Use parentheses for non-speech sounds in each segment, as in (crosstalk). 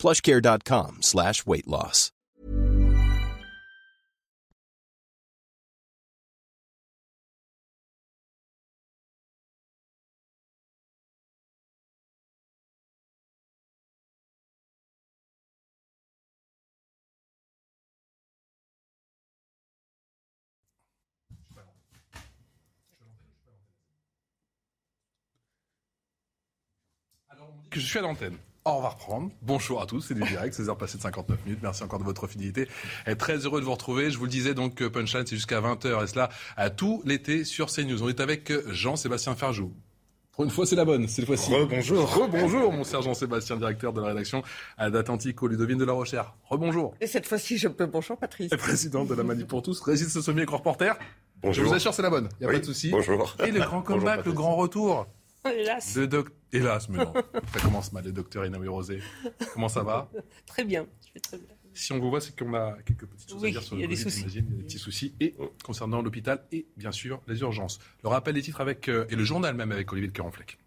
plushcare.com slash weight loss. que je suis à l'antenne. On va reprendre. Bonjour à tous, c'est du direct, 16h passées de 59 minutes. Merci encore de votre fidélité. Et très heureux de vous retrouver. Je vous le disais donc, Punchline, c'est jusqu'à 20h et cela à tout l'été sur CNews. On est avec Jean-Sébastien Ferjou. Pour une fois, c'est la bonne, cette fois-ci. Rebonjour. Rebonjour, mon cher Jean-Sébastien, directeur de la rédaction d'Atlantico, Ludovine de la Rochère. Rebonjour. Et cette fois-ci, je peux bonjour, Patrice. Et président de la Manif pour tous, Régis Sommier, grand reporter. Bonjour. Je vous assure, c'est la bonne. Il n'y a Oui, pas de souci. bonjour. Et le grand comeback, le grand retour. (laughs) Hélas. De doc... Hélas, mais non. Ça commence mal, le docteur Inaoui Rosé. Comment ça va (laughs) Très bien. Je vais très bien. Si on vous voit, c'est qu'on a quelques petites choses Oui, à dire sur le Covid, j'imagine. Il y a des petits soucis. Et concernant l'hôpital et, bien sûr, les urgences. Le rappel des titres avec, euh, et le journal même avec Olivier de Carenfleck.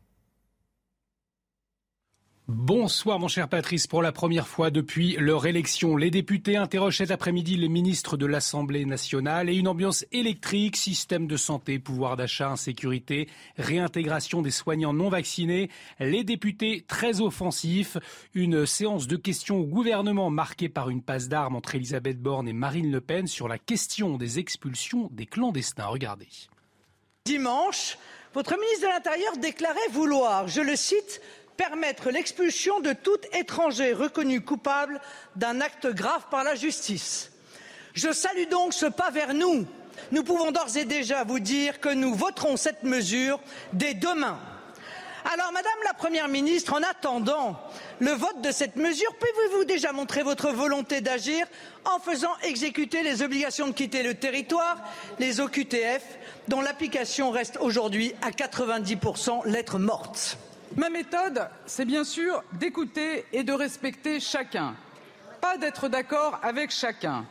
Bonsoir mon cher Patrice. Pour la première fois depuis leur élection, les députés interrogent cet après-midi les ministres de l'Assemblée nationale et une ambiance électrique, système de santé, pouvoir d'achat, insécurité, réintégration des soignants non vaccinés. Les députés très offensifs. Une séance de questions au gouvernement marquée par une passe d'armes entre Elisabeth Borne et Marine Le Pen sur la question des expulsions des clandestins. Regardez. Dimanche, votre ministre de l'Intérieur déclarait vouloir, je le cite, permettre l'expulsion de tout étranger reconnu coupable d'un acte grave par la justice. Je salue donc ce pas vers nous. Nous pouvons d'ores et déjà vous dire que nous voterons cette mesure dès demain. Alors, Madame la Première ministre, en attendant le vote de cette mesure, pouvez-vous déjà montrer votre volonté d'agir en faisant exécuter les obligations de quitter le territoire, les OQTF, dont l'application reste aujourd'hui à 90% lettre morte Ma méthode, c'est bien sûr d'écouter et de respecter chacun, pas d'être d'accord avec chacun.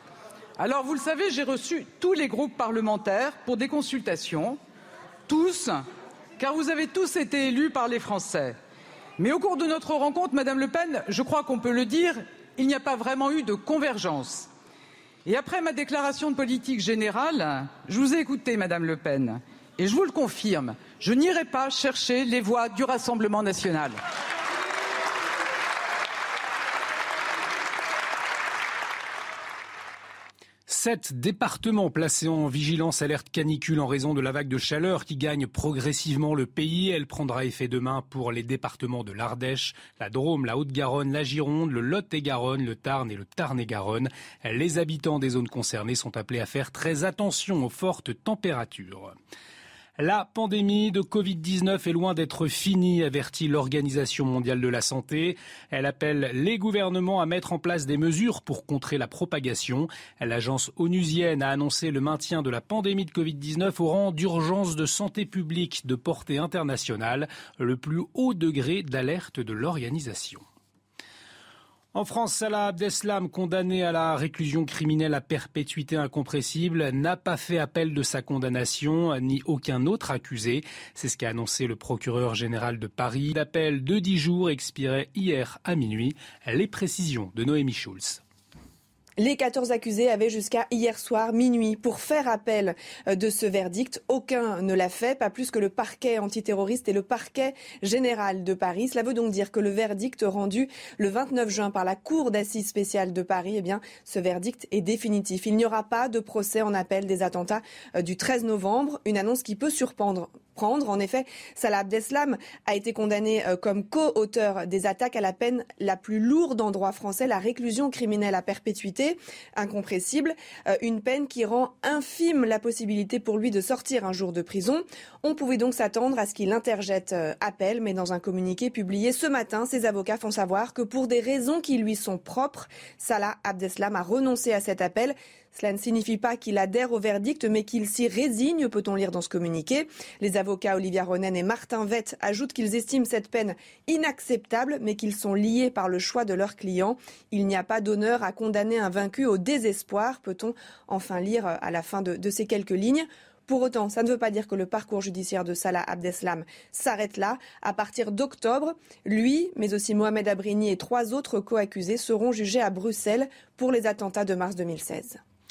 Alors, vous le savez, j'ai reçu tous les groupes parlementaires pour des consultations, tous, car vous avez tous été élus par les Français. Mais au cours de notre rencontre, Madame Le Pen, je crois qu'on peut le dire, il n'y a pas vraiment eu de convergence. Et après ma déclaration de politique générale, je vous ai écouté, Madame Le Pen, et je vous le confirme, je n'irai pas chercher les voix du Rassemblement national. Sept départements placés en vigilance alerte canicule en raison de la vague de chaleur qui gagne progressivement le pays. Elle prendra effet demain pour les départements de l'Ardèche, la Drôme, la Haute-Garonne, la Gironde, le Lot-et-Garonne, le Tarn et le Tarn-et-Garonne. Les habitants des zones concernées sont appelés à faire très attention aux fortes températures. La pandémie de Covid-19 est loin d'être finie, avertit l'Organisation mondiale de la santé. Elle appelle les gouvernements à mettre en place des mesures pour contrer la propagation. L'agence onusienne a annoncé le maintien de la pandémie de Covid-19 au rang d'urgence de santé publique de portée internationale, le plus haut degré d'alerte de l'organisation. En France, Salah Abdeslam, condamné à la réclusion criminelle à perpétuité incompressible, n'a pas fait appel de sa condamnation, ni aucun autre accusé. C'est ce qu'a annoncé le procureur général de Paris. L'appel de 10 jours expirait hier à minuit. Les précisions de Noémie Schulz. Les 14 accusés avaient jusqu'à hier soir minuit pour faire appel euh, de ce verdict. Aucun ne l'a fait, pas plus que le parquet antiterroriste et le parquet général de Paris. Cela veut donc dire que le verdict rendu le 29 juin par la Cour d'assises spéciale de Paris, eh bien, ce verdict est définitif. Il n'y aura pas de procès en appel des attentats euh, du 13 novembre, une annonce qui peut surprendre prendre. En effet, Salah Abdeslam a été condamné euh, comme co-auteur des attaques à la peine la plus lourde en droit français, la réclusion criminelle à perpétuité, incompressible, euh, une peine qui rend infime la possibilité pour lui de sortir un jour de prison. On pouvait donc s'attendre à ce qu'il interjette euh, appel, mais dans un communiqué publié ce matin, ses avocats font savoir que pour des raisons qui lui sont propres, Salah Abdeslam a renoncé à cet appel. Cela ne signifie pas qu'il adhère au verdict, mais qu'il s'y résigne, peut-on lire dans ce communiqué. Les avocats Olivia Ronen et Martin Vett ajoutent qu'ils estiment cette peine inacceptable, mais qu'ils sont liés par le choix de leurs clients. Il n'y a pas d'honneur à condamner un vaincu au désespoir, peut-on enfin lire à la fin de, ces quelques lignes. Pour autant, ça ne veut pas dire que le parcours judiciaire de Salah Abdeslam s'arrête là. À partir d'octobre, lui, mais aussi Mohamed Abrini et trois autres co-accusés seront jugés à Bruxelles pour les attentats de mars 2016.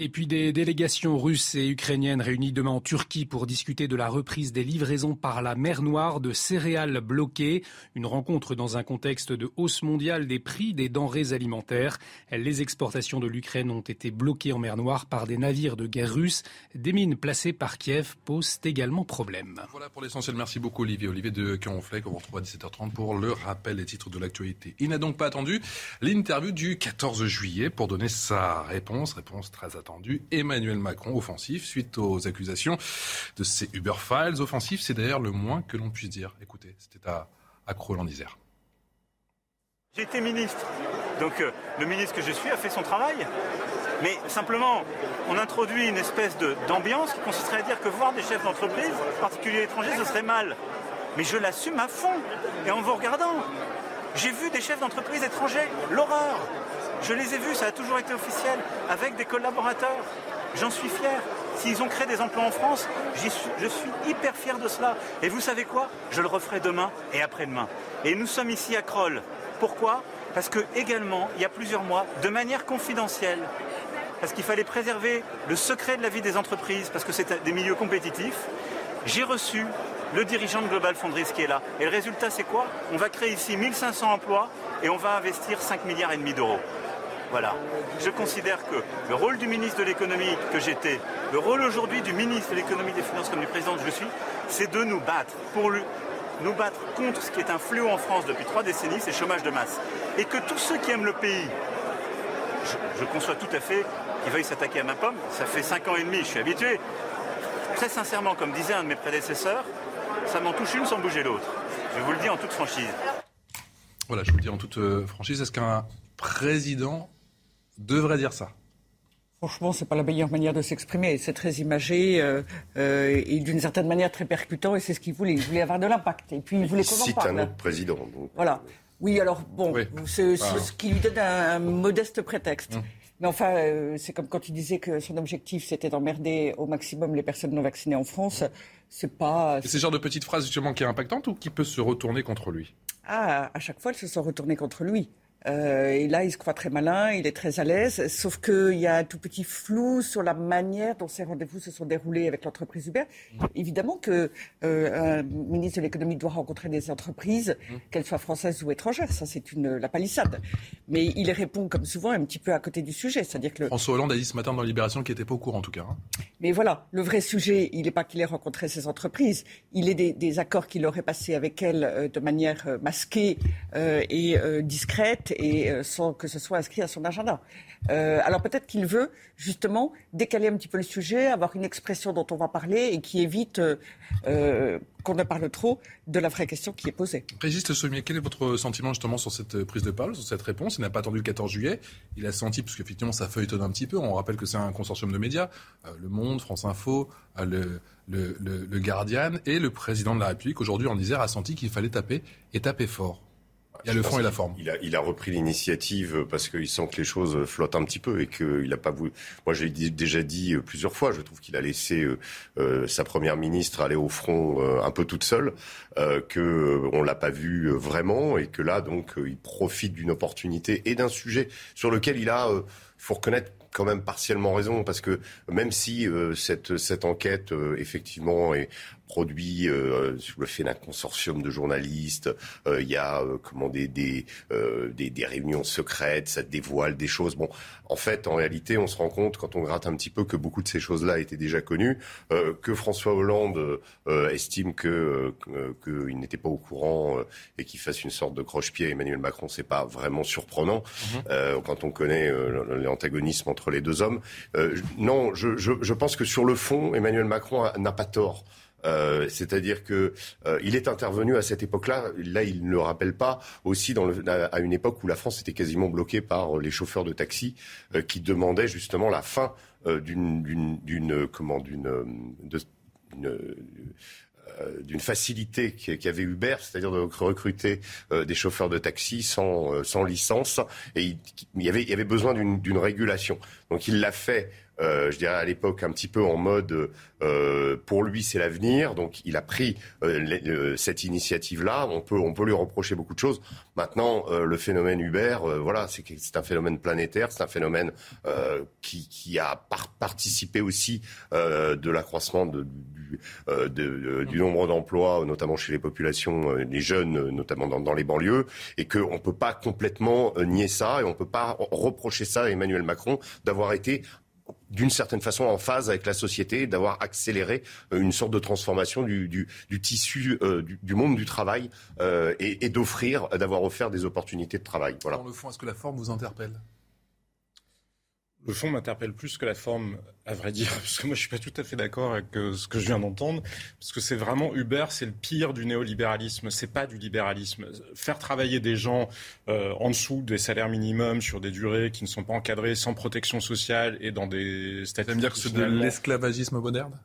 Et puis des délégations russes et ukrainiennes réunies demain en Turquie pour discuter de la reprise des livraisons par la mer Noire de céréales bloquées. Une rencontre dans un contexte de hausse mondiale des prix des denrées alimentaires. Les exportations de l'Ukraine ont été bloquées en mer Noire par des navires de guerre russes. Des mines placées par Kiev posent également problème. Voilà pour l'essentiel. Merci beaucoup Olivier. Olivier de Caronflet qu'on vous retrouve à 17h30 pour le rappel des titres de l'actualité. Il n'a donc pas attendu l'interview du 14 juillet pour donner sa réponse. Réponse très attendu Emmanuel Macron offensif suite aux accusations de ces Uber Files. Offensif, c'est d'ailleurs le moins que l'on puisse dire. Écoutez, c'était à, à en Isère. J'ai ministre, donc euh, le ministre que je suis a fait son travail. Mais simplement, on introduit une espèce d'ambiance qui consisterait à dire que voir des chefs d'entreprise, en particulier étrangers, ce serait mal. Mais je l'assume à fond. Et en vous regardant, j'ai vu des chefs d'entreprise étrangers, l'horreur. Je les ai vus, ça a toujours été officiel, avec des collaborateurs. J'en suis fier. S'ils ont créé des emplois en France, je suis hyper fier de cela. Et vous savez quoi? Je le referai demain et après-demain. Et nous sommes ici à Kroll. Pourquoi? Parce que également, il y a plusieurs mois, de manière confidentielle, parce qu'il fallait préserver le secret de la vie des entreprises, parce que c'est des milieux compétitifs, j'ai reçu le dirigeant de Global Foundries qui est là. Et le résultat, c'est quoi? On va créer ici 1500 emplois et on va investir 5 milliards et demi d'euros. Voilà. Je considère que le rôle du ministre de l'économie que j'étais, le rôle aujourd'hui du ministre de l'économie et des finances comme du président que je suis, c'est de nous battre pour nous battre contre ce qui est un fléau en France depuis trois décennies, c'est le chômage de masse. Et que tous ceux qui aiment le pays, je, conçois tout à fait qu'ils veuillent s'attaquer à ma pomme, ça fait cinq ans et demi, je suis habitué. Très sincèrement, comme disait un de mes prédécesseurs, ça m'en touche une sans bouger l'autre. Je vous le dis en toute franchise. Voilà, je vous le dis en toute euh, franchise. Est-ce qu'un président devrait dire ça Franchement, c'est pas la meilleure manière de s'exprimer. C'est très imagé euh, euh, et d'une certaine manière très percutant. Et c'est ce qu'il voulait. Il voulait avoir de l'impact. Et puis il voulait qu'on en parle. un autre président. Voilà. Oui, alors bon, c'est ce qui lui donne un, modeste prétexte. Hum. Mais enfin, euh, c'est comme quand il disait que son objectif c'était d'emmerder au maximum les personnes non vaccinées en France. C'est pas. C'est ce genre de petite phrase justement qui est impactante ou qui peut se retourner contre lui? Ah, à chaque fois, elles se sont retournées contre lui. Euh, et là, il se croit très malin, il est très à l'aise, sauf qu'il y a un tout petit flou sur la manière dont ces rendez-vous se sont déroulés avec l'entreprise Uber. Évidemment que euh, un ministre de l'économie doit rencontrer des entreprises, qu'elles soient françaises ou étrangères. Ça, c'est une la palissade. Mais il répond, comme souvent, un petit peu à côté du sujet. C'est-à-dire que François Hollande a dit ce matin dans Libération qu'il n'était pas au courant, en tout cas. Hein. Mais voilà, le vrai sujet, il n'est pas qu'il ait rencontré ces entreprises. Il est des, accords qu'il aurait passés avec elles euh, de manière masquée et discrète et euh, sans que ce soit inscrit à son agenda. Euh, alors peut-être qu'il veut justement décaler un petit peu le sujet, avoir une expression dont on va parler et qui évite euh, qu'on ne parle trop de la vraie question qui est posée. Régis Sommier, quel est votre sentiment justement sur cette prise de parole, sur cette réponse? Il n'a pas attendu le 14 juillet, il a senti, parce qu'effectivement ça feuilletonne un petit peu, on rappelle que c'est un consortium de médias, Le Monde, France Info, le, le, Guardian et le président de la République aujourd'hui en Isère a senti qu'il fallait taper et taper fort. Il y a le fond et la forme. Il a, il a repris l'initiative parce qu'il sent que les choses flottent un petit peu et qu'il n'a pas voulu. Moi, j'ai déjà dit plusieurs fois, je trouve qu'il a laissé euh, euh, sa première ministre aller au front euh, un peu toute seule, euh, que on l'a pas vu vraiment et que là, donc, il profite d'une opportunité et d'un sujet sur lequel il a, il faut reconnaître quand même partiellement raison parce que même si cette, cette enquête effectivement est produit sous le fait d'un consortium de journalistes. il y a comment des des, des, des réunions secrètes, ça dévoile des choses. Bon, en fait, en réalité, on se rend compte quand on gratte un petit peu que beaucoup de ces choses-là étaient déjà connues, que François Hollande estime que qu'il n'était pas au courant et qu'il fasse une sorte de croche-pied à Emmanuel Macron, c'est pas vraiment surprenant mhm. quand on connaît l'antagonisme entre les deux hommes. non, je, je, je pense que sur le fond, Emmanuel Macron n'a pas tort. Euh, c'est-à-dire que euh, il est intervenu à cette époque-là. Là, il ne le rappelle pas aussi à une époque où la France était quasiment bloquée par les chauffeurs de taxi euh, qui demandaient justement la fin d'une comment d'une d'une facilité qu'avait Uber, c'est-à-dire de recruter des chauffeurs de taxi sans, sans licence, et il, il, y avait, besoin d'une régulation. Donc il l'a fait euh, je dirais à l'époque un petit peu en mode euh, pour lui c'est l'avenir. Donc il a pris euh, cette initiative-là. On peut on peut lui reprocher beaucoup de choses. Maintenant le phénomène Uber, voilà, c'est c'est un phénomène planétaire, c'est un phénomène qui, qui a participé aussi de l'accroissement de, du, de, du nombre d'emplois, notamment chez les populations, les jeunes, notamment dans, dans les banlieues, et qu'on ne peut pas complètement nier ça et on ne peut pas reprocher ça à Emmanuel Macron d'avoir été d'une certaine façon en phase avec la société, d'avoir accéléré euh, une sorte de transformation du, du, du tissu euh, du, du, monde du travail euh, et, et d'offrir, d'avoir offert des opportunités de travail. Voilà. Dans le fond, est-ce que la forme vous interpelle? Le fond m'interpelle plus que la forme, à vrai dire, (laughs) parce que moi je suis pas tout à fait d'accord avec euh, ce que je viens d'entendre, parce que c'est vraiment Uber, c'est le pire du néolibéralisme, c'est pas du libéralisme. Faire travailler des gens euh, en dessous des salaires minimums sur des durées qui ne sont pas encadrées, sans protection sociale et dans des statuts. Ça veut dire que c'est de l'esclavagisme moderne?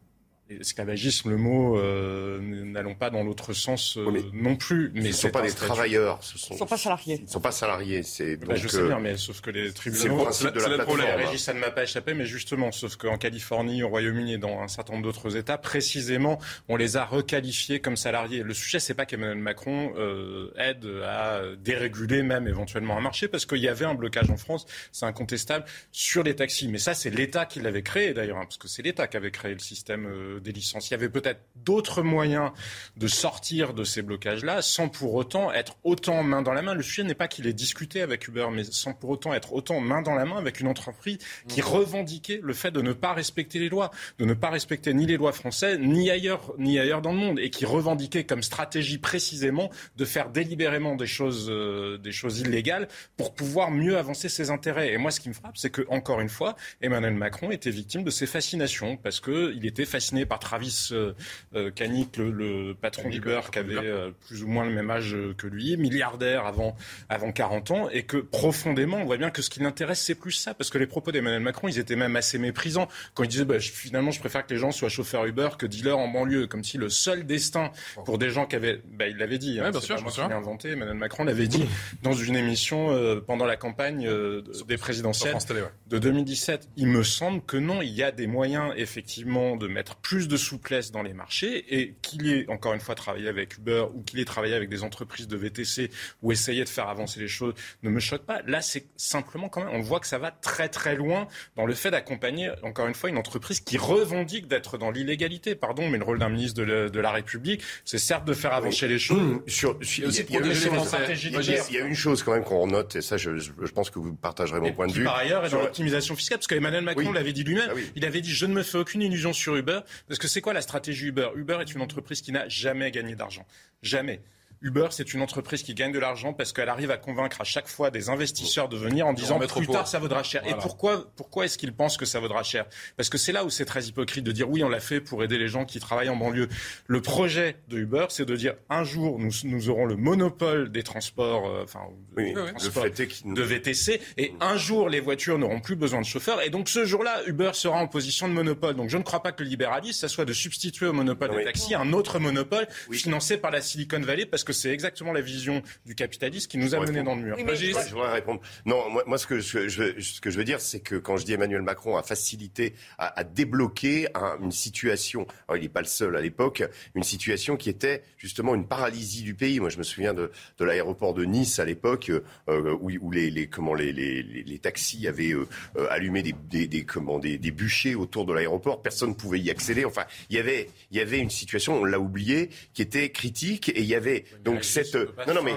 Esclavagisme, le mot, euh, n'allons pas dans l'autre sens euh, non plus. Mais ce ne sont pas des travailleurs, ce sont, sont pas salariés. Ils ne sont pas salariés. C'est bah, je sais euh, bien, mais sauf que les tribunaux. C'est le principe de la plateforme. ça ne m'a pas échappé, mais justement, sauf qu'en Californie, au Royaume-Uni et dans un certain nombre d'autres États, précisément, on les a requalifiés comme salariés. Le sujet, c'est pas qu'Emmanuel Macron euh, aide à déréguler même éventuellement un marché, parce qu'il y avait un blocage en France, c'est incontestable, sur les taxis. Mais ça, c'est l'État qui l'avait créé d'ailleurs, hein, parce que c'est l'État qui avait créé le système des licences. Il y avait peut-être d'autres moyens de sortir de ces blocages-là sans pour autant être autant main dans la main. Le sujet n'est pas qu'il ait discuté avec Uber, mais sans pour autant être autant main dans la main avec une entreprise qui revendiquait le fait de ne pas respecter les lois, de ne pas respecter ni les lois françaises, ni ailleurs, ni ailleurs dans le monde, et qui revendiquait comme stratégie précisément de faire délibérément des choses, euh, des choses illégales pour pouvoir mieux avancer ses intérêts. Et moi, ce qui me frappe, c'est que encore une fois, Emmanuel Macron était victime de ses fascinations parce qu'il était fasciné par Travis euh, euh, Canic, le, patron d'Uber, qui avait euh, plus ou moins le même âge que lui, milliardaire avant, avant 40 ans, et que profondément, on voit bien que ce qui l'intéresse, c'est plus ça, parce que les propos d'Emmanuel Macron, ils étaient même assez méprisants. Quand il disait bah, finalement, je préfère que les gens soient chauffeurs Uber que dealers en banlieue, comme si le seul destin pour des gens qui avaient, bah, il l'avait dit, hein, bien sûr, je l'ai inventé, Emmanuel Macron l'avait dit (laughs) dans une émission pendant la campagne des présidentielles de 2017. Il me semble que non, il y a des moyens effectivement de mettre plus de souplesse dans les marchés et qu'il ait encore une fois travaillé avec Uber ou qu'il ait travaillé avec des entreprises de VTC ou essayé de faire avancer les choses ne me choque pas. Là, c'est simplement quand même, on voit que ça va très très loin dans le fait d'accompagner encore une fois une entreprise qui revendique d'être dans l'illégalité. Pardon, mais le rôle d'un ministre de la, République, c'est certes de faire avancer les choses. Mmh. Sur, il, y a, une chose quand même qu'on note, et ça, je, pense que vous partagerez mon point de vue. Par ailleurs, est dans l'optimisation fiscale, parce qu'Emmanuel Macron l'avait dit lui-même. Ah il avait dit je ne me fais aucune illusion sur Uber, parce que c'est quoi la stratégie Uber? Uber est une entreprise qui n'a jamais gagné d'argent. Jamais. Uber, c'est une entreprise qui gagne de l'argent parce qu'elle arrive à convaincre à chaque fois des investisseurs de venir en disant plus tard ça vaudra cher. Et pourquoi, pourquoi est-ce qu'ils pensent que ça vaudra cher? Parce que c'est là où c'est très hypocrite de dire oui, on l'a fait pour aider les gens qui travaillent en banlieue. Le projet de Uber, c'est de dire un jour nous, nous aurons le monopole des transports, euh, enfin de VTC, et mm. un jour les voitures n'auront plus besoin de chauffeurs. Et donc ce jour-là, Uber sera en position de monopole. Donc je ne crois pas que le libéralisme, ça soit de substituer au monopole des taxis un autre monopole financé par la Silicon Valley parce que que c'est exactement la vision du capitaliste qui nous a menés dans le mur. je voudrais répondre. Non, moi, ce, que je, ce que je veux dire, c'est que quand je dis Emmanuel Macron a facilité, a, débloqué une situation, il n'est pas le seul à l'époque, une situation qui était justement une paralysie du pays. Moi, je me souviens de, de l'aéroport de Nice à l'époque, euh, où, où les, les, comment, les, les, les taxis avaient euh, euh, allumé des, des, des, comment, des, des bûchers autour de l'aéroport. Personne ne pouvait y accéder. Enfin, il y avait, il y avait une situation, on l'a oublié, qui était critique. Et il y avait donc cette. Non, non, mais.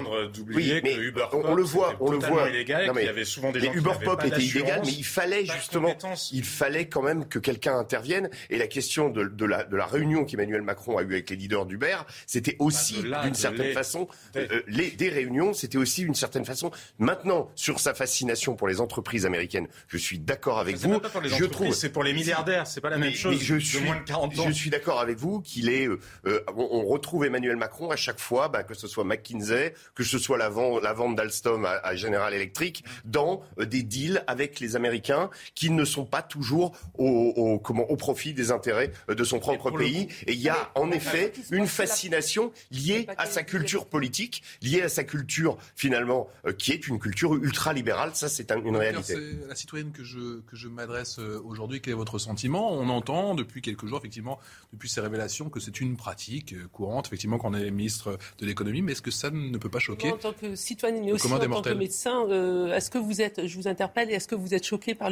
Oui, mais on, le voit, on le voit. Illégal, non, mais, il y avait souvent des gens Uber Pop était illégal, mais il fallait justement, il fallait quand même que quelqu'un intervienne. Et la question de, de, la, de la réunion qu'Emmanuel Macron a eue avec les leaders d'Uber, c'était aussi d'une certaine façon euh, les, des réunions, c'était aussi d'une certaine façon. Maintenant, sur sa fascination pour les entreprises américaines, je suis d'accord avec vous. je trouve c'est pour les milliardaires, c'est pas la même chose. je suis, moins de 40 ans. Je suis d'accord avec vous qu'il est. Euh, euh, on, retrouve Emmanuel Macron à chaque fois, bah, que ce soit McKinsey, que ce soit la vente, la vente d'Alstom à, General Electric, dans des deals avec les Américains qui ne sont pas toujours au, au, comment, au profit des intérêts de son propre pays. Et il y a en effet une fascination liée à sa culture politique, liée à sa culture finalement euh, qui est une culture ultra-libérale. Ça, c'est une réalité. C'est la citoyenne que je, que je m'adresse euh, aujourd'hui. Quel est votre sentiment? On entend depuis quelques jours, effectivement, depuis ces révélations, que c'est une pratique euh, courante, effectivement, quand on est ministre de l'économie. Mais est-ce que ça ne peut pas choquer En tant que citoyenne, mais aussi en tant que médecin, est-ce que vous êtes, je vous interpelle, est-ce que vous êtes choqué par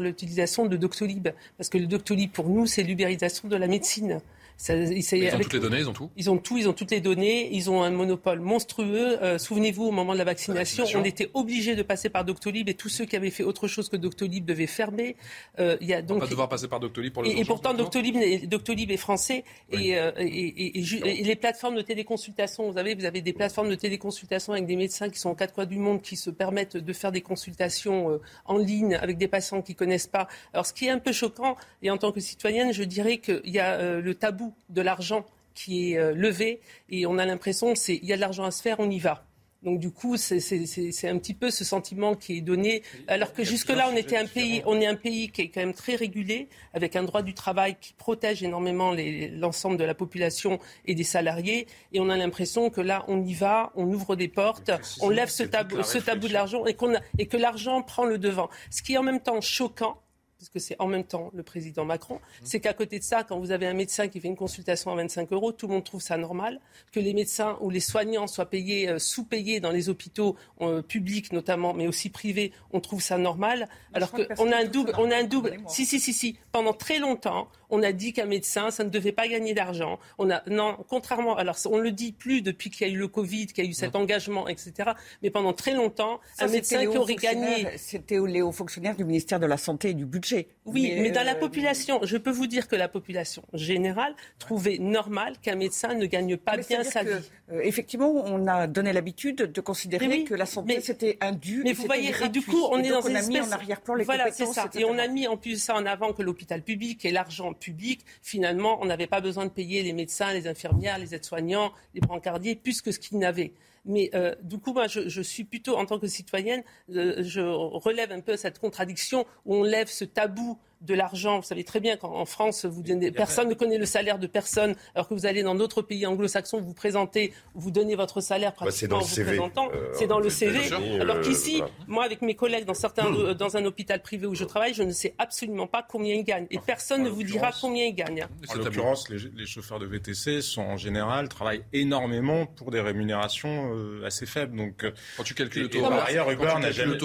l'utilisation de Doctolib? Parce que le Doctolib, pour nous, c'est l'ubérisation de la médecine. Ça, ils ont toutes les données, ils ont tout Ils ont tout, ils ont toutes les données, ils ont un monopole monstrueux. Euh, souvenez-vous, au moment de la vaccination, on était obligé de passer par Doctolib et tous ceux qui avaient fait autre chose que Doctolib devaient fermer. Euh, il y a donc... On va devoir passer par Doctolib pour le Et, et pourtant, Doctolib, Doctolib est français et, euh, et, et, les plateformes de téléconsultation, vous savez, vous avez des plateformes de téléconsultation avec des médecins qui sont aux quatre coins du monde qui se permettent de faire des consultations euh, en ligne avec des patients qui connaissent pas. Alors, ce qui est un peu choquant, et en tant que citoyenne, je dirais qu'il y a euh, le tabou de l'argent qui est euh, levé et on a l'impression c'est il y a de l'argent à se faire, on y va. Donc du coup, c'est un petit peu ce sentiment qui est donné, alors que jusque-là, on était un pays, on est un pays qui est quand même très régulé, avec un droit du travail qui protège énormément l'ensemble de la population et des salariés, et on a l'impression que là, on y va, on ouvre des portes, on lève ce tabou, ce tabou de l'argent et, et que l'argent prend le devant. Ce qui est en même temps choquant, puisque c'est en même temps le président Macron, mmh. c'est qu'à côté de ça, quand vous avez un médecin qui fait une consultation à 25 euros, tout le monde trouve ça normal. Que les médecins ou les soignants soient payés, euh, sous-payés dans les hôpitaux euh, publics notamment, mais aussi privés, on trouve ça normal. Alors qu'on a un double, on a un double. Si, si, si, si. Pendant très longtemps, on a dit qu'un médecin, ça ne devait pas gagner d'argent. On a, non, contrairement, alors on le dit plus depuis qu'il y a eu le Covid, qu'il y a eu cet engagement, etc. Mais pendant très longtemps, un médecin qui aurait gagné. C'était les hauts fonctionnaires du ministère de la Santé et du Budget. Oui, mais, dans la euh, population, je peux vous dire que la population générale trouvait normal qu'un médecin ne gagne pas bien sa vie. Euh, effectivement, on a donné l'habitude de considérer que la santé c'était un dû. Mais vous voyez, et du coup, on est dans on une a espèce... mis en arrière-plan les voilà, c'est ça. Et on a mis en plus ça en avant que l'hôpital public et l'argent public, finalement, on n'avait pas besoin de payer les médecins, les infirmières, les aides-soignants, les brancardiers, plus que ce qu'ils n'avaient. Mais euh, du coup, moi, je, suis plutôt, en tant que citoyenne, euh, je relève un peu cette contradiction où on lève ce tabou de l'argent. Vous savez très bien qu'en France, vous personne ne connaît le salaire de personne, alors que vous allez dans d'autres pays anglo-saxons, vous présentez, vous donnez votre salaire bah, pratiquement en vous présentant. Euh, c'est dans le CV. alors qu'ici, moi, avec mes collègues dans certains, hmm. dans un hôpital privé où je travaille, je ne sais absolument pas combien ils gagnent. Et personne ne vous dira combien ils gagnent. En l'occurrence, les, chauffeurs de VTC sont en général travaillent énormément pour des rémunérations euh, assez faibles. Donc, euh, quand tu calcules le taux horaire, Uber n'a jamais,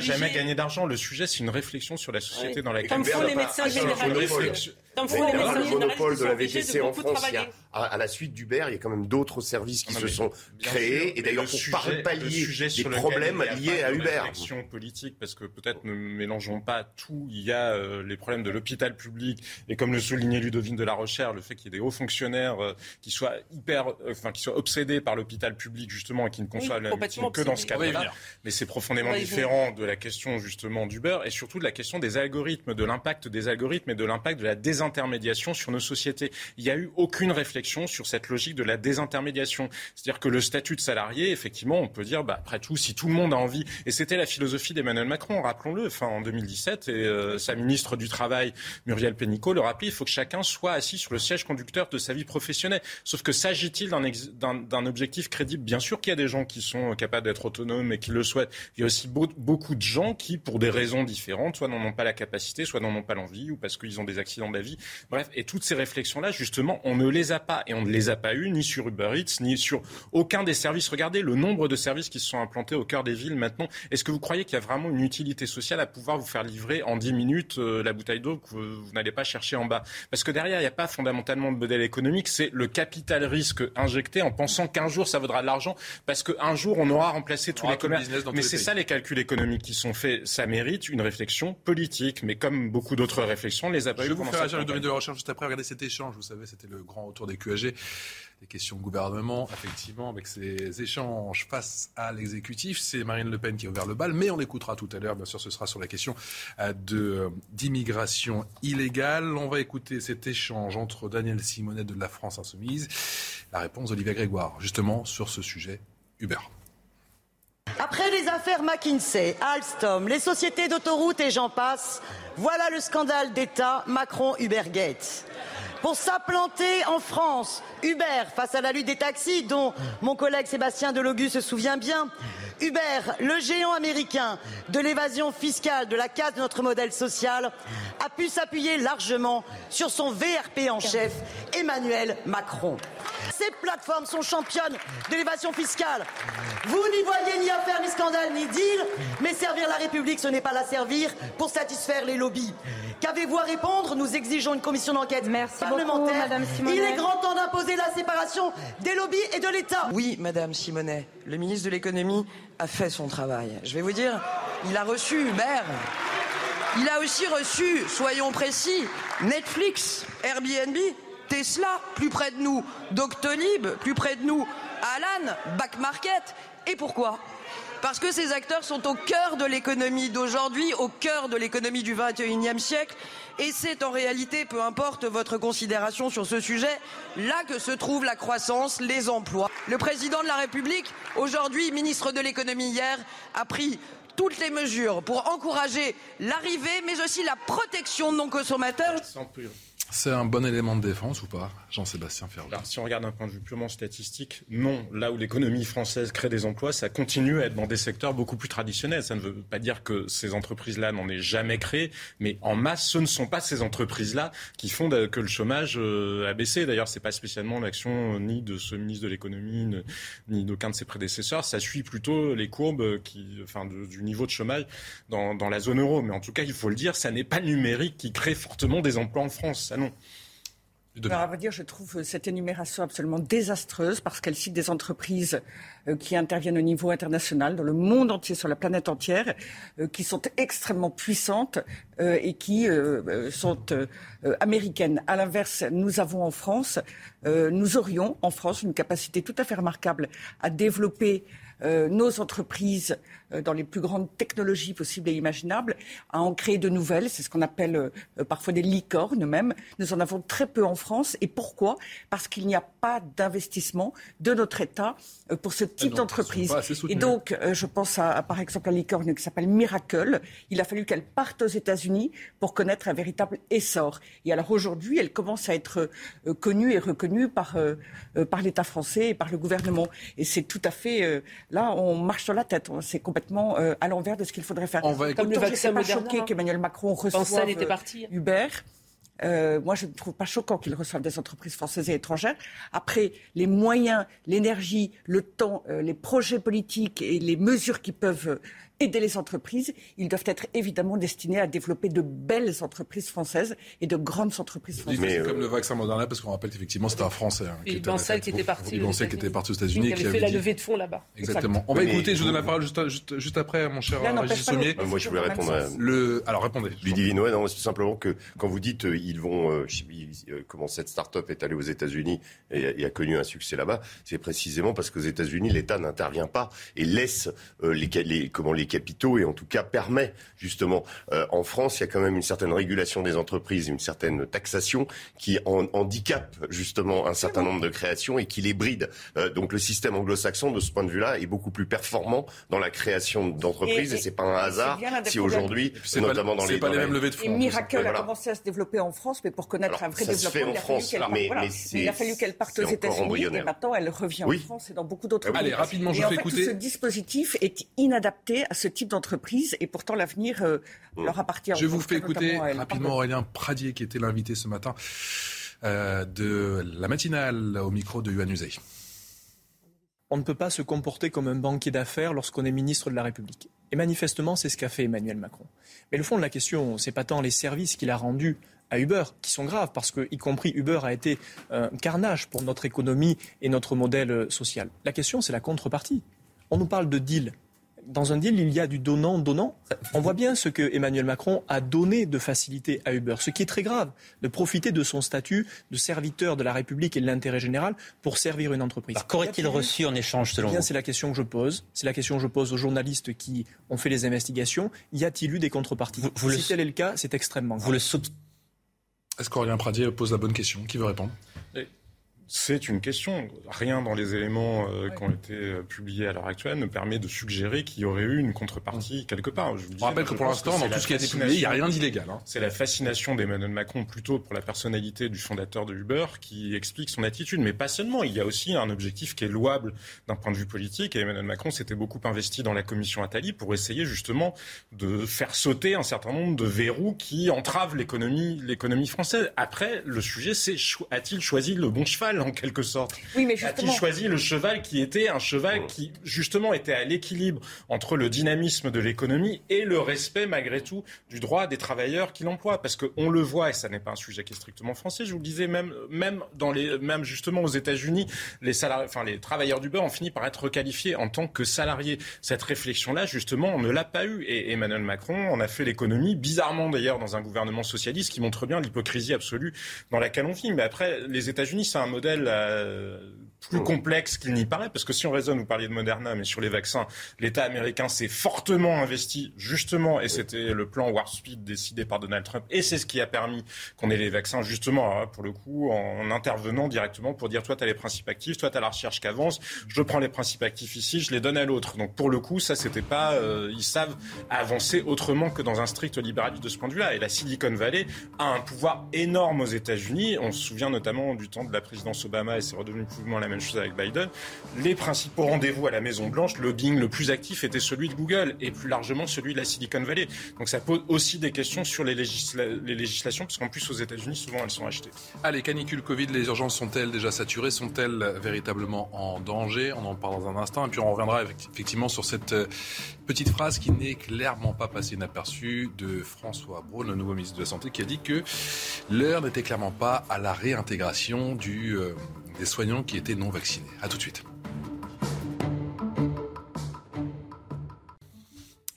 jamais gagné d'argent. Le sujet, c'est une réflexion sur la société dans laquelle Comme font les médecins généralistes. Comme font les médecins généralistes. monopole de la VTC en France, il y a à, la suite d'Uber, il y a quand même d'autres services qui se sont créés, et d'ailleurs pour pallier des problèmes liés à Uber. Une politique, parce que peut-être ne mélangeons pas tout. Il y a euh, les problèmes de l'hôpital public, et comme le soulignait Ludovine de la Recherche, le fait qu'il y ait des hauts fonctionnaires euh, qui soient hyper, euh, enfin qui soient obsédés par l'hôpital public justement et qui ne conçoivent la médecine que dans ce cadre-là. Mais c'est profondément différent de la question justement d'Uber et surtout de la question des algorithmes, de l'impact des algorithmes et de l'impact de la désintermédiation sur nos sociétés. Il n'y a eu aucune réflexion sur cette logique de la désintermédiation. C'est-à-dire que le statut de salarié, effectivement, on peut dire, bah, après tout, si tout le monde a envie, et c'était la philosophie d'Emmanuel Macron, rappelons-le, enfin, en 2017, et euh, sa ministre du Travail, Muriel Pénicaud, le rappelait, il faut que chacun soit assis sur le siège conducteur de sa vie professionnelle. Sauf que s'agit-il d'un objectif crédible? Bien sûr qu'il y a des gens qui sont capables d'être autonomes et qui le souhaitent. Il y a aussi beaucoup de gens qui, pour des raisons différentes, soit n'en ont pas la capacité, soit n'en ont pas l'envie, ou parce qu'ils ont des accidents de la vie. Bref, et toutes ces réflexions-là, justement, on ne les a pas. Et on ne les a pas eues ni sur Uber Eats, ni sur aucun des services. Regardez le nombre de services qui se sont implantés au cœur des villes maintenant. Est-ce que vous croyez qu'il y a vraiment une utilité sociale à pouvoir vous faire livrer en 10 minutes euh, la bouteille d'eau que vous, vous n'allez pas chercher en bas? Parce que derrière, il n'y a pas fondamentalement de modèle économique, c'est le capital risque injecté en pensant qu'un jour ça vaudra de l'argent parce qu'un jour on aura remplacé tous les commerces. Mais c'est ça les calculs économiques qui sont faits. Ça mérite une réflexion politique, mais comme beaucoup d'autres réflexions, les a pas Je vais vous faire agir une de recherche juste après. Regardez cet échange, vous savez, c'était le grand retour des QAG des questions de gouvernement, effectivement, avec ces échanges face à l'exécutif. C'est Marine Le Pen qui a ouvert le bal, mais on écoutera tout à l'heure, bien sûr, ce sera sur la question euh, euh, d'immigration illégale. On va écouter cet échange entre Daniel Simonet de la France Insoumise, la réponse d'Olivier Grégoire, justement, sur ce sujet Uber. Après les affaires McKinsey, Alstom, les sociétés d'autoroutes et j'en passe, voilà le scandale d'État Macron-Ubergate pour s'implanter en France. Uber, face à la lutte des taxis, dont mon collègue Sébastien Delogu se souvient bien. Uber, le géant américain de l'évasion fiscale, de la casse de notre modèle social, a pu s'appuyer largement sur son VRP en chef, Emmanuel Macron. Ces plateformes sont championnes de l'évasion fiscale. Vous n'y voyez ni affaire, ni scandale, ni deal, mais servir la République, ce n'est pas la servir pour satisfaire les lobbies. Qu'avez-vous à répondre? Nous exigeons une commission d'enquête parlementaire. Il est grand temps d'imposer la séparation des lobbies et de l'État. Oui, Madame Simonet, le ministre de l'économie a fait son travail. Je vais vous dire, il a reçu Uber. Il a aussi reçu, soyons précis, Netflix, Airbnb, Tesla, plus près de nous, Doctolib, plus près de nous, Alan, Back Market. Et pourquoi? Parce que ces acteurs sont au cœur de l'économie d'aujourd'hui, au cœur de l'économie du XXIe siècle. Et c'est en réalité, peu importe votre considération sur ce sujet, là que se trouve la croissance, les emplois. Le président de la République, aujourd'hui ministre de l'économie hier, a pris toutes les mesures pour encourager l'arrivée, mais aussi la protection de nos consommateurs. C'est un bon élément de défense ou pas, Jean-Sébastien Ferrand Si on regarde d'un point de vue purement statistique, non. Là où l'économie française crée des emplois, ça continue à être dans des secteurs beaucoup plus traditionnels. Ça ne veut pas dire que ces entreprises-là n'en aient jamais créé, mais en masse, ce ne sont pas ces entreprises-là qui font que le chômage euh, a baissé. D'ailleurs, c'est pas spécialement l'action ni de ce ministre de l'économie ni d'aucun de ses prédécesseurs. Ça suit plutôt les courbes qui, enfin, du niveau de chômage dans, dans la zone euro. Mais en tout cas, il faut le dire, ça n'est pas numérique qui crée fortement des emplois en France. Ça, alors, à vrai dire, je trouve cette énumération absolument désastreuse parce qu'elle cite des entreprises euh, qui interviennent au niveau international, dans le monde entier, sur la planète entière, euh, qui sont extrêmement puissantes euh, et qui sont américaines. À l'inverse, nous avons en France, nous aurions en France une capacité tout à fait remarquable à développer nos entreprises euh, dans les plus grandes technologies possibles et imaginables, à en créer de nouvelles. C'est ce qu'on appelle euh, parfois des licornes même. Nous en avons très peu en France. Et pourquoi? Parce qu'il n'y a pas d'investissement de notre État euh, pour ce type d'entreprise. Et donc, je pense à, par exemple à licorne qui s'appelle Miracle. Il a fallu qu'elle parte aux États-Unis pour connaître un véritable essor. Et alors aujourd'hui, elle commence à être connue et reconnue par, par l'État français et par le gouvernement. Et c'est tout à fait... là, on marche sur la tête. C'est complètement euh, à l'envers de ce qu'il faudrait faire. On va Comme le vaccin pas choqué qu'Emmanuel Macron reçoive était parti. Uber. Euh, moi, je ne trouve pas choquant qu'il reçoive des entreprises françaises et étrangères. Après, les moyens, l'énergie, le temps, euh, les projets politiques et les mesures qui peuvent aider les entreprises, ils doivent être évidemment destinés à développer de belles entreprises françaises et de grandes entreprises françaises. Mais comme le vaccin Moderna, parce qu'on rappelle qu'effectivement c'était un Français. Hein, qui, était, qui était parti. qui était parti aux États-Unis. Qui avait fait la levée de fonds là-bas. Exactement. On va écouter, je vous donne la parole juste, juste, après, mon cher Régis Sommier. Moi, je voulais répondre à... Le... Alors, répondez. Ludivine, ouais, non, c'est tout simplement que quand vous dites euh, ils vont, euh, euh, comment cette start-up est allée aux États-Unis et, a connu un succès là-bas, c'est précisément parce qu'aux États-Unis, l'État n'intervient pas et laisse les, comment, les capitaux et en tout cas permet justement en France, il y a quand même une certaine régulation des entreprises, une certaine taxation qui en, handicape justement un certain nombre de créations et qui les bride. donc le système anglo-saxon de ce point de vue-là est beaucoup plus performant dans la création d'entreprises et, et c'est pas un hasard si aujourd'hui, notamment dans les, pas les mêmes levées de fonds. Et Miracle a commencé à se développer en France, mais pour connaître un vrai développement, il a fallu qu'elle parte aux États-Unis et maintenant elle revient en France et dans beaucoup d'autres pays. Allez, rapidement, je fais en fait, écouter. Ce dispositif est inadapté à ce type d'entreprise et pourtant l'avenir euh, leur appartient. Je vous fais écouter rapidement Aurélien Pradier qui était l'invité ce matin euh, de la matinale au micro de Yuan Uzey. On ne peut pas se comporter comme un banquier d'affaires lorsqu'on est ministre de la République. Et manifestement, c'est ce qu'a fait Emmanuel Macron. Mais le fond de la question, c'est pas tant les services qu'il a rendus à Uber, qui sont graves, parce que, y compris Uber a été un carnage pour notre économie et notre modèle social. La question, c'est la contrepartie. On nous parle de deal dans un deal, il y a du donnant-donnant. On voit bien ce que Emmanuel Macron a donné de facilité à Uber, ce qui est très grave, de profiter de son statut de serviteur de la République et de l'intérêt général pour servir une entreprise. Qu'aurait-il reçu en échange selon eh C'est la question que je pose. C'est la question que je pose aux journalistes qui ont fait les investigations. Y a-t-il eu des contreparties Si tel est le cas, c'est extrêmement grave. Est-ce qu'Aurélien Pradier pose la bonne question? Qui veut répondre? C'est une question. Rien dans les éléments euh, qui ont été euh, publiés à l'heure actuelle ne permet de suggérer qu'il y aurait eu une contrepartie quelque part. Je vous rappelle que pour l'instant, dans tout ce qui a été publié, il n'y a rien d'illégal. Hein. C'est la fascination d'Emmanuel Macron plutôt pour la personnalité du fondateur de Uber qui explique son attitude. Mais pas seulement. Il y a aussi un objectif qui est louable d'un point de vue politique. Et Emmanuel Macron s'était beaucoup investi dans la commission Attali pour essayer justement de faire sauter un certain nombre de verrous qui entravent l'économie, l'économie française. Après, le sujet, c'est a-t-il choisi le bon cheval? En quelque sorte. Oui, mais A-t-il choisi le cheval qui était un cheval qui, justement, était à l'équilibre entre le dynamisme de l'économie et le respect, malgré tout, du droit des travailleurs qui l'emploient? Parce qu'on le voit, et ça n'est pas un sujet qui est strictement français, je vous le disais, même, même, dans les, même justement aux États-Unis, les, salariés, enfin, les travailleurs du beurre ont fini par être requalifiés en tant que salariés. Cette réflexion-là, justement, on ne l'a pas eu. Et Emmanuel Macron en a fait l'économie, bizarrement d'ailleurs, dans un gouvernement socialiste qui montre bien l'hypocrisie absolue dans laquelle on vit. Mais après, les États-Unis, c'est un modèle euh, plus complexe qu'il n'y paraît, parce que si on raisonne, vous parliez de Moderna, mais sur les vaccins, l'État américain s'est fortement investi, justement, et c'était le plan Warp Speed décidé par Donald Trump, et c'est ce qui a permis qu'on ait les vaccins, justement, pour le coup, en intervenant directement pour dire, toi, tu as les principes actifs, toi, tu as la recherche qui avance, je prends les principes actifs ici, je les donne à l'autre. Donc, pour le coup, ça, c'était pas, euh, ils savent avancer autrement que dans un strict libéralisme de ce point de vue-là. Et la Silicon Valley a un pouvoir énorme aux États-Unis. On se souvient notamment du temps de la présidence Obama, et c'est redevenu plus ou moins la même chose avec Biden, les principaux rendez-vous à la Maison-Blanche, le lobbying le plus actif était celui de Google et plus largement celui de la Silicon Valley. Donc ça pose aussi des questions sur les, les législations, parce qu'en plus aux États-Unis, souvent elles sont achetées. Allez, canicule Covid, les urgences sont-elles déjà saturées? Sont-elles véritablement en danger? On en parle dans un instant. Et puis on reviendra effectivement sur cette euh, petite phrase qui n'est clairement pas passée inaperçue de François Braun, le nouveau ministre de la Santé, qui a dit que l'heure n'était clairement pas à la réintégration du euh, des soignants qui étaient non vaccinés. A tout de suite.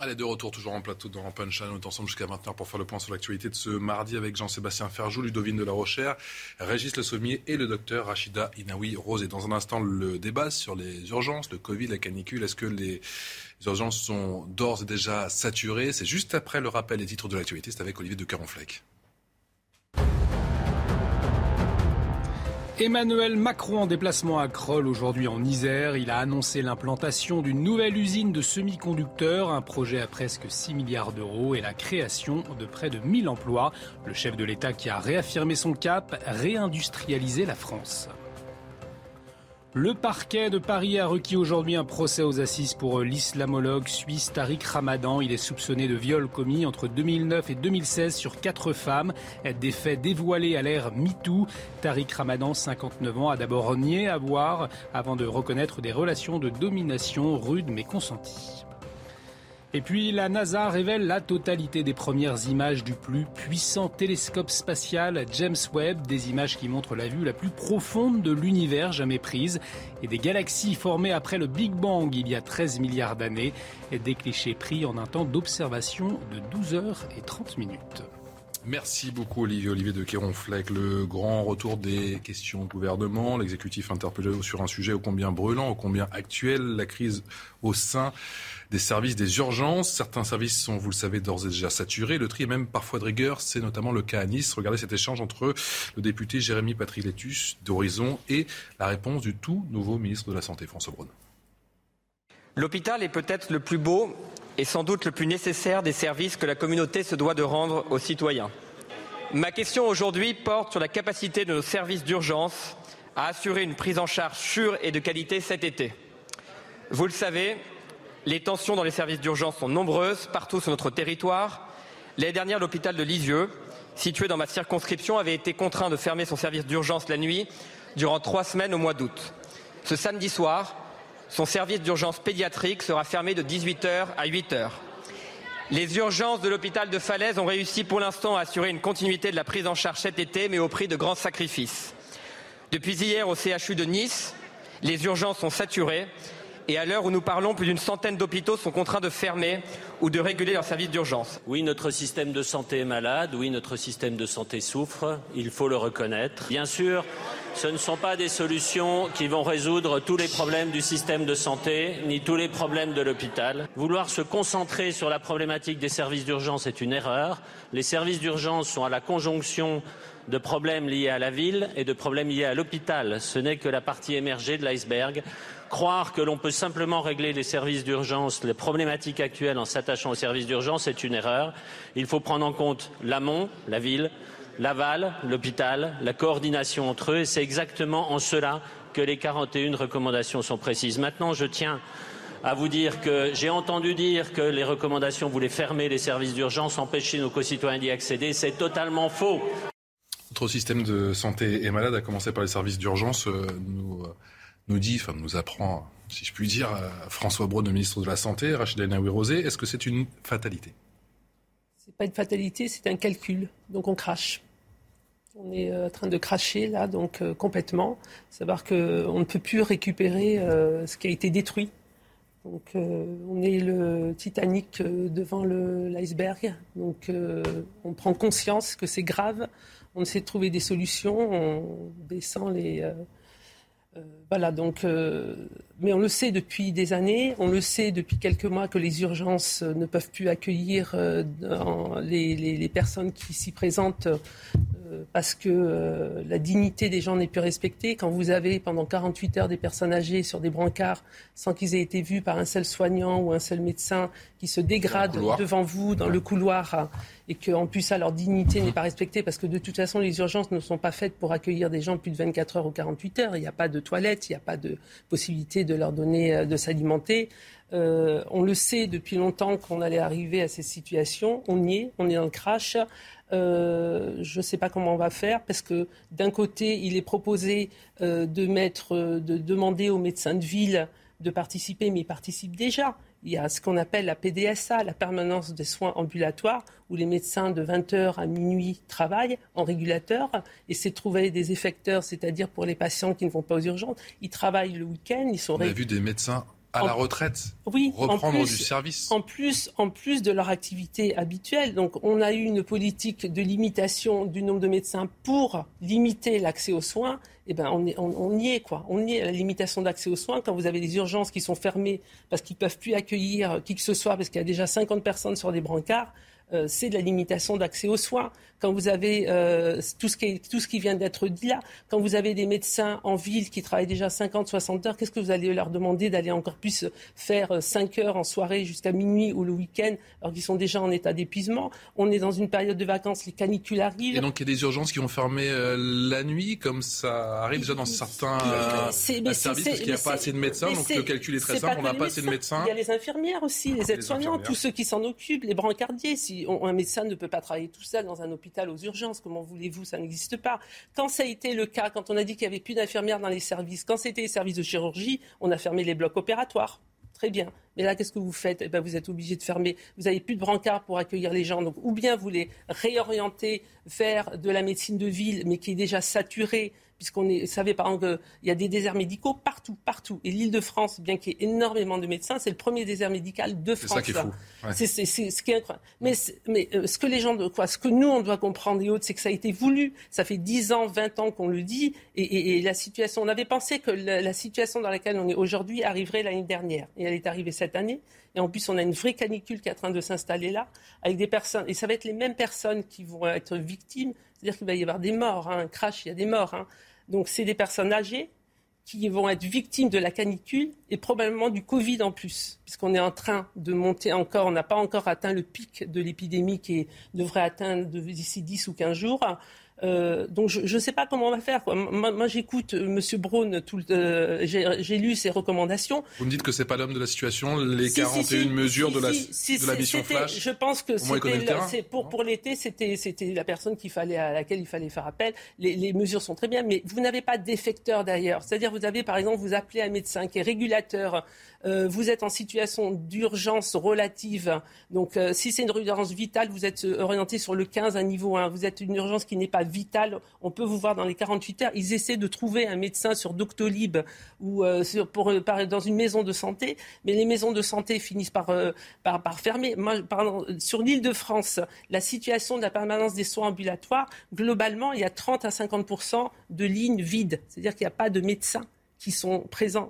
Allez, de retour toujours en plateau dans Punchline. On est ensemble jusqu'à 20h pour faire le point sur l'actualité de ce mardi avec Jean-Sébastien Ferjou, Ludovine de la Rochère, Régis Le Sommier et le docteur Rachida Inaoui Rosé. Dans un instant, le débat sur les urgences, le Covid, la canicule. Est-ce que les urgences sont d'ores et déjà saturées? C'est juste après le rappel des titres de l'actualité. C'est avec Olivier de Caronfleck. Emmanuel Macron en déplacement à Kroll aujourd'hui en Isère. Il a annoncé l'implantation d'une nouvelle usine de semi-conducteurs, un projet à presque 6 milliards d'euros et la création de près de 1000 emplois. Le chef de l'État qui a réaffirmé son cap, réindustrialiser la France. Le parquet de Paris a requis aujourd'hui un procès aux assises pour l'islamologue suisse Tariq Ramadan. Il est soupçonné de viol commis entre 2009 et 2016 sur quatre femmes. Des faits dévoilés à l'ère MeToo. Tariq Ramadan, 59 ans, a d'abord nié avoir avant de reconnaître des relations de domination rudes mais consenties. Et puis la NASA révèle la totalité des premières images du plus puissant télescope spatial James Webb, des images qui montrent la vue la plus profonde de l'univers jamais prise et des galaxies formées après le Big Bang il y a 13 milliards d'années, des clichés pris en un temps d'observation de 12 heures et 30 minutes. Merci beaucoup Olivier Olivier de Kéronfleck. Le grand retour des questions au gouvernement, l'exécutif interpellé sur un sujet ô combien brûlant, ô combien actuel, la crise au sein des services des urgences. Certains services sont, vous le savez, d'ores et déjà saturés. Le tri est même parfois de rigueur. C'est notamment le cas à Nice. Regardez cet échange entre le député Jérémy Patriletus d'Horizon et la réponse du tout nouveau ministre de la Santé, François Braun. L'hôpital est peut-être le plus beau et sans doute le plus nécessaire des services que la communauté se doit de rendre aux citoyens. Ma question aujourd'hui porte sur la capacité de nos services d'urgence à assurer une prise en charge sûre et de qualité cet été. Vous le savez, les tensions dans les services d'urgence sont nombreuses partout sur notre territoire. L'année dernière, l'hôpital de Lisieux, situé dans ma circonscription, avait été contraint de fermer son service d'urgence la nuit durant trois semaines au mois d'août. Ce samedi soir, son service d'urgence pédiatrique sera fermé de 18h à 8h. Les urgences de l'hôpital de Falaise ont réussi pour l'instant à assurer une continuité de la prise en charge cet été, mais au prix de grands sacrifices. Depuis hier au CHU de Nice, les urgences sont saturées et à l'heure où nous parlons, plus d'une centaine d'hôpitaux sont contraints de fermer ou de réguler leurs services d'urgence. Oui, notre système de santé est malade, oui, notre système de santé souffre, il faut le reconnaître. Bien sûr, ce ne sont pas des solutions qui vont résoudre tous les problèmes du système de santé, ni tous les problèmes de l'hôpital. Vouloir se concentrer sur la problématique des services d'urgence est une erreur. Les services d'urgence sont à la conjonction de problèmes liés à la ville et de problèmes liés à l'hôpital. Ce n'est que la partie émergée de l'iceberg. Croire que l'on peut simplement régler les services d'urgence, les problématiques actuelles en s'attachant aux services d'urgence est une erreur. Il faut prendre en compte l'amont, la ville, l'aval, l'hôpital, la coordination entre eux et c'est exactement en cela que les 41 recommandations sont précises. Maintenant, je tiens à vous dire que j'ai entendu dire que les recommandations voulaient fermer les services d'urgence, empêcher nos concitoyens d'y accéder. C'est totalement faux. Notre système de santé est malade, à commencer par les services d'urgence. Euh, nous euh, nous dit, enfin nous apprend, si je puis dire, euh, François Braun, le ministre de la Santé, Rachida Naoui-Rosé, est-ce que c'est une fatalité? C'est pas une fatalité, c'est un calcul. Donc on crache. On est euh, en train de cracher là, donc euh, complètement. Savoir qu'on ne peut plus récupérer ce qui a été détruit. Donc on est le Titanic devant l'iceberg. Donc on prend conscience que c'est grave. On essaie de trouver des solutions. On descend les euh, voilà, donc, euh, mais on le sait depuis des années, on le sait depuis quelques mois que les urgences euh, ne peuvent plus accueillir les, personnes qui s'y présentent parce que la dignité des gens n'est plus respectée. Quand vous avez pendant 48 heures des personnes âgées sur des brancards sans qu'ils aient été vus par un seul soignant ou un seul médecin qui se dégradent devant vous dans le couloir et qu'en plus ça, leur dignité n'est pas respectée parce que de toute façon, les urgences ne sont pas faites pour accueillir des gens plus de 24 heures ou 48 heures. Il n'y a pas de toilettes, il n'y a pas de possibilité de leur donner euh, de s'alimenter. Euh, on le sait depuis longtemps qu'on allait arriver à ces situations. On y est, on est dans le crash. Euh, je ne sais pas comment on va faire parce que d'un côté, il est proposé de mettre, de demander aux médecins de ville de participer, mais ils participent déjà. Il y a ce qu'on appelle la PDSA, la permanence des soins ambulatoires, où les médecins de 20h à minuit travaillent en régulateur et c'est trouver des effecteurs, c'est-à-dire pour les patients qui ne vont pas aux urgences. Ils travaillent le week-end, ils sont... On a vu des médecins à la retraite, oui, reprendre du service? En plus, en plus de leur activité habituelle. Donc, on a eu une politique de limitation du nombre de médecins pour limiter l'accès aux soins. Eh ben, on, on, y est, quoi. On y est à la limitation d'accès aux soins quand vous avez des urgences qui sont fermées parce qu'ils ne peuvent plus accueillir qui que ce soit parce qu'il y a déjà 50 personnes sur des brancards. Euh, c'est de la limitation d'accès aux soins. Quand vous avez euh, tout, ce qui tout ce qui vient d'être dit là, quand vous avez des médecins en ville qui travaillent déjà 50, 60 heures, qu'est-ce que vous allez leur demander d'aller encore plus faire 5 euh, heures en soirée jusqu'à minuit ou le week-end, alors qu'ils sont déjà en état d'épuisement? On est dans une période de vacances, les canicules arrivent. Et donc il y a des urgences qui vont fermer la nuit, comme ça arrive déjà dans certains services, parce qu'il n'y a pas assez de médecins, donc le calcul est très simple, on n'a pas assez de médecins. Il y a les infirmières aussi, les aides-soignants, tous ceux qui s'en occupent, les brancardiers un médecin ne peut pas travailler tout seul dans un hôpital aux urgences. Comment voulez-vous? Ça n'existe pas. Quand ça a été le cas, quand on a dit qu'il n'y avait plus d'infirmières dans les services, quand c'était les services de chirurgie, on a fermé les blocs opératoires. Très bien. Mais là, qu'est-ce que vous faites? Eh ben, Vous êtes obligé de fermer. Vous n'avez plus de brancard pour accueillir les gens. Donc, ou bien vous les réorientez vers de la médecine de ville, mais qui est déjà saturée puisqu'on est, savez par exemple qu'il y a des déserts médicaux partout, partout. Et l'Île-de-France, bien qu'il y ait énormément de médecins, c'est le premier désert médical de France. C'est ça qui est fou. C'est, ce qui est incroyable. Mais, mais euh, ce que les gens, quoi, ce que nous on doit comprendre et autres, c'est que ça a été voulu. Ça fait 10 ans, 20 ans qu'on le dit, et, la situation. On avait pensé que la, situation dans laquelle on est aujourd'hui arriverait l'année dernière, et elle est arrivée cette année. Et en plus, on a une vraie canicule qui est en train de s'installer là, avec des personnes. Et ça va être les mêmes personnes qui vont être victimes c'est-à-dire qu'il va y avoir des morts, hein, un crash, il y a des morts. Hein. Donc c'est des personnes âgées qui vont être victimes de la canicule et probablement du Covid en plus, puisqu'on est en train de monter encore, on n'a pas encore atteint le pic de l'épidémie qui devrait atteindre d'ici 10 ou 15 jours. Euh, donc je ne sais pas comment on va faire. Moi, j'écoute euh, M. Braun, euh, j'ai lu ses recommandations. Vous me dites que c'est pas l'homme de la situation, les 41 mesures de la, de la mission Flash. Je pense que c'était pour, pour l'été, c'était la personne qu'il fallait, à laquelle il fallait faire appel. Les, les mesures sont très bien, mais vous n'avez pas d'effecteur d'ailleurs. C'est-à-dire vous avez par exemple, vous appelez un médecin qui est régulateur euh, vous êtes en situation d'urgence relative. Donc, euh, si c'est une urgence vitale, vous êtes euh, orienté sur le 15 à niveau 1. Vous êtes une urgence qui n'est pas vitale. On peut vous voir dans les 48 heures. Ils essaient de trouver un médecin sur Doctolib ou sur, pour, dans une maison de santé, mais les maisons de santé finissent par, par, fermer. Moi, pardon, sur l'île de France, la situation de la permanence des soins ambulatoires, globalement, il y a 30 à 50 de lignes vides. C'est-à-dire qu'il n'y a pas de médecins qui sont présents.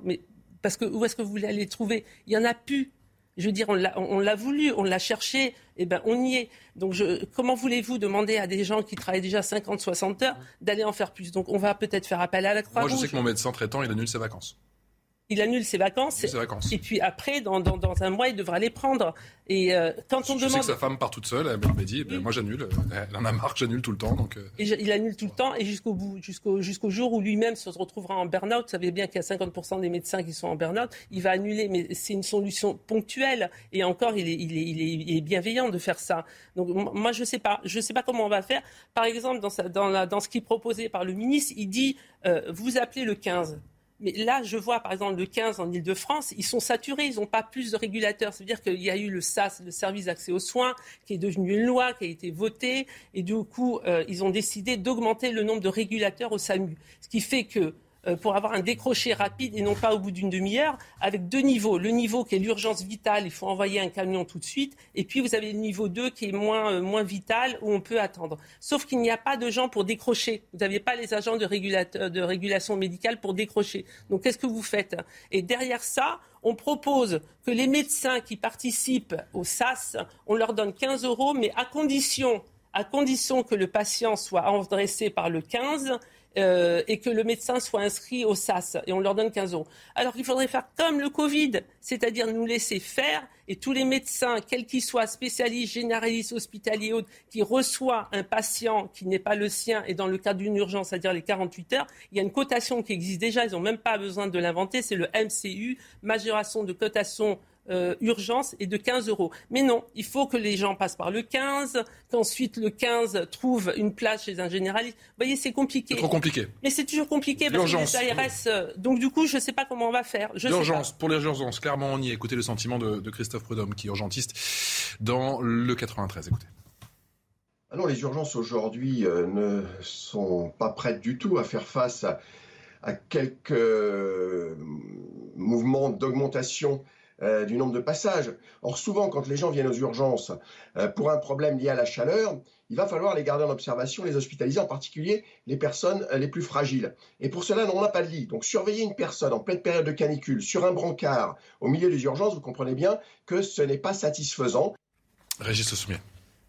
Parce que où est-ce que vous voulez aller trouver? Il n'y en a plus. Je veux dire, on l'a voulu, on l'a cherché, et eh ben on y est. Donc je, comment voulez-vous demander à des gens qui travaillent déjà 50, 60 heures d'aller en faire plus? Donc on va peut-être faire appel à la Croix-Rouge. Moi je sais que mon médecin traitant, il annule ses vacances il annule ses vacances. Et puis après, dans, un mois, il devra les prendre. Et euh, quand on je demande. Sais que sa femme part toute seule, elle m'a dit, ben, moi j'annule. Elle en a marre, j'annule tout le temps. Donc, euh. et il annule tout le temps et jusqu'au bout, jusqu'au jusqu'au jour où lui-même se retrouvera en burn-out. Vous savez bien qu'il y a 50% des médecins qui sont en burn-out. Il va annuler, mais c'est une solution ponctuelle. Et encore, il est, il est, il est, bienveillant de faire ça. Donc moi, je sais pas, je sais pas comment on va faire. Par exemple, dans, dans, la, dans ce qui est proposé par le ministre, il dit, euh, vous appelez le 15. Mais là, je vois par exemple le 15 en Ile-de-France, ils sont saturés, ils n'ont pas plus de régulateurs. C'est-à-dire qu'il y a eu le SAS, le service d'accès aux soins, qui est devenu une loi, qui a été votée, et du coup, euh, ils ont décidé d'augmenter le nombre de régulateurs au SAMU. Ce qui fait que pour avoir un décroché rapide et non pas au bout d'une demi-heure, avec deux niveaux. Le niveau qui est l'urgence vitale, il faut envoyer un camion tout de suite, et puis vous avez le niveau 2 qui est moins, euh, moins vital, où on peut attendre. Sauf qu'il n'y a pas de gens pour décrocher. Vous n'avez pas les agents de, de régulation médicale pour décrocher. Donc qu'est-ce que vous faites? Et derrière ça, on propose que les médecins qui participent au SAS, on leur donne 15 euros, mais à condition à condition que le patient soit adressé par le 15 euh, et que le médecin soit inscrit au SAS et on leur donne 15 euros. Alors qu'il faudrait faire comme le Covid, c'est-à-dire nous laisser faire et tous les médecins, quels qu'ils soient, spécialistes, généralistes, hospitaliers, autres, qui reçoit un patient qui n'est pas le sien et dans le cadre d'une urgence, c'est-à-dire les 48 heures, il y a une cotation qui existe déjà, ils n'ont même pas besoin de l'inventer, c'est le MCU, majoration de cotation euh, urgence est de 15 euros. Mais non, il faut que les gens passent par le 15, qu'ensuite le 15 trouve une place chez un généraliste. Vous voyez, c'est compliqué. C'est trop compliqué. Mais c'est toujours compliqué parce que les ARS. Euh, donc du coup, je ne sais pas comment on va faire. L'urgence, pour les urgences, clairement, on y est. Écoutez le sentiment de, Christophe Prudhomme, qui est urgentiste dans le 93. Écoutez. Ah non, les urgences aujourd'hui euh, ne sont pas prêtes du tout à faire face à, à quelques mouvements d'augmentation euh, du nombre de passages. Or, souvent, quand les gens viennent aux urgences euh, pour un problème lié à la chaleur, il va falloir les garder en observation, les hospitaliser, en particulier les personnes euh, les plus fragiles. Et pour cela, on n'a pas de lit. Donc, surveiller une personne en pleine période de canicule sur un brancard au milieu des urgences, vous comprenez bien que ce n'est pas satisfaisant. Régis.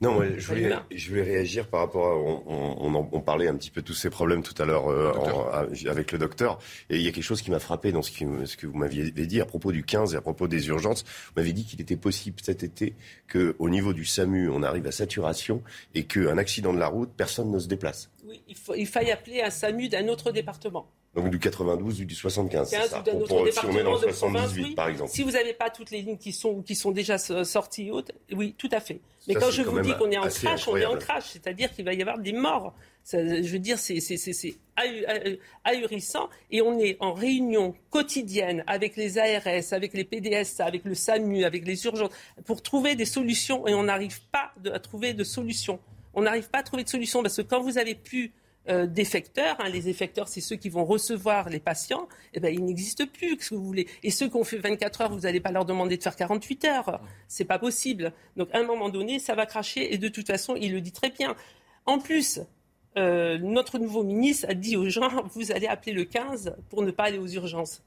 Non, je, voulais, je voulais réagir par rapport à. On, on, parlait un petit peu de tous ces problèmes tout à l'heure euh, avec le docteur. Et il y a quelque chose qui m'a frappé dans ce, qui, ce que vous m'aviez dit à propos du 15 et à propos des urgences. Vous m'avez dit qu'il était possible cet été qu'au niveau du SAMU, on arrive à saturation et qu'un accident de la route, personne ne se déplace. Oui, il, faut, il faille appeler un SAMU d'un autre département. Donc du 92 ou du 75, c'est 15 ça. ou si on met dans le département de province, 78, oui. par exemple. Si vous n'avez pas toutes les lignes qui sont, qui sont déjà so- sorties hautes, oui, tout à fait. Mais Ça, quand je quand vous dis qu'on est en crash, on est en crash. C'est-à-dire qu'il va y avoir des morts. Ça, je veux dire, c'est c'est- c'est- c'est ahu- ahu- ahurissant. Et on est en réunion quotidienne avec les ARS, avec les PDS, avec le SAMU, avec les urgences, pour trouver des solutions. Et on n'arrive pas de- à trouver de solutions. On n'arrive pas à trouver de solution parce que quand vous avez plus euh, d'effecteurs, hein, les effecteurs, c'est ceux qui vont recevoir les patients, eh ben, ils n'existent plus. Qu'est-ce que vous voulez Et ceux qui ont fait 24 heures, vous n'allez pas leur demander de faire 48 heures. C'est pas possible. Donc, à un moment donné, ça va cracher. Et de toute façon, il le dit très bien. En plus, euh, notre nouveau ministre a dit aux gens (laughs) vous allez appeler le 15 pour ne pas aller aux urgences.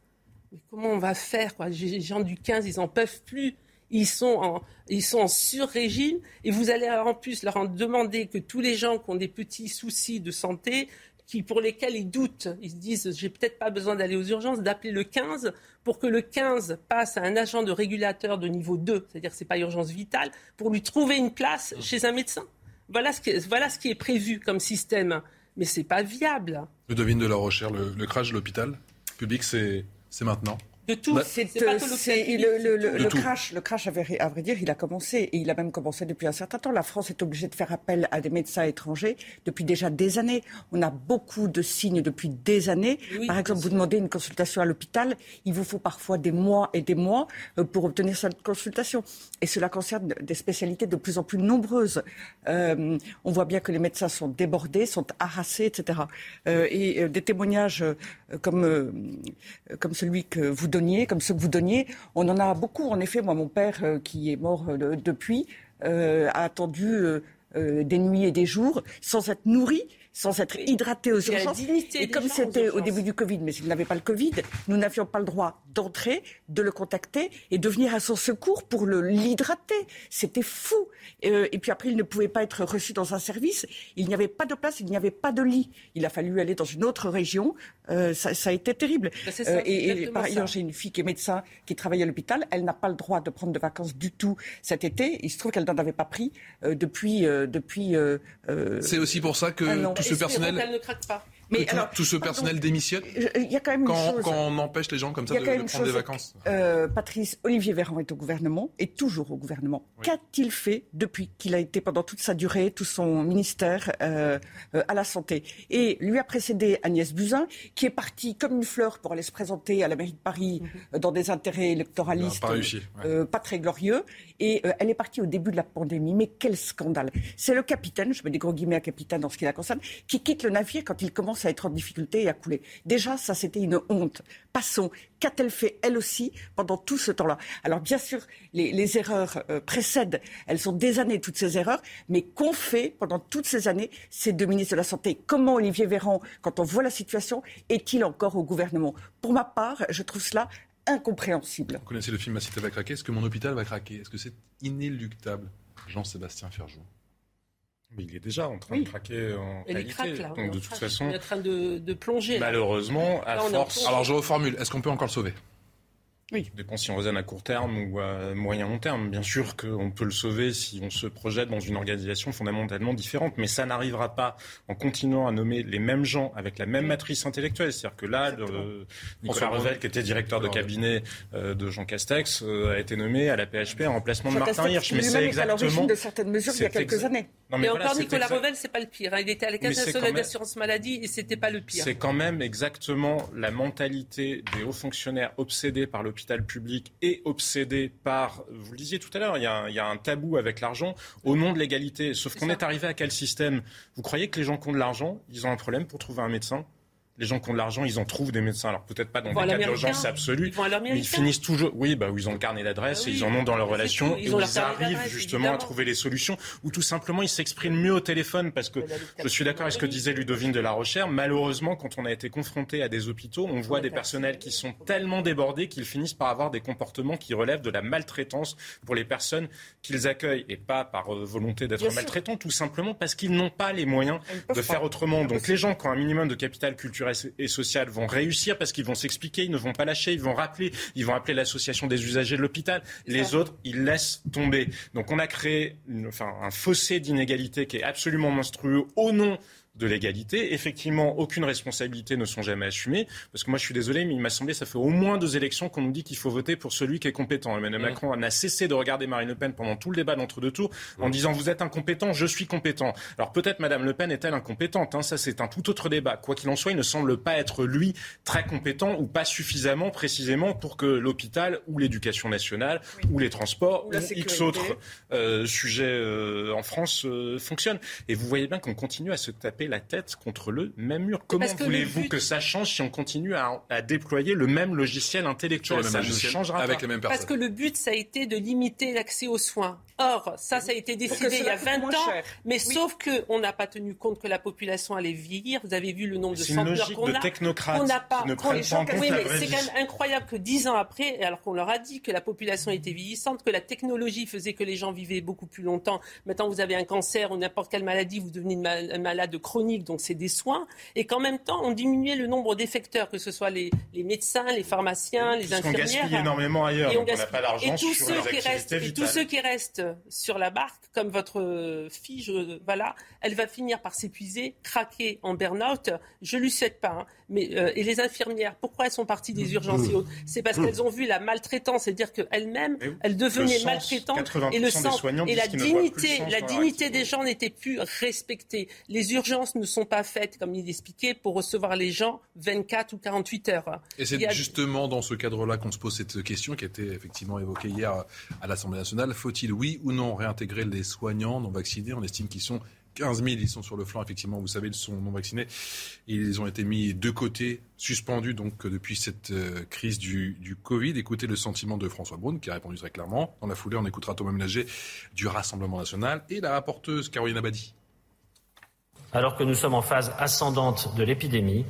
Mais comment on va faire quoi? Les gens du 15, ils n'en peuvent plus. Ils sont en, ils sont en sur-régime et vous allez en plus leur en demander que tous les gens qui ont des petits soucis de santé, qui, pour lesquels ils doutent, ils se disent j'ai peut-être pas besoin d'aller aux urgences, d'appeler le 15 pour que le 15 passe à un agent de régulateur de niveau 2, c'est-à-dire que ce n'est pas urgence vitale, pour lui trouver une place chez un médecin. Voilà ce qui est, voilà ce qui est prévu comme système. Mais c'est pas viable. Ludovine de la Rochère, le, le crash de l'hôpital public, c'est c'est maintenant. De tout. Bah, C'est, C'est pas que l'hôpital c'est- public, le, crash, le crash à vrai, à vrai dire, il a commencé et il a même commencé depuis un certain temps. La France est obligée de faire appel à des médecins étrangers depuis déjà des années. On a beaucoup de signes depuis des années. Oui, Par exemple, vous demandez une consultation à l'hôpital, il vous faut parfois des mois et des mois euh, pour obtenir cette consultation. Et cela concerne des spécialités de plus en plus nombreuses. Euh, on voit bien que les médecins sont débordés, sont harassés, etc. Euh, et euh, des témoignages euh, comme, euh, comme celui que vous comme ceux que vous donniez, on en a beaucoup. En effet, moi, mon père, euh, qui est mort euh, de- depuis, euh, a attendu des nuits et des jours sans être nourri, sans être hydraté aux urgences. Et comme c'était au début du Covid, mais s'il n'avait pas le Covid, nous n'avions pas le droit d'entrer, de le contacter et de venir à son secours pour le l'hydrater. C'était fou. Euh, et puis après, il ne pouvait pas être reçu dans un service. Il n'y avait pas de place, il n'y avait pas de lit. Il a fallu aller dans une autre région. Euh, ça, ça a été terrible. Ben, ça, Euh, et, par ailleurs, j'ai une fille qui est médecin, qui travaille à l'hôpital. Elle n'a pas le droit de prendre de vacances du tout cet été. Il se trouve qu'elle n'en avait pas pris euh, depuis. euh, depuis euh, euh, C'est aussi pour ça que Ah tout ce personnel, ne craque pas. Mais tout, alors, tout ce pardon, personnel démissionne je- Il y a quand même une quand, chose. quand on empêche les gens comme ça de, de prendre des vacances. euh, Patrice, Olivier Véran est au gouvernement, est toujours au gouvernement. Qu'a-t-il fait depuis qu'il a été pendant toute sa durée, tout son ministère euh, euh, à la santé? Et lui a précédé Agnès Buzyn, qui est partie comme une fleur pour aller se présenter à la mairie de Paris euh, dans des intérêts électoralistes Mhm. Pas réussi, ouais. euh, pas très glorieux. Et euh, elle est partie au début de la pandémie. Mais quel scandale C'est le capitaine, je mets des gros guillemets à capitaine dans ce qui la concerne, qui quitte le navire quand il commence à être en difficulté et à couler. Déjà, ça, c'était une honte. Passons. Qu'a-t-elle fait, elle aussi, pendant tout ce temps-là? Alors, bien sûr, les, erreurs euh, précèdent. Elles sont des années, toutes ces erreurs. Mais qu'ont fait pendant toutes ces années ces deux ministres de la Santé? Comment Olivier Véran, quand on voit la situation, est-il encore au gouvernement? Pour ma part, je trouve cela incompréhensible. Vous connaissez le film Ma cité va craquer Est-ce que mon hôpital va craquer? Est-ce que c'est inéluctable? Jean-Sébastien Ferjou. Mais il est déjà en train Oui. de craquer en Elle est qualité. craque, là. Donc de en toute train- façon, On est en train de, de plonger. là. malheureusement, à Là, force. Alors je reformule. Est-ce qu'on peut encore le sauver? Dépend si on raisonne à court terme ou à moyen long terme. Bien sûr qu'on peut le sauver si on se projette dans une organisation fondamentalement différente, mais ça n'arrivera pas en continuant à nommer les mêmes gens avec la même matrice intellectuelle. C'est-à-dire que là, le- Nicolas François Revel, qui était directeur de Nicolas cabinet euh, de Jean Castex, euh, a été nommé à la PHP en remplacement de Jean Martin Hirsch. Mais c'est exactement. de certaines mesures il y a quelques exa- années. Non, mais et voilà, encore, Nicolas Revel, c'est pas le pire. hein. Il était à la Caisse nationale même- d'assurance maladie et c'était pas le pire. C'est quand même exactement la mentalité des hauts fonctionnaires obsédés par l'hôpital public et obsédés par, vous le disiez tout à l'heure, il y, a un- il y a un tabou avec l'argent au nom de l'égalité. Sauf qu'on est arrivé à quel système? Vous croyez que les gens qui ont de l'argent, ils ont un problème pour trouver un médecin? Les gens qui ont de l'argent, ils en trouvent des médecins. Alors peut-être pas dans des cas d'urgence absolue, mais ils finissent toujours, oui, bah, où ils ont le carnet d'adresse Ah et oui, ils en ont dans leur c'est relation tout. Ils et leur ils arrivent justement à trouver les solutions, ou tout simplement ils s'expriment mieux au téléphone parce que je suis d'accord avec ce que disait Ludovine de la Rochère. Malheureusement, quand on a été confronté à des hôpitaux, on voit des personnels qui sont tellement débordés qu'ils finissent par avoir des comportements qui relèvent de la maltraitance pour les personnes qu'ils accueillent et pas par euh, volonté d'être maltraitants, tout simplement parce qu'ils n'ont pas les moyens de faire autrement. Donc les gens qui ont un minimum de capital culturel et social vont réussir parce qu'ils vont s'expliquer, ils ne vont pas lâcher, ils vont rappeler, ils vont appeler l'association des usagers de l'hôpital. Les autres, ils laissent tomber. Donc on a créé une- enfin, un fossé d'inégalité qui est absolument monstrueux au nom de l'égalité. Effectivement, aucune responsabilité ne sont jamais assumées. Parce que moi, je suis désolé, mais il m'a semblé, ça fait au moins deux élections qu'on nous dit qu'il faut voter pour celui qui est compétent. Emmanuel mmh. Macron n'a cessé de regarder Marine Le Pen pendant tout le débat d'entre-deux tours en mmh. disant vous êtes incompétent, je suis compétent. Alors peut-être Madame Le Pen est-elle incompétente hein, Ça, c'est un tout autre débat. Quoi qu'il en soit, il ne semble pas être, lui, très compétent ou pas suffisamment précisément pour que l'hôpital ou l'éducation nationale ou les transports ou, X autres euh, sujets euh, en France euh, fonctionnent. Et vous voyez bien qu'on continue à se taper la tête contre le même mur. Comment voulez-vous que ça change si on continue à, déployer le même logiciel intellectuel? Ça ne changera avec pas. Les mêmes Parce que le but, ça a été de limiter l'accès aux soins. Or, ça, ça a été décidé il y a 20 ans, mais sauf qu'on n'a pas tenu compte que la population allait vieillir. Vous avez vu le nombre de centenaires qu'on a. On n'a pas. Ne pas oui, mais c'est quand même incroyable que dix ans après, alors qu'on leur a dit que la population était vieillissante, que la technologie faisait que les gens vivaient beaucoup plus longtemps. Maintenant, vous avez un cancer ou n'importe quelle maladie, vous devenez une malade chronique, donc c'est des soins. Et qu'en même temps, on diminuait le nombre d'effecteurs, que ce soit les, médecins, les pharmaciens, les infirmières. On gaspille énormément ailleurs, on n'a pas d'argent sur les qui restent, Et tous ceux qui restent sur la barque, comme votre fille, je, voilà, elle va finir par s'épuiser, craquer en burn-out. Je lui souhaite pas. Hein. Mais, euh, et les infirmières, pourquoi elles sont parties des urgences C'est parce qu'elles ont vu la maltraitance, c'est-à-dire qu'elles-mêmes, elles devenaient maltraitantes et le sang et la dignité, la dignité des gens n'était plus respectée. Les urgences ne sont pas faites, comme il expliquait, pour recevoir les gens 24 ou 48 heures. Et c'est justement dans ce cadre-là qu'on se pose cette question qui a été effectivement évoquée hier à l'Assemblée nationale. Faut-il, oui ou non, réintégrer les soignants non vaccinés On estime qu'ils sont 15 000, ils sont sur le flanc, effectivement, vous savez, ils sont non vaccinés. Ils ont été mis de côté, suspendus donc depuis cette euh, crise du, Covid. Écoutez le sentiment de François Braun, qui a répondu très clairement. Dans la foulée, on écoutera Thomas Ménager du Rassemblement national et la rapporteuse Caroline Abadi. Alors que nous sommes en phase ascendante de l'épidémie,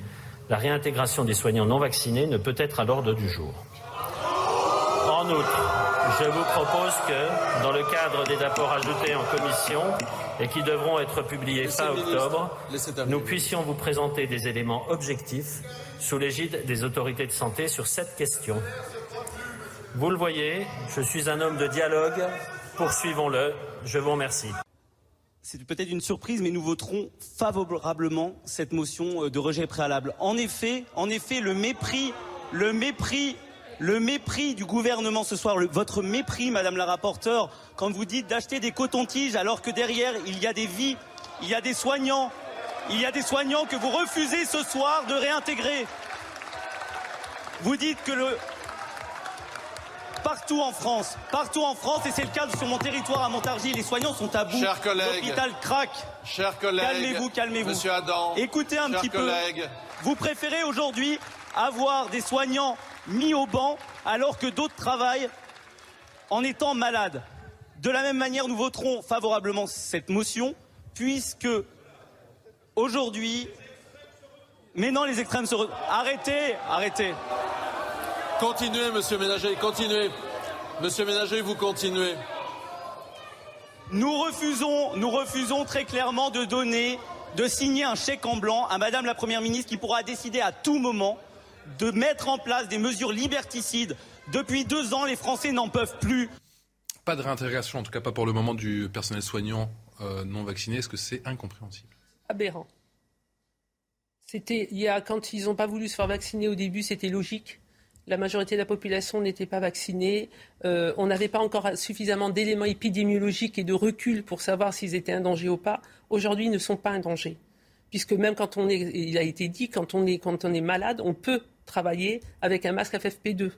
la réintégration des soignants non vaccinés ne peut être à l'ordre du jour. En outre, je vous propose que, dans le cadre des apports ajoutés en commission et qui devront être publiés fin octobre, nous puissions vous présenter des éléments objectifs sous l'égide des autorités de santé sur cette question. Vous le voyez, je suis un homme de dialogue. Poursuivons-le. Je vous remercie. C'est peut-être une surprise, mais nous voterons favorablement cette motion euh, de rejet préalable. En effet, en effet, le mépris, le mépris le mépris du gouvernement ce soir, votre mépris, Madame la rapporteure, quand vous dites d'acheter des cotons-tiges alors que derrière il y a des vies, il y a des soignants, il y a des soignants que vous refusez ce soir de réintégrer. Vous dites que le partout en France, partout en France, et c'est le cas sur mon territoire à Montargis, les soignants sont à bout. Chers collègues, l'hôpital craque. Chers collègues, calmez-vous, calmez-vous. Monsieur Adam, écoutez un petit peu. Vous préférez aujourd'hui avoir des soignants mis au banc alors que d'autres travaillent en étant malades. De la même manière, nous voterons favorablement cette motion puisque aujourd'hui, maintenant les extrêmes se... Arrêtez, arrêtez. Continuez, monsieur Ménager, continuez. Monsieur Ménager, vous continuez. Nous refusons, nous refusons très clairement de donner, de signer un chèque en blanc à Madame la Première ministre qui pourra décider à tout moment de mettre en place des mesures liberticides. Depuis deux ans, les Français n'en peuvent plus. Pas de réintégration, en tout cas pas pour le moment, du personnel soignant euh, non vacciné. Est-ce que c'est incompréhensible? Aberrant. C'était, il y a, quand ils n'ont pas voulu se faire vacciner au début, c'était logique. La majorité de la population n'était pas vaccinée. Euh, on n'avait pas encore suffisamment d'éléments épidémiologiques et de recul pour savoir s'ils étaient un danger ou pas. Aujourd'hui, ils ne sont pas un danger. Puisque même quand on est, il a été dit, quand on est, quand on est malade, on peut travailler avec un masque FFP2,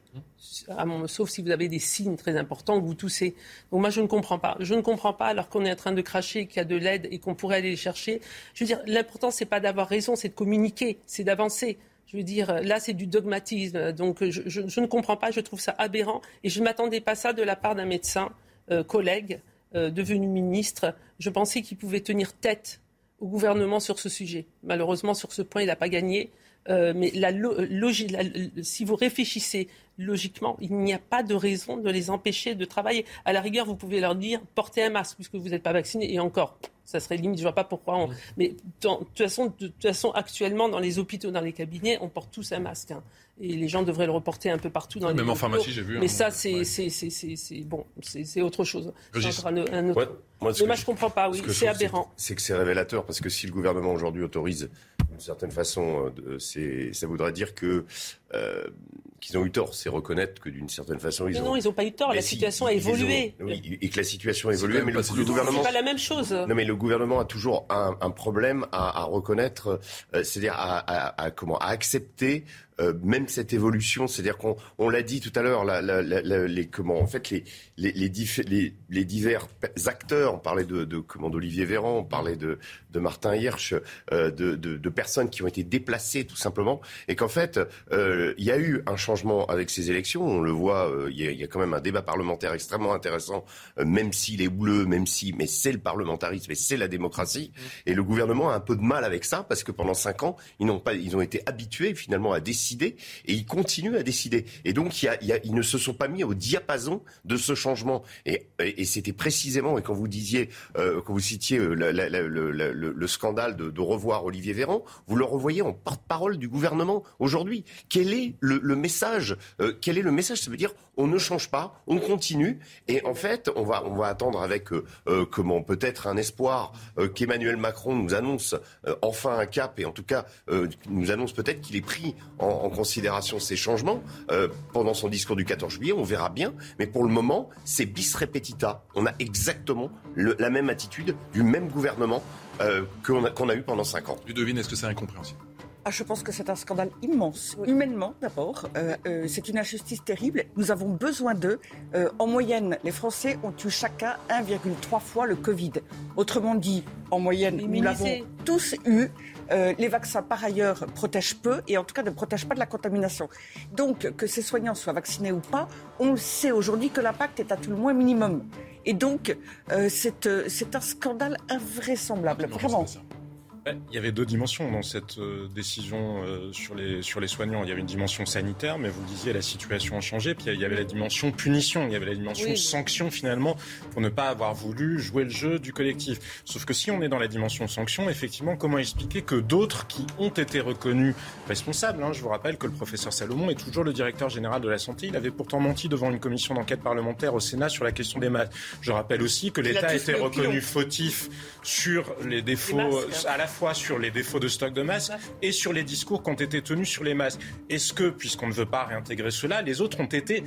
sauf si vous avez des signes très importants vous toussez. Donc moi, je ne comprends pas. Je ne comprends pas, alors qu'on est en train de cracher, qu'il y a de l'aide et qu'on pourrait aller les chercher. Je veux dire, l'important, c'est pas d'avoir raison, c'est de communiquer, c'est d'avancer. Je veux dire, là, c'est du dogmatisme. Donc, je, ne comprends pas. Je trouve ça aberrant. Et je ne m'attendais pas ça de la part d'un médecin, euh, collègue, euh, devenu ministre. Je pensais qu'il pouvait tenir tête au gouvernement sur ce sujet. Malheureusement, sur ce point, il n'a pas gagné. Euh, mais logique, si vous réfléchissez logiquement, il n'y a pas de raison de les empêcher de travailler. À la rigueur, vous pouvez leur dire portez un masque puisque vous n'êtes pas vacciné et encore. Ça serait limite, je ne vois pas pourquoi. Mais de toute, façon, de toute façon, actuellement, dans les hôpitaux, dans les cabinets, on porte tous un masque. Hein. Et les gens devraient le reporter un peu partout dans les Même en pharmacie, j'ai vu. Mais ça, c'est bon, c'est autre chose. Un, un autre... Moi, mais moi, je ne comprends pas, oui, c'est aberrant. C'est que c'est révélateur, parce que si le gouvernement aujourd'hui autorise d'une certaine façon, euh, ça voudrait dire que euh, qu'ils ont eu tort. C'est reconnaître que d'une certaine façon, ils mais ont. Non, ils n'ont pas eu tort. la situation a évolué. Oui, et que la situation a évolué, mais le, le gouvernement. C'est pas la même chose. Non, mais le gouvernement a toujours un, problème à, reconnaître, euh, c'est-à-dire à, comment, à accepter euh, même cette évolution, c'est-à-dire qu'on on l'a dit tout à l'heure, la, la, la, les comment en fait les les, les, les, divers acteurs, on parlait de, de comment d'Olivier Véran, on parlait de, de Martin Hirsch, euh, de, de, personnes qui ont été déplacées tout simplement, et qu'en fait euh, il y a eu un changement avec ces élections. On le voit, il y, a, quand même un débat parlementaire extrêmement intéressant, même s'il est houleux, même si, mais c'est le parlementarisme et c'est la démocratie. Et le gouvernement a un peu de mal avec ça parce que pendant cinq ans ils n'ont pas, ils ont été habitués finalement à décider et ils continuent à décider. Et donc, ils ne se sont pas mis au diapason de ce changement. Et, c'était précisément, et quand vous disiez, euh, quand vous citiez euh, le, le, le, le, scandale de, revoir Olivier Véran, vous le revoyez en porte-parole du gouvernement aujourd'hui. Quel est le, message euh, Quel est le message? Ça veut dire on ne change pas, on continue. Et en fait, on va, attendre avec comment peut-être un espoir qu'Emmanuel Macron nous annonce enfin un cap, et en tout cas nous annonce peut-être qu'il est pris en, en considération ces changements euh, pendant son discours du 14 juillet. On verra bien. Mais pour le moment, c'est bis repetita. On a exactement la même attitude du même gouvernement euh, qu'on a, a, eu pendant cinq ans. Ludovine, est-ce que c'est incompréhensible? Ah, je pense que c'est un scandale immense, humainement d'abord. Euh, euh, c'est une injustice terrible. Nous avons besoin d'eux. Euh, en moyenne, les Français ont eu chacun 1,3 fois le Covid. Autrement dit, en moyenne, nous l'avons tous eu. Euh, les vaccins, par ailleurs, protègent peu et en tout cas ne protègent pas de la contamination. Donc, que ces soignants soient vaccinés ou pas, on sait aujourd'hui que l'impact est à tout le moins minimum. Et donc, euh, c'est euh, un scandale invraisemblable, vraiment. Il y avait deux dimensions dans cette euh, décision euh, sur, les, sur les soignants. Il y avait une dimension sanitaire, mais vous le disiez, la situation a changé. Puis il y avait la dimension punition, il y avait la dimension oui. sanction finalement pour ne pas avoir voulu jouer le jeu du collectif. Sauf que si on est dans la dimension sanction, effectivement, comment expliquer que d'autres qui ont été reconnus responsables, hein, je vous rappelle que le professeur Salomon est toujours le directeur général de la santé, il avait pourtant menti devant une commission d'enquête parlementaire au Sénat sur la question des masques. Je rappelle aussi que l'État a été reconnu fautif sur les défauts masques, à la fois sur les défauts de stock de masques et sur les discours qui ont été tenus sur les masques. Est-ce que, puisqu'on ne veut pas réintégrer cela, les autres ont été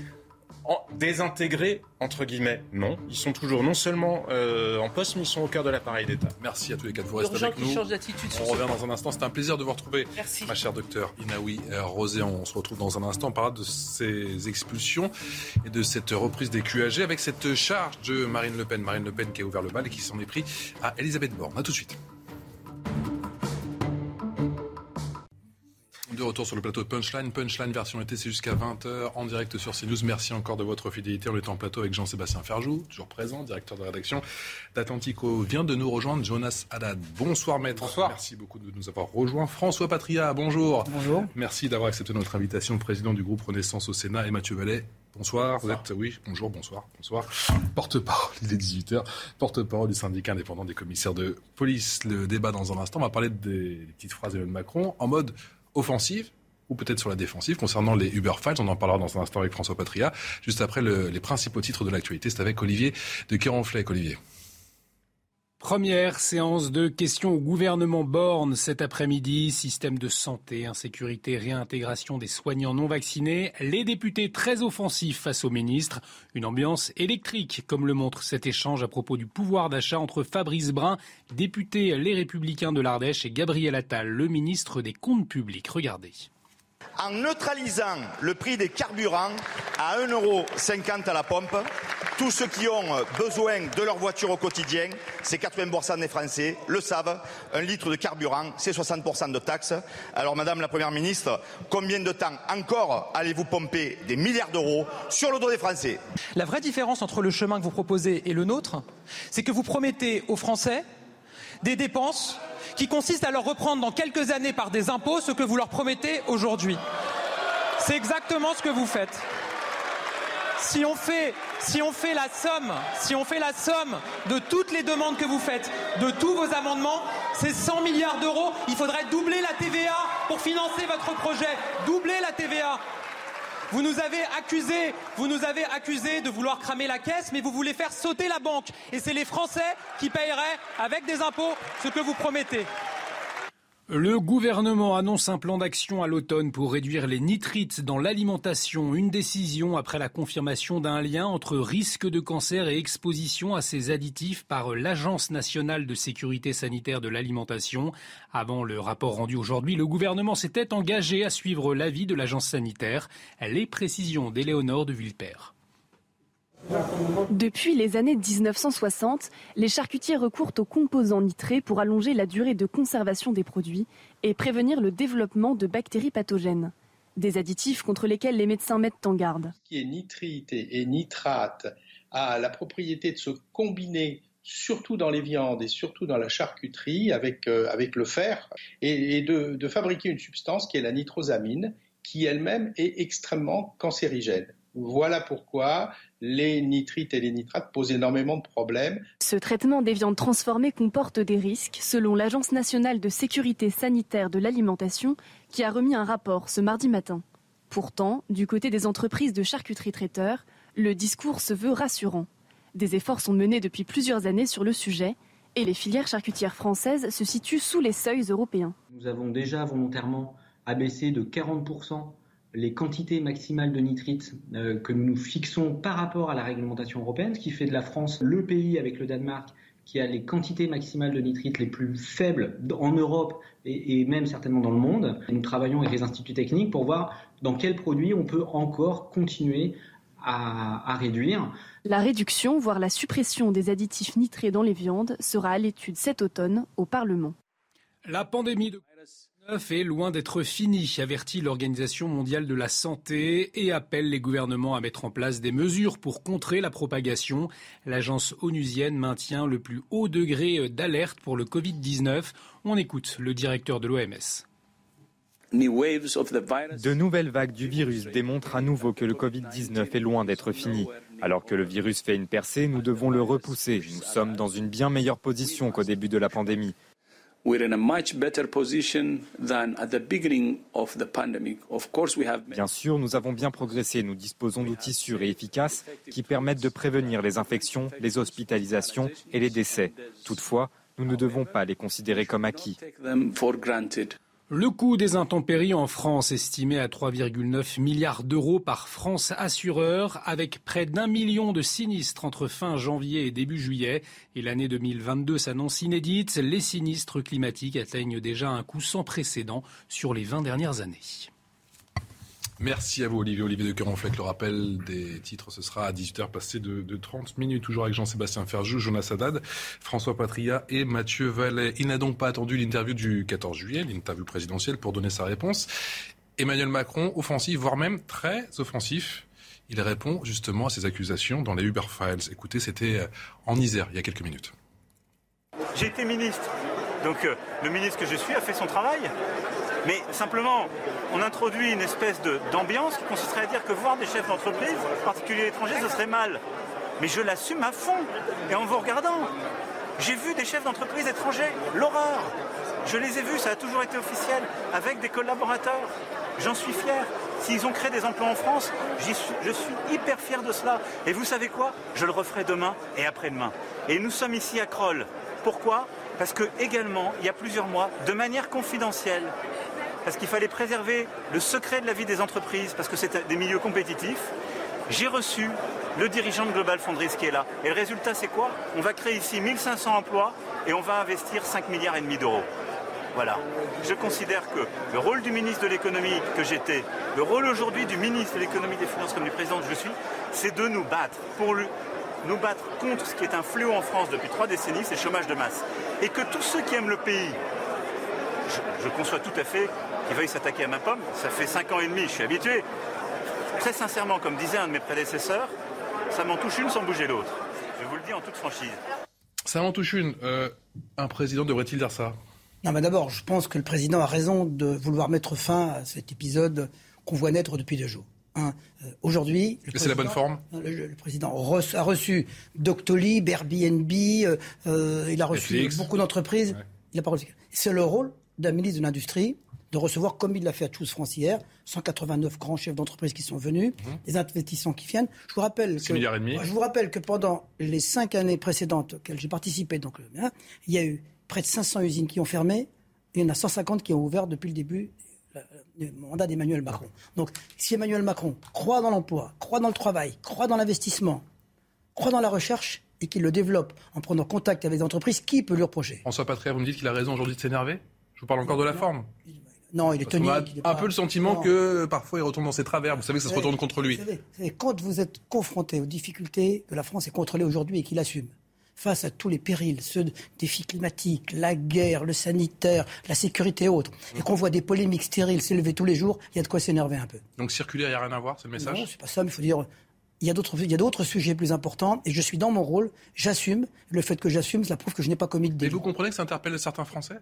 désintégrés entre guillemets? Non, ils sont toujours non seulement euh, en poste, mais ils sont au cœur de l'appareil d'État. Merci à tous les quatre. Vous restez avec nous. On revient dans un instant. C'est un plaisir de vous retrouver, Merci. ma chère docteur Inaoui Rosé. On se retrouve dans un instant. On parlera de ces expulsions et de cette reprise des QAG avec cette charge de Marine Le Pen. Marine Le Pen qui a ouvert le bal et qui s'en est pris à Elisabeth Borne. A tout de suite. De retour sur le plateau de Punchline. Punchline version été, c'est jusqu'à 20h en direct sur CNews. Merci encore de votre fidélité. On est en plateau avec Jean-Sébastien Ferjou, toujours présent, directeur de rédaction d'Atlantico. Vient de nous rejoindre Jonas Haddad. Bonsoir maître. Bonsoir. Merci beaucoup de nous avoir rejoints. François Patria, bonjour. Bonjour. Merci d'avoir accepté notre invitation. Président du groupe Renaissance au Sénat et Mathieu Vallet. Bonsoir, vous êtes, oui, bonjour, bonsoir, bonsoir. Porte-parole, il est 18h, porte-parole du syndicat indépendant des commissaires de police. Le débat dans un instant, on va parler des, petites phrases d'Emmanuel Macron en mode offensive ou peut-être sur la défensive concernant les Uber Files. On en parlera dans un instant avec François Patria. Juste après le, les principaux titres de l'actualité, c'est avec Olivier de Kéronfleck. Olivier. Première séance de questions au gouvernement Borne cet après-midi. Système de santé, insécurité, réintégration des soignants non vaccinés. Les députés très offensifs face au ministre. Une ambiance électrique, comme le montre cet échange à propos du pouvoir d'achat entre Fabrice Brun, député Les Républicains de l'Ardèche, et Gabriel Attal, le ministre des Comptes publics. Regardez en neutralisant le prix des carburants à 1,50€ à la pompe. Tous ceux qui ont besoin de leur voiture au quotidien, c'est 80% des Français, le savent. Un litre de carburant, c'est 60% de taxes. Alors, Madame la Première ministre, combien de temps encore allez-vous pomper des milliards d'euros sur le dos des Français? La vraie différence entre le chemin que vous proposez et le nôtre, c'est que vous promettez aux Français des dépenses qui consiste à leur reprendre dans quelques années par des impôts ce que vous leur promettez aujourd'hui. C'est exactement ce que vous faites. si on fait, la somme, la somme de toutes les demandes que vous faites, de tous vos amendements, c'est 100 milliards d'euros. Il faudrait doubler la TVA pour financer votre projet. Doubler la TVA. Vous nous avez accusés, de vouloir cramer la caisse, mais vous voulez faire sauter la banque. Et c'est les Français qui paieraient avec des impôts ce que vous promettez. Le gouvernement annonce un plan d'action à l'automne pour réduire les nitrites dans l'alimentation. Une décision après la confirmation d'un lien entre risque de cancer et exposition à ces additifs par l'Agence nationale de sécurité sanitaire de l'alimentation. Avant le rapport rendu aujourd'hui, le gouvernement s'était engagé à suivre l'avis de l'agence sanitaire. Les précisions d'Éléonore de Villepère. Depuis les années 1960, les charcutiers recourent aux composants nitrés pour allonger la durée de conservation des produits et prévenir le développement de bactéries pathogènes. Des additifs contre lesquels les médecins mettent en garde. Ce qui est nitrite et nitrate a la propriété de se combiner surtout dans les viandes et surtout dans la charcuterie avec, euh, avec le fer et, de, de fabriquer une substance qui est la nitrosamine qui elle-même est extrêmement cancérigène. Voilà pourquoi les nitrites et les nitrates posent énormément de problèmes. Ce traitement des viandes transformées comporte des risques, selon l'Agence nationale de sécurité sanitaire de l'alimentation, qui a remis un rapport ce mardi matin. Pourtant, du côté des entreprises de charcuterie traiteurs, le discours se veut rassurant. Des efforts sont menés depuis plusieurs années sur le sujet et les filières charcutières françaises se situent sous les seuils européens. Nous avons déjà volontairement abaissé de 40 les quantités maximales de nitrites euh, que nous nous fixons par rapport à la réglementation européenne, ce qui fait de la France le pays avec le Danemark qui a les quantités maximales de nitrites les plus faibles en Europe et, même certainement dans le monde. nous travaillons avec les instituts techniques pour voir dans quels produits on peut encore continuer à, à réduire. La réduction, voire la suppression des additifs nitrés dans les viandes sera à l'étude cet automne au Parlement. La pandémie de est loin d'être fini, avertit l'Organisation mondiale de la santé et appelle les gouvernements à mettre en place des mesures pour contrer la propagation. L'agence onusienne maintient le plus haut degré d'alerte pour le Covid-19. On écoute le directeur de l'OMS. De nouvelles vagues du virus démontrent à nouveau que le Covid-19 est loin d'être fini. Alors que le virus fait une percée, nous devons le repousser. Nous sommes dans une bien meilleure position qu'au début de la pandémie. Bien sûr, nous avons bien progressé. Nous disposons d'outils sûrs et efficaces qui permettent de prévenir les infections, les hospitalisations et les décès. Toutefois, nous ne devons pas les considérer comme acquis. Le coût des intempéries en France estimé à 3,9 milliards d'euros par France Assureur, avec près d'un million de sinistres entre fin janvier et début juillet. Et l'année 2022 s'annonce inédite. Les sinistres climatiques atteignent déjà un coût sans précédent sur les 20 dernières années. Merci à vous, Olivier. Olivier de Caronfleck. Le rappel des titres, ce sera à 18h passé de, 30 minutes, toujours avec Jean-Sébastien Ferjou, Jonas Haddad, François Patria et Mathieu Vallet. Il n'a donc pas attendu l'interview du 14 juillet, l'interview présidentielle, pour donner sa réponse. Emmanuel Macron, offensif, voire même très offensif. Il répond justement à ces accusations dans les Uber Files. Écoutez, c'était euh, en Isère, il y a quelques minutes. J'ai été ministre. Donc euh, le ministre que je suis a fait son travail. Mais simplement, on introduit une espèce d'ambiance qui consisterait à dire que voir des chefs d'entreprise, en particulier étrangers, ce serait mal. Mais je l'assume à fond. Et en vous regardant, j'ai vu des chefs d'entreprise étrangers, l'horreur. Je les ai vus, ça a toujours été officiel, avec des collaborateurs. J'en suis fier. S'ils ont créé des emplois en France, je suis hyper fier de cela. Et vous savez quoi? Je le referai demain et après-demain. Et nous sommes ici à Kroll. Pourquoi? Parce que également, il y a plusieurs mois, de manière confidentielle, parce qu'il fallait préserver le secret de la vie des entreprises, parce que c'est des milieux compétitifs? J'ai reçu le dirigeant de Global Foundries qui est là. Et le résultat, c'est quoi? On va créer ici 1500 emplois et on va investir 5 milliards et demi d'euros. Voilà. Je considère que le rôle du ministre de l'économie que j'étais, le rôle aujourd'hui du ministre de l'économie des finances comme du président que je suis, c'est de nous battre pour nous battre contre ce qui est un fléau en France depuis trois décennies, c'est le chômage de masse. Et que tous ceux qui aiment le pays, je conçois tout à fait qui veuille s'attaquer à ma pomme. Ça fait 5 ans et demi, je suis habitué. Très sincèrement, comme disait un de mes prédécesseurs, ça m'en touche une sans bouger l'autre. Je vous le dis en toute franchise. Ça m'en touche une. Euh, un président devrait-il dire ça? Non, mais d'abord, je pense que le président a raison de vouloir mettre fin à cet épisode qu'on voit naître depuis deux jours. Hein. Aujourd'hui, c'est la bonne forme? Le, président a reçu Doctolib, Airbnb, il a reçu beaucoup d'entreprises. Il a pas reçu. C'est le rôle d'un ministre de l'Industrie de recevoir, comme il l'a fait à Choose France hier, 189 grands chefs d'entreprise qui sont venus, mhm. des investisseurs qui viennent. Je vous rappelle que, je vous rappelle que pendant les cinq années précédentes auxquelles j'ai participé, donc, hein, il y a eu près de 500 usines qui ont fermé, et il y en a 150 qui ont ouvert depuis le début euh, du mandat d'Emmanuel Macron. Donc, si Emmanuel Macron croit dans l'emploi, croit dans le travail, croit dans l'investissement, croit dans la recherche, et qu'il le développe en prenant contact avec les entreprises, qui peut lui reprocher? François Patria, vous me dites qu'il a raison aujourd'hui de s'énerver? Je vous parle encore de la forme? Non, il est. On a un peu le sentiment que parfois il retourne dans ses travers. Vous savez que ça se retourne contre lui. Vous savez, quand vous êtes confronté aux difficultés que la France est contrôlée aujourd'hui et qu'il assume, face à tous les périls, ceux défis climatiques, la guerre, le sanitaire, la sécurité et autres, et qu'on voit des polémiques stériles s'élever tous les jours, il y a de quoi s'énerver un peu. Donc circulaire, il n'y a rien à voir, c'est le message? Non, c'est pas ça, mais il faut dire, il y a d'autres, il y a d'autres sujets plus importants, et je suis dans mon rôle, j'assume. Le fait que j'assume, cela prouve que je n'ai pas commis de délit. Mais vous comprenez que ça interpelle certains Français?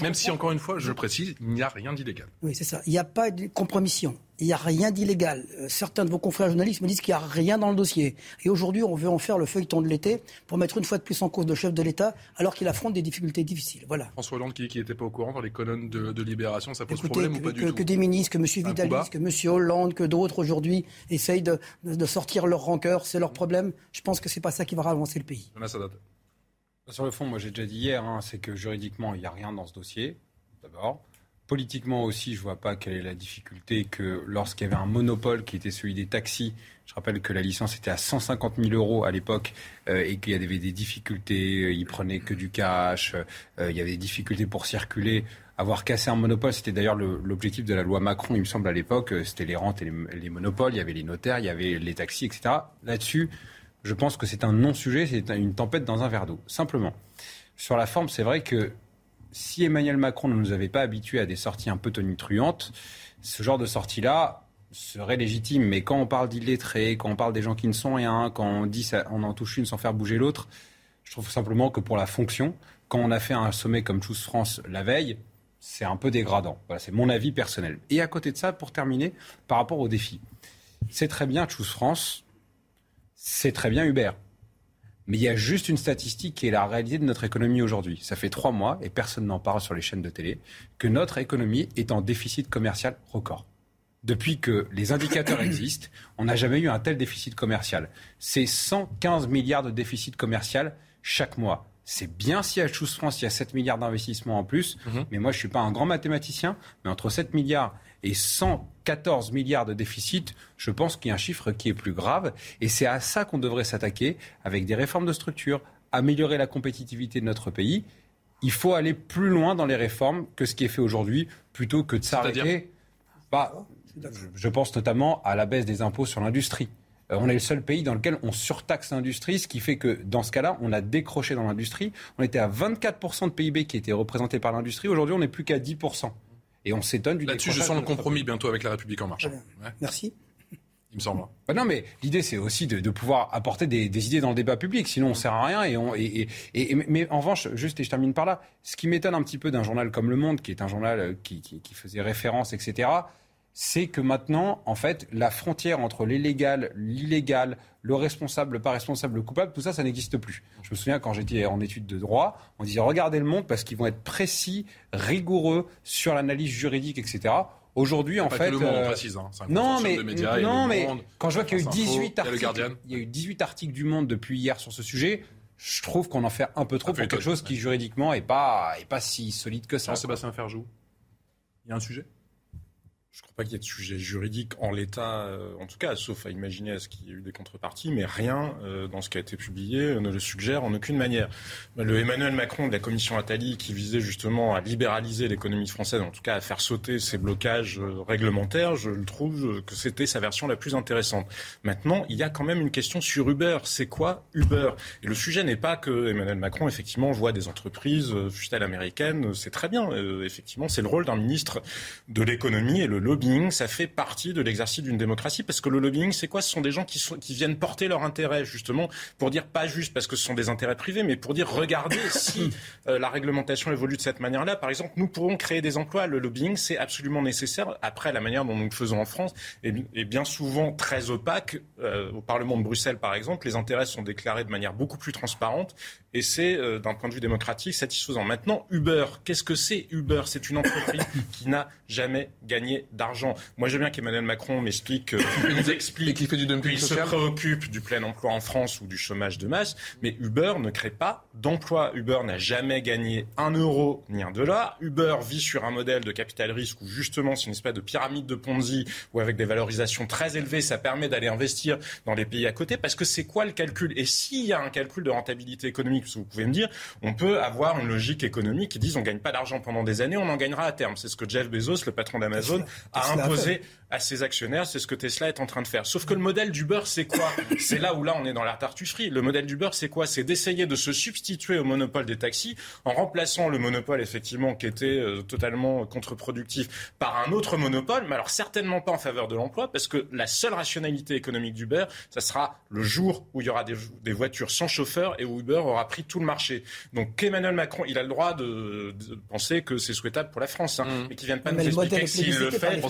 Même si, encore une fois, je précise, il n'y a rien d'illégal. Oui, c'est ça. Il n'y a pas de compromission. Il n'y a rien d'illégal. Euh, certains de vos confrères journalistes me disent qu'il n'y a rien dans le dossier. Et aujourd'hui, on veut en faire le feuilleton de l'été pour mettre une fois de plus en cause le chef de l'État alors qu'il affronte des difficultés difficiles. Voilà. François Hollande qui n'était pas au courant dans les colonnes de, Libération, ça pose problème ou pas du tout Que des ministres, que M. Vidalis, que M. Hollande, que d'autres aujourd'hui essayent de, sortir leur rancœur, c'est leur problème. Je pense que ce n'est pas ça qui va avancer le pays. Sur le fond, moi j'ai déjà dit hier, hein, c'est que juridiquement, il n'y a rien dans ce dossier, d'abord. Politiquement aussi, je ne vois pas quelle est la difficulté que lorsqu'il y avait un monopole qui était celui des taxis, je rappelle que la licence était à 150 000 euros à l'époque euh, et qu'il y avait des difficultés, euh, ils prenaient que du cash, euh, il y avait des difficultés pour circuler. Avoir cassé un monopole, c'était d'ailleurs l'objectif de la loi Macron, il me semble, à l'époque, c'était les rentes et les monopoles, il y avait les notaires, il y avait les taxis, etc. Là-dessus, je pense que c'est un non-sujet, c'est une tempête dans un verre d'eau, simplement. Sur la forme, c'est vrai que si Emmanuel Macron ne nous avait pas habitués à des sorties un peu tonitruantes, ce genre de sortie-là serait légitime. Mais quand on parle d'illettrés, quand on parle des gens qui ne sont rien, quand on dit ça, on en touche une sans faire bouger l'autre, je trouve simplement que pour la fonction, quand on a fait un sommet comme Choose France la veille, c'est un peu dégradant. Voilà, c'est mon avis personnel. Et à côté de ça, pour terminer, par rapport aux défis, c'est très bien Choose France, c'est très bien Uber. Mais il y a juste une statistique qui est la réalité de notre économie aujourd'hui. Ça fait trois mois, et personne n'en parle sur les chaînes de télé, que notre économie est en déficit commercial record. Depuis que les indicateurs (coughs) existent, on n'a jamais eu un tel déficit commercial. C'est 115 milliards de déficit commercial chaque mois. C'est bien si à Choose France, il y a 7 milliards d'investissements en plus. Mhm. Mais moi, je ne suis pas un grand mathématicien. Mais entre 7 milliards et 114 milliards de déficit, je pense qu'il y a un chiffre qui est plus grave. Et c'est à ça qu'on devrait s'attaquer avec des réformes de structure, améliorer la compétitivité de notre pays. Il faut aller plus loin dans les réformes que ce qui est fait aujourd'hui, plutôt que de s'arrêter. Bah, je pense notamment à la baisse des impôts sur l'industrie. Euh, on est le seul pays dans lequel on surtaxe l'industrie, ce qui fait que dans ce cas-là, on a décroché dans l'industrie. On était à 24% de PIB qui était représenté par l'industrie. Aujourd'hui, on n'est plus qu'à 10%. Et on s'étonne du Là-dessus, je sens le compromis bientôt avec la République en marche. Merci. Il me semble. Bah non, mais l'idée, c'est aussi de, pouvoir apporter des, idées dans le débat public. Sinon, on sert à rien. Et on, et, mais en revanche, juste, et je termine par là, ce qui m'étonne un petit peu d'un journal comme Le Monde, qui est un journal euh, qui, qui faisait référence, etc., c'est que maintenant, en fait, la frontière entre l'illégal, l'illégal, le responsable, le pas responsable, le coupable, tout ça, ça n'existe plus. Je me souviens quand j'étais en études de droit, on disait regardez le monde parce qu'ils vont être précis, rigoureux sur l'analyse juridique, etc. Aujourd'hui, en fait, le monde, euh, précise, hein. non, mais non, mais quand je vois qu'il y a eu 18 articles, il y a eu 18 articles du Monde depuis hier sur ce sujet. Je trouve qu'on en fait un peu trop pour quelque chose qui juridiquement est pas est pas si solide que ça. Sébastien Ferjou, il y a un sujet? Je ne crois pas qu'il y ait de sujet juridique en l'état, euh, en tout cas, sauf à imaginer à ce qu'il y ait eu des contreparties, mais rien euh, dans ce qui a été publié ne le suggère en aucune manière. Le Emmanuel Macron de la commission Attali, qui visait justement à libéraliser l'économie française, en tout cas à faire sauter ces blocages euh, réglementaires, je le trouve que c'était sa version la plus intéressante. Maintenant, il y a quand même une question sur Uber. C'est quoi Uber? Et le sujet n'est pas que Emmanuel Macron, effectivement, voit des entreprises, fût-elles américaines, c'est très bien. effectivement, c'est le rôle d'un ministre de l'économie et le lobbying, ça fait partie de l'exercice d'une démocratie, parce que le lobbying, c'est quoi? Ce sont des gens qui, sont, qui viennent porter leur intérêt, justement, pour dire pas juste parce que ce sont des intérêts privés, mais pour dire regardez (coughs) si euh, la réglementation évolue de cette manière-là. Par exemple, nous pourrons créer des emplois. Le lobbying, c'est absolument nécessaire. Après, la manière dont nous le faisons en France est, bien souvent très opaque. Euh, au Parlement de Bruxelles, par exemple, les intérêts sont déclarés de manière beaucoup plus transparente et c'est, euh, d'un point de vue démocratique, satisfaisant. Maintenant, Uber, qu'est-ce que c'est? Uber C'est une entreprise (coughs) qui n'a jamais gagné d'argent. Moi, veux bien qu'Emmanuel Macron m'explique, (laughs) nous explique qu'il se préoccupe du plein emploi en France ou du chômage de masse, mais Uber ne crée pas d'emploi. Uber n'a jamais gagné un euro ni un dollar. Uber vit sur un modèle de capital risque où justement c'est une espèce de pyramide de Ponzi où avec des valorisations très élevées, ça permet d'aller investir dans les pays à côté. Parce que c'est quoi le calcul? Et s'il y a un calcul de rentabilité économique vous pouvez me dire, on peut avoir une logique économique qui dit on gagne pas d'argent pendant des années, on en gagnera à terme. C'est ce que Jeff Bezos, le patron d'Amazon, a imposé à ses actionnaires. C'est ce que Tesla est en train de faire. Sauf que le modèle du beurre, c'est quoi (laughs) C'est là où là on est dans la tartufferie. Le modèle du beurre, c'est quoi C'est d'essayer de se substituer au monopole des taxis en remplaçant le monopole effectivement qui était euh, totalement contre-productif par un autre monopole, mais alors certainement pas en faveur de l'emploi, parce que la seule rationalité économique du beurre, ça sera le jour où il y aura des, des voitures sans chauffeur et où Uber aura pris tout le marché. Donc Emmanuel Macron, il a le droit de, penser que c'est souhaitable pour la France, hein, mmh. mais qu'il ne vienne pas nous expliquer s'il le fait,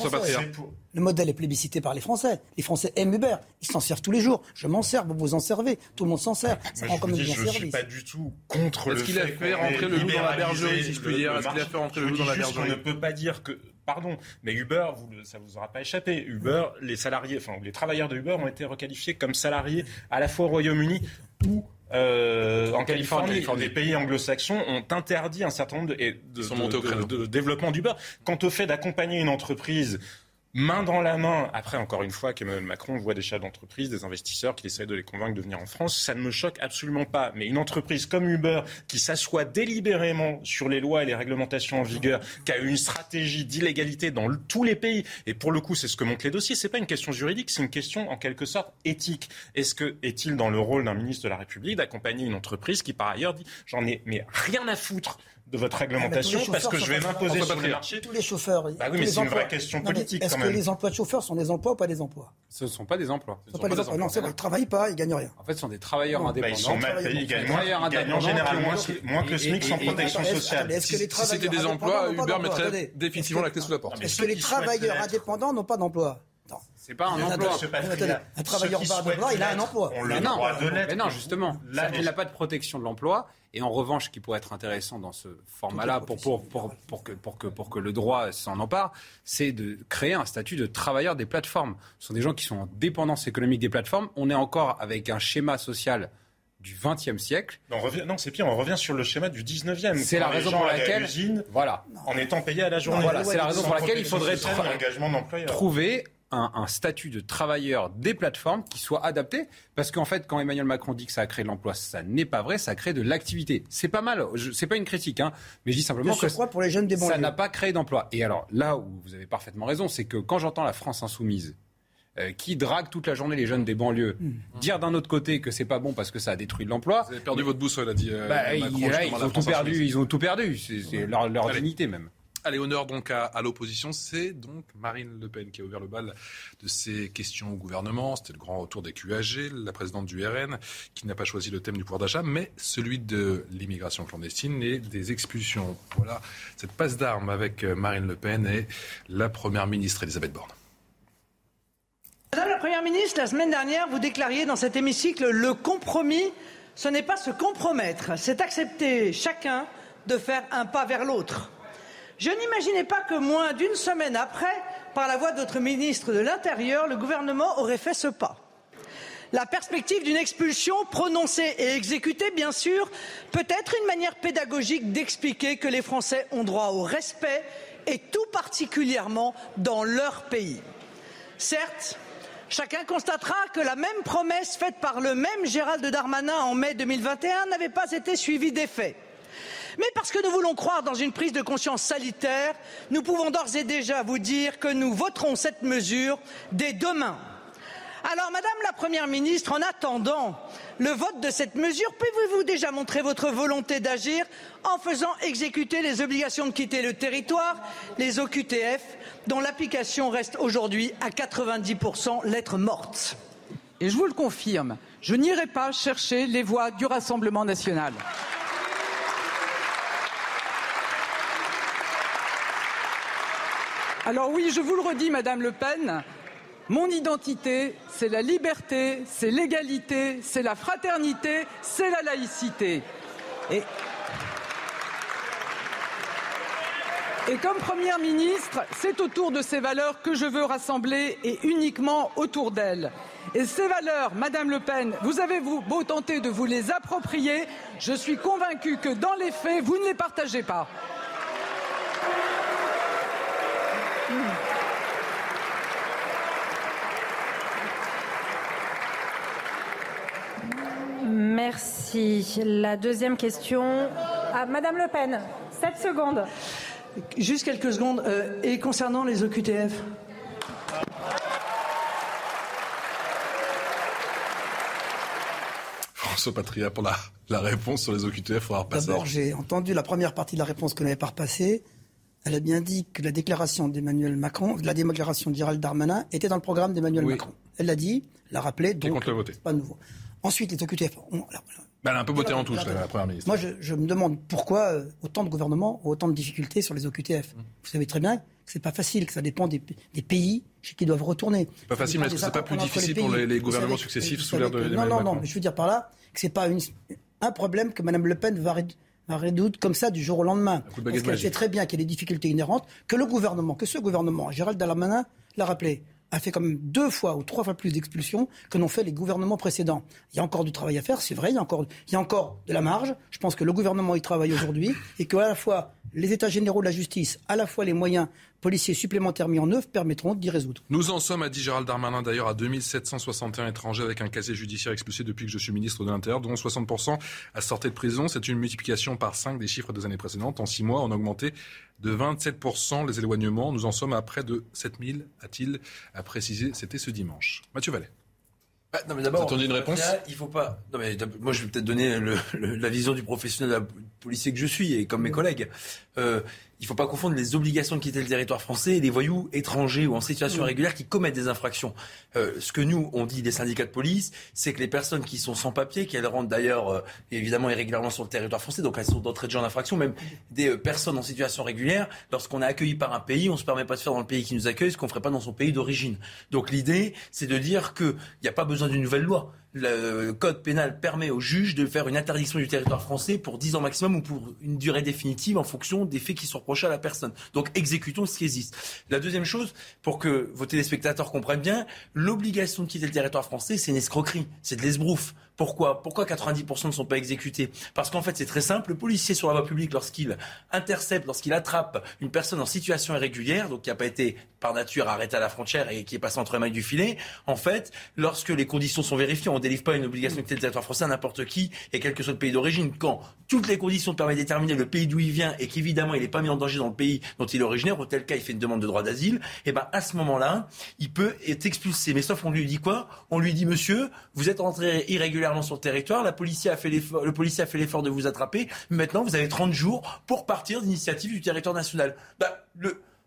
Le modèle est plébiscité par les Français. Les Français aiment Uber. Ils s'en servent tous les jours. Je m'en sers, vous vous en servez. Tout le monde s'en sert. Ça comme bon service. Je ne suis pas du tout contre le Est-ce qu'il a fait rentrer le loup dans la bergerie, si je puis dire? Est-ce qu'il a fait rentrer le loup dans la bergerie On ne peut pas dire que pardon, mais Uber, vous, ça vous aura pas échappé. Uber, les salariés, enfin les travailleurs de Uber ont été requalifiés comme salariés à la fois au Royaume-Uni ou euh, en Californie, des pays anglo-saxons ont interdit un certain nombre de, de, de, de développement d'Uber. Quant au fait d'accompagner une entreprise main dans la main, après encore une fois qu'Emmanuel Macron voit des chefs d'entreprise, des investisseurs qui essayent de les convaincre de venir en France, ça ne me choque absolument pas. Mais une entreprise comme Uber qui s'assoit délibérément sur les lois et les réglementations en vigueur, qui a une stratégie d'illégalité dans tous les pays, et pour le coup c'est ce que montrent les dossiers, c'est pas une question juridique, c'est une question en quelque sorte éthique. Est-ce que est-il dans le rôle d'un ministre de la République d'accompagner une entreprise qui par ailleurs dit j'en ai mais rien à foutre de votre réglementation parce que je vais m'imposer sur les marchés. Tous les chauffeurs. Bah oui, mais c'est une vraie question politique. Est-ce que les emplois de chauffeurs sont des emplois ou pas des emplois? Ce ne sont pas des emplois. Ce ne sont pas des emplois. Non, c'est vrai, ils ne travaillent pas, ils ne gagnent rien. En fait, ce sont des travailleurs indépendants. ils sont mal payés, ils gagnent moins, en général moins, que le SMIC sans protection sociale. Si c'était des emplois, Uber mettrait définitivement la clé sous la porte. Est-ce que les travailleurs indépendants n'ont pas d'emploi? C'est pas un emploi. un travailleur par d'emploi, il a un emploi. Mais non, mais non, justement, il n'a pas de protection de l'emploi. Et en revanche, ce qui pourrait être intéressant dans ce format-là, pour, pour, pour, pour, que, pour, que, pour que le droit s'en empare, c'est de créer un statut de travailleur des plateformes. Ce sont des gens qui sont en dépendance économique des plateformes. On est encore avec un schéma social du XXe siècle. Non, non c'est pire, on revient sur le schéma du XIXe. C'est la raison pour laquelle, voilà, en étant payé à la journée. Voilà, c'est la raison pour laquelle il faudrait trouver un, statut de travailleur des plateformes qui soit adapté. Parce qu'en fait, quand Emmanuel Macron dit que ça a créé de l'emploi, ça n'est pas vrai, ça a créé de l'activité. C'est pas mal, c'est pas une critique, hein, mais je dis simplement que pour les jeunes des ça n'a pas créé d'emploi. Et alors là où vous avez parfaitement raison, c'est que quand j'entends la France insoumise, euh, qui drague toute la journée les jeunes des banlieues. Hmm. Dire d'un autre côté que c'est pas bon parce que ça a détruit l'emploi. Vous avez perdu votre boussole, a dit. Euh, bah, ils, ont tout perdu, ils ont tout perdu. C'est leur, leur dignité même. Allez, honneur donc à, l'opposition. C'est donc Marine Le Pen qui a ouvert le bal de ces questions au gouvernement. C'était le grand retour des QAG, la présidente du RN, qui n'a pas choisi le thème du pouvoir d'achat, mais celui de l'immigration clandestine et des expulsions. Voilà cette passe d'armes avec euh, Marine Le Pen et la première ministre Elisabeth Borne. Madame la Première ministre, la semaine dernière, vous déclariez dans cet hémicycle le compromis, ce n'est pas se compromettre, c'est accepter chacun de faire un pas vers l'autre. Je n'imaginais pas que moins d'une semaine après, par la voix de notre ministre de l'Intérieur, le gouvernement aurait fait ce pas. La perspective d'une expulsion prononcée et exécutée, bien sûr, peut être une manière pédagogique d'expliquer que les Français ont droit au respect et tout particulièrement dans leur pays. Certes, chacun constatera que la même promesse faite par le même Gérald Darmanin en mai 2021 n'avait pas été suivie d'effet mais parce que nous voulons croire dans une prise de conscience sanitaire, nous pouvons d'ores et déjà vous dire que nous voterons cette mesure dès demain. Alors, Madame la Première ministre, en attendant le vote de cette mesure, pouvez-vous déjà montrer votre volonté d'agir en faisant exécuter les obligations de quitter le territoire, les OQTF, dont l'application reste aujourd'hui à 90% lettres mortes? Et je vous le confirme, je n'irai pas chercher les voix du Rassemblement national. Alors oui, je vous le redis, Madame Le Pen, mon identité, c'est la liberté, c'est l'égalité, c'est la fraternité, c'est la laïcité. Et, comme Première ministre, c'est autour de ces valeurs que je veux rassembler et uniquement autour d'elles. Et ces valeurs, Madame Le Pen, vous avez beau tenter de vous les approprier, je suis convaincue que dans les faits, vous ne les partagez pas. Merci. La deuxième question à Madame Le Pen. 7 secondes. Juste quelques secondes. Euh, et concernant les OQTF François Patria pour la, la réponse sur les OQTF. D'abord, j'ai entendu la première partie de la réponse que n'avait pas repassée. Elle a bien dit que la déclaration d'Emmanuel Macron, la déclaration de Gérald Darmanin était dans le programme d'Emmanuel Macron. Elle l'a dit, l'a rappelé, donc c'est pas nouveau. Ensuite, les OQTF. Ben, elle a un peu voté en touche, la Première ministre. Moi, je, me demande pourquoi euh, autant de gouvernements ont autant de difficultés sur les OQTF. Vous savez très bien que c'est pas facile, que ça dépend des, pays chez qui doivent retourner. C'est pas facile, mais est-ce que c'est pas plus difficile pour les, gouvernements successifs sous l'ère de Non, non, non, mais je veux dire par là que c'est pas un problème que Mme Le Pen va, résoudre comme ça du jour au lendemain. Parce qu'elle sait très bien qu'il y a des difficultés inhérentes, que le gouvernement, que ce gouvernement, Gérald Darmanin l'a rappelé, a fait comme deux fois ou trois fois plus d'expulsions que n'ont fait les gouvernements précédents. Il y a encore du travail à faire, c'est vrai, il y, a encore, il y a encore de la marge. Je pense que le gouvernement y travaille aujourd'hui et qu'à la fois les États généraux de la justice, à la fois les moyens policiers supplémentaires mis en œuvre permettront d'y résoudre. Nous en sommes, a dit Gérald Darmanin d'ailleurs, à 2761 étrangers avec un casier judiciaire expulsé depuis que je suis ministre de l'Intérieur, dont 60% à sortir de prison. C'est une multiplication par 5 des chiffres des années précédentes. En 6 mois, on a augmenté de 27% les éloignements. Nous en sommes à près de 7000, a-t-il précisé. C'était ce dimanche. Mathieu Vallet. Bah, non, mais d'abord, une réponse? Il faut pas. Non, mais moi, je vais peut-être donner la vision du professionnel policier que je suis et comme mes collègues. Euh, il ne faut pas confondre les obligations de quitter le territoire français et les voyous étrangers ou en situation irrégulière qui commettent des infractions. Euh, ce que nous, on dit des syndicats de police, c'est que les personnes qui sont sans papier, qu'elles rentrent d'ailleurs euh, évidemment irrégulièrement sur le territoire français, donc elles sont d'entrée de genre d'infraction, même des euh, personnes en situation régulière, lorsqu'on est accueilli par un pays, on ne se permet pas de faire dans le pays qui nous accueille ce qu'on ne ferait pas dans son pays d'origine. Donc l'idée, c'est de dire qu'il n'y a pas besoin d'une nouvelle loi le code pénal permet au juge de faire une interdiction du territoire français pour 10 ans maximum ou pour une durée définitive en fonction des faits qui sont reprochés à la personne. Donc exécutons ce qui existe. La deuxième chose, pour que vos téléspectateurs comprennent bien, l'obligation de quitter le territoire français, c'est une escroquerie, c'est de l'esbrouf. Pourquoi? Pourquoi 90% ne sont pas exécutés? Parce qu'en fait, c'est très simple. Le policier sur la voie publique, lorsqu'il intercepte, lorsqu'il attrape une personne en situation irrégulière, donc qui n'a pas été par nature arrêté à la frontière et qui est passé entre les mailles du filet, en fait, lorsque les conditions sont vérifiées, on ne délivre pas une obligation de territoire français à n'importe qui et quel que soit le pays d'origine. Quand toutes les conditions permettent de déterminer le pays d'où il vient et qu'évidemment il n'est pas mis en danger dans le pays dont il est originaire, au tel cas il fait une demande de droit d'asile, et eh ben à ce moment-là, il peut être expulsé. Mais sauf on lui dit quoi? On lui dit monsieur, vous êtes entré irrégulièrement sur le territoire, la police a fait le policier a fait l'effort de vous attraper, maintenant vous avez 30 jours pour partir d'initiative du territoire national. Bah,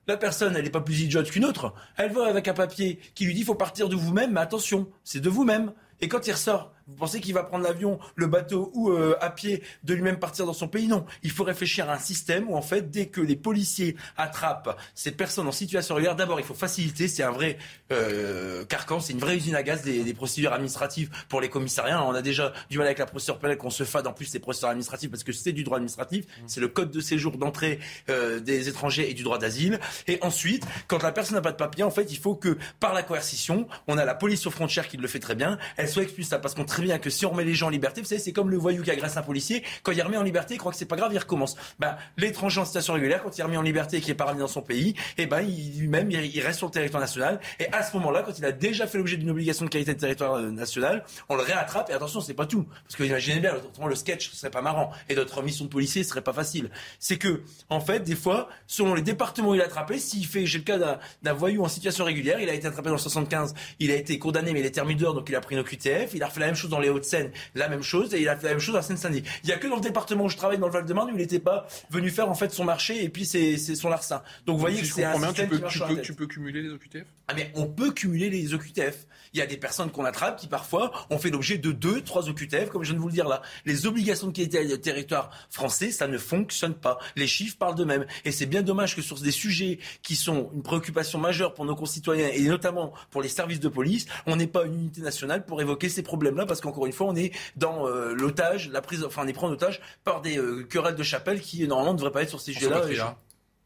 la personne, elle n'est pas plus idiote qu'une autre. Elle va avec un papier qui lui dit faut partir de vous-même, mais attention, c'est de vous-même. Et quand il ressort, vous pensez qu'il va prendre l'avion, le bateau ou euh, à pied de lui-même partir dans son pays? Non. Il faut réfléchir à un système où en fait, dès que les policiers attrapent ces personnes en situation régulière, d'abord il faut faciliter. C'est un vrai euh, carcan, c'est une vraie usine à gaz des, procédures administratives pour les commissariats. On a déjà du mal avec la procédure pénale qu'on se fade en plus des procédures administratives parce que c'est du droit administratif, mmh. c'est le code de séjour d'entrée euh, des étrangers et du droit d'asile. Et ensuite, quand la personne n'a pas de papier, en fait, il faut que par la coercition, on a la police aux frontières qui le fait très bien, elle soit expulsée parce qu'on très bien que si on remet les gens en liberté, vous savez, c'est comme le voyou qui agresse un policier. Quand il remis en liberté, il croit que c'est pas grave, il recommence. Ben, l'étranger en situation régulière, quand il remis en liberté et qui est pas remis dans son pays, eh ben, lui-même, il reste sur le territoire national. Et à ce moment-là, quand il a déjà fait l'objet d'une obligation de qualité de territoire euh, national, on le réattrape. Et attention, c'est pas tout. Parce que imaginez bien, le sketch, serait pas marrant. Et notre mission de policier, serait pas facile. C'est que, en fait, des fois, selon les départements où il a attrapé, s'il fait, j'ai le cas d'un voyou en situation régulière, il a été attrapé dans le 75, il a été condamné, mais il est terminé dehors, donc il a pris une OQTF, il a fait la même chose dans les Hauts-de-Seine, la même chose, et il a fait la même chose à Seine-Saint-Denis. Il y a que dans le département où je travaille, dans le Val-de-Marne, où il n'était pas venu faire, en fait, son marché, et puis c'est son larcin. Donc, vous voyez que c'est un système tu peux, tu, peux, tu peux cumuler les OQTF Ah, mais on peut cumuler les OQTF. Il y a des personnes qu'on attrape qui, parfois, ont fait l'objet de deux, trois OQTF, comme je viens de vous le dire là. Les obligations de qualité de territoire français, ça ne fonctionne pas. Les chiffres parlent d'eux-mêmes. Et c'est bien dommage que sur des sujets qui sont une préoccupation majeure pour nos concitoyens et notamment pour les services de police, on n'ait pas une unité nationale pour évoquer ces problèmes-là parce qu'encore une fois, on est dans euh, l'otage, la prise, enfin, on est pris en otage par des euh, querelles de chapelle qui normalement ne devraient pas être sur ces sujets-là.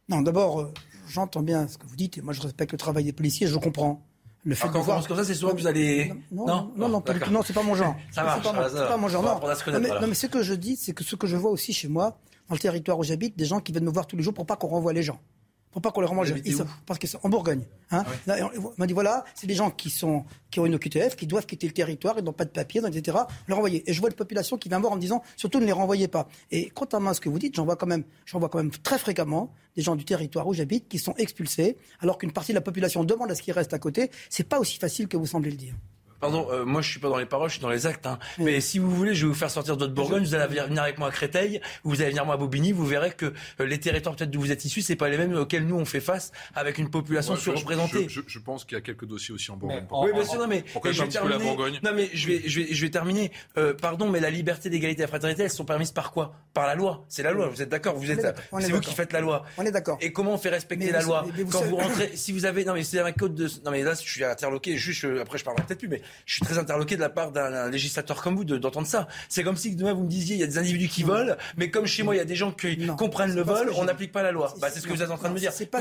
Non, d'abord, euh, j'entends bien ce que vous dites et moi je respecte le travail des policiers, je comprends. Le fait ah, de voir... comme ça, c'est souvent que vous allez. Non, non, non, non, non c'est pas mon genre. (laughs) ça marche, c'est pas, pas, mon genre. Non, mais, non, mais ce que je dis, c'est que ce que je vois aussi chez moi, dans le territoire où j'habite, des gens qui viennent me voir tous les jours pour pas qu'on renvoie les gens pour pas qu'on les renvoie. parce qu'ils sont en Bourgogne. Hein ah on m'a dit voilà, c'est des gens qui sont qui ont une OQTF, qui doivent quitter le territoire, ils n'ont pas de papier, etc. Les renvoyer. Et je vois une population qui vient me voir en me disant surtout ne les renvoyez pas. Et contrairement à ce que vous dites, j'en vois quand même, j'en vois quand même très fréquemment des gens du territoire où j'habite qui sont expulsés, alors qu'une partie de la population demande à ce qu'ils restent à côté. C'est pas aussi facile que vous semblez le dire. Pardon, euh, moi je suis pas dans les paroles, je suis dans les actes. Hein. Mais si vous voulez, je vais vous faire sortir de votre Bourgogne. Vous allez venir avec moi à Créteil, vous allez venir moi à Bobigny. Vous verrez que euh, les territoires peut-être d'où vous êtes issus, c'est pas les mêmes auxquels nous on fait face avec une population surreprésentée. Je, je, pense qu'il y a quelques dossiers aussi en Bourgogne. oui, bien sûr, non mais pourquoi je vais terminer, la Bourgogne Non mais je vais, je vais, je vais terminer. Euh, pardon, mais la liberté, d'égalité et la fraternité, elles sont permises par quoi? Par la loi. C'est la loi. Vous êtes d'accord? Vous êtes, c'est vous qui faites la loi. On est d'accord. Et comment on fait respecter la loi Quand vous rentrez, si vous avez, non mais c'est un code de, non mais là je suis interloqué. Juste après je parlerai peut-être plus, mais je suis très interloqué de la part d'un législateur comme vous d'entendre ça. C'est comme si demain vous me disiez il y a des individus qui volent, mais comme chez moi il y a des gens qui comprennent le vol, on n'applique pas la loi. Bah, c'est ce que vous êtes en train de me dire. Pas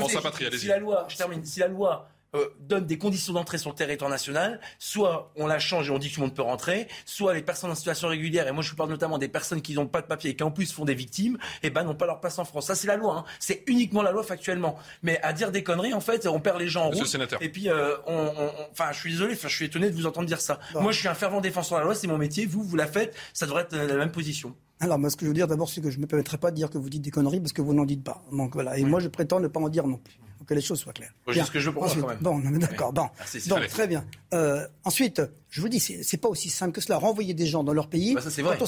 si la loi, je termine, si la loi euh, donne des conditions d'entrée sur le territoire national, soit on la change et on dit que tout le monde peut rentrer, soit les personnes en situation régulière, et moi je vous parle notamment des personnes qui n'ont pas de papier et qui en plus font des victimes, et eh ben n'ont pas leur place en France. Ça c'est la loi, hein. c'est uniquement la loi factuellement. Mais à dire des conneries, en fait, on perd les gens en route. Et puis, euh, on, enfin, je suis désolé, je suis étonné de vous entendre dire ça. Moi je suis un fervent défenseur de la loi, c'est mon métier. Vous, vous la faites, ça devrait être la même position. Alors, moi, ce que je veux dire d'abord, c'est que je ne me permettrai pas de dire que vous dites des conneries parce que vous n'en dites pas. Donc voilà. Et moi, je prétends ne pas en dire non plus que les choses soient claires. C'est ce que je veux quand même. Bon, d'accord. Bon, donc très bien. Euh, ensuite, je vous dis, c'est pas aussi simple que cela. Renvoyer des gens dans leur pays, bah,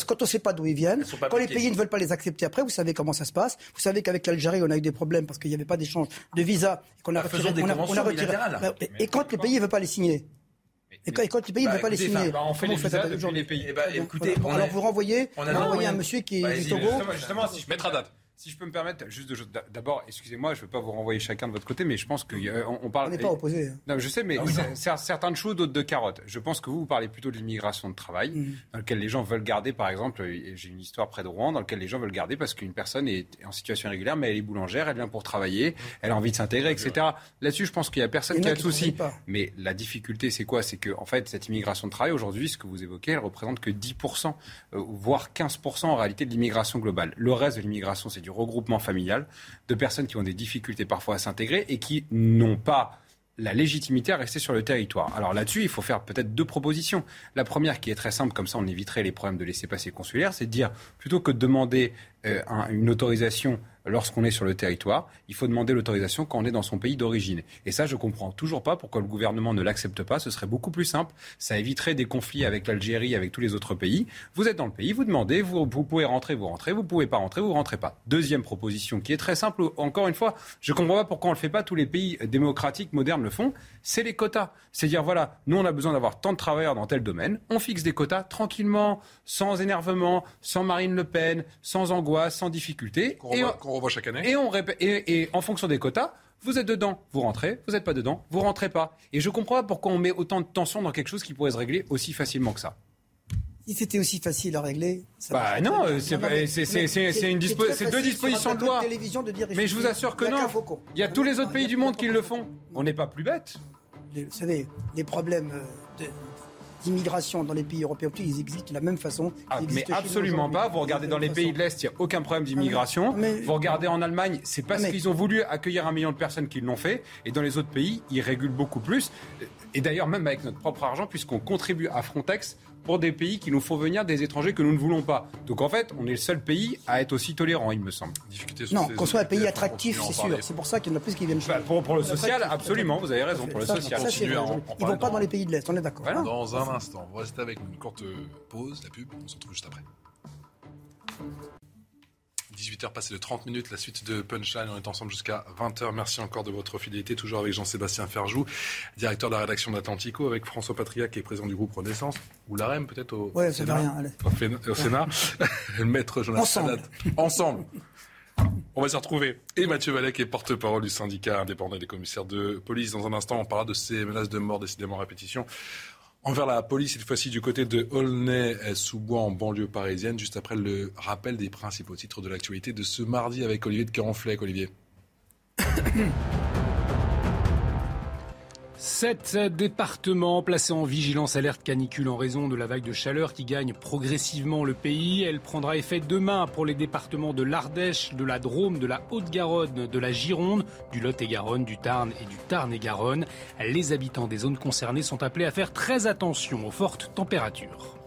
quand on ne sait pas d'où ils viennent, quand les pays ne veulent pas les accepter après, vous savez comment ça se passe. Vous savez qu'avec l'Algérie, on a eu des problèmes parce qu'il n'y avait pas d'échange de visa et qu'on a, retiré, on a, on a retiré. Bah, et quand les pays ne veulent pas les signer, et quand, quand les pays ne veulent pas les signer, bah, on fait les visas depuis les pays. écoutez, alors vous renvoyez, on a envoyé un monsieur qui est du Togo. Justement, si je mettre à date. Si je peux me permettre, juste d'abord, excusez-moi, je ne veux pas vous renvoyer chacun de votre côté, mais je pense qu'on on parle. On n'est pas opposé. Hein. Non, je sais, mais ah certaines choses, d'autres de carottes. Je pense que vous, vous parlez plutôt de l'immigration de travail, mmh. dans laquelle les gens veulent garder, par exemple, j'ai une histoire près de Rouen, dans laquelle les gens veulent garder parce qu'une personne est en situation irrégulière, mais elle est boulangère, elle vient pour travailler, mmh. elle a envie de s'intégrer, etc. Là-dessus, je pense qu'il n'y a personne qui a de souci. Mais la difficulté, c'est quoi? C'est que, en fait, cette immigration de travail, aujourd'hui, ce que vous évoquez, elle représente que 10%, euh, voire 15% en réalité de l'immigration globale. Le reste de l'immigration, c'est du regroupement familial de personnes qui ont des difficultés parfois à s'intégrer et qui n'ont pas la légitimité à rester sur le territoire. Alors là-dessus, il faut faire peut-être deux propositions. La première, qui est très simple, comme ça on éviterait les problèmes de laisser passer consulaire, c'est de dire, plutôt que de demander euh, une autorisation lorsqu'on est sur le territoire, il faut demander l'autorisation quand on est dans son pays d'origine. Et ça, je comprends toujours pas pourquoi le gouvernement ne l'accepte pas. Ce serait beaucoup plus simple. Ça éviterait des conflits avec l'Algérie, avec tous les autres pays. Vous êtes dans le pays, vous demandez, vous, vous pouvez rentrer, vous rentrez, vous pouvez pas rentrer, vous rentrez pas. Deuxième proposition qui est très simple. Encore une fois, je comprends pas pourquoi on le fait pas. Tous les pays démocratiques modernes le font. C'est les quotas. C'est dire voilà, nous on a besoin d'avoir tant de travailleurs dans tel domaine. On fixe des quotas tranquillement, sans énervement, sans Marine Le Pen, sans angoisse, sans difficulté. On revoit chaque année. Et, on et, en fonction des quotas, vous êtes dedans, vous rentrez, vous n'êtes pas dedans, vous rentrez pas. Et je comprends pas pourquoi on met autant de tension dans quelque chose qui pourrait se régler aussi facilement que ça. Si c'était aussi facile à régler, ça bah non, c'est une deux dispositions de loi. Mais je vous assure que non. Il y a tous les autres pays du monde qui le font. On n'est pas plus bêtes. Vous savez, les problèmes euh, d'immigration dans les pays européens, ils existent de la même façon. Ah, mais absolument pas. Vous regardez dans les pays de l'Est, il n'y a aucun problème d'immigration. Ah, Vous regardez en Allemagne, c'est parce qu'ils ont voulu accueillir un million de personnes qu'ils l'ont fait. Et dans les autres pays, ils régulent beaucoup plus. Et d'ailleurs, même avec notre propre argent, puisqu'on contribue à Frontex pour des pays qui nous font venir des étrangers que nous ne voulons pas. Donc en fait, on est le seul pays à être aussi tolérant, il me semble. non, qu'on soit un pays attractif, c'est sûr. C'est pour ça qu'il y en a plus qui viennent bah, pour, pour, le social, absolument, vous avez raison, pour le social. ils ne vont pas dans les pays de l'Est, on est d'accord. Dans un instant, on va rester avec une courte pause, la pub, on se retrouve juste après. 18h passé de 30 minutes, la suite de Punchline. On est ensemble jusqu'à 20h. Merci encore de votre fidélité. Toujours avec Jean-Sébastien Ferjou, directeur de la rédaction d'Atlantico, avec François Patria, qui est président du groupe Renaissance, ou l'AREM peut-être au, ouais, Sénat. Rien, au, Sénat. (laughs) Maître Jonathan Ensemble. Ensemble. On va se retrouver. Et Mathieu Vallet, qui est porte-parole du syndicat indépendant des commissaires de police. Dans un instant, on parlera de ces menaces de mort décidément en répétition envers la police, cette fois-ci du côté de Aulnay-sous-Bois en banlieue parisienne, juste après le rappel des principaux titres de l'actualité de ce mardi avec Olivier de Carenfleck. Olivier. (coughs) Sept départements placés en vigilance alerte canicule en raison de la vague de chaleur qui gagne progressivement le pays. Elle prendra effet demain pour les départements de l'Ardèche, de la Drôme, de la Haute-Garonne, de la Gironde, du Lot-et-Garonne, du Tarn et du Tarn-et-Garonne. Les habitants des zones concernées sont appelés à faire très attention aux fortes températures.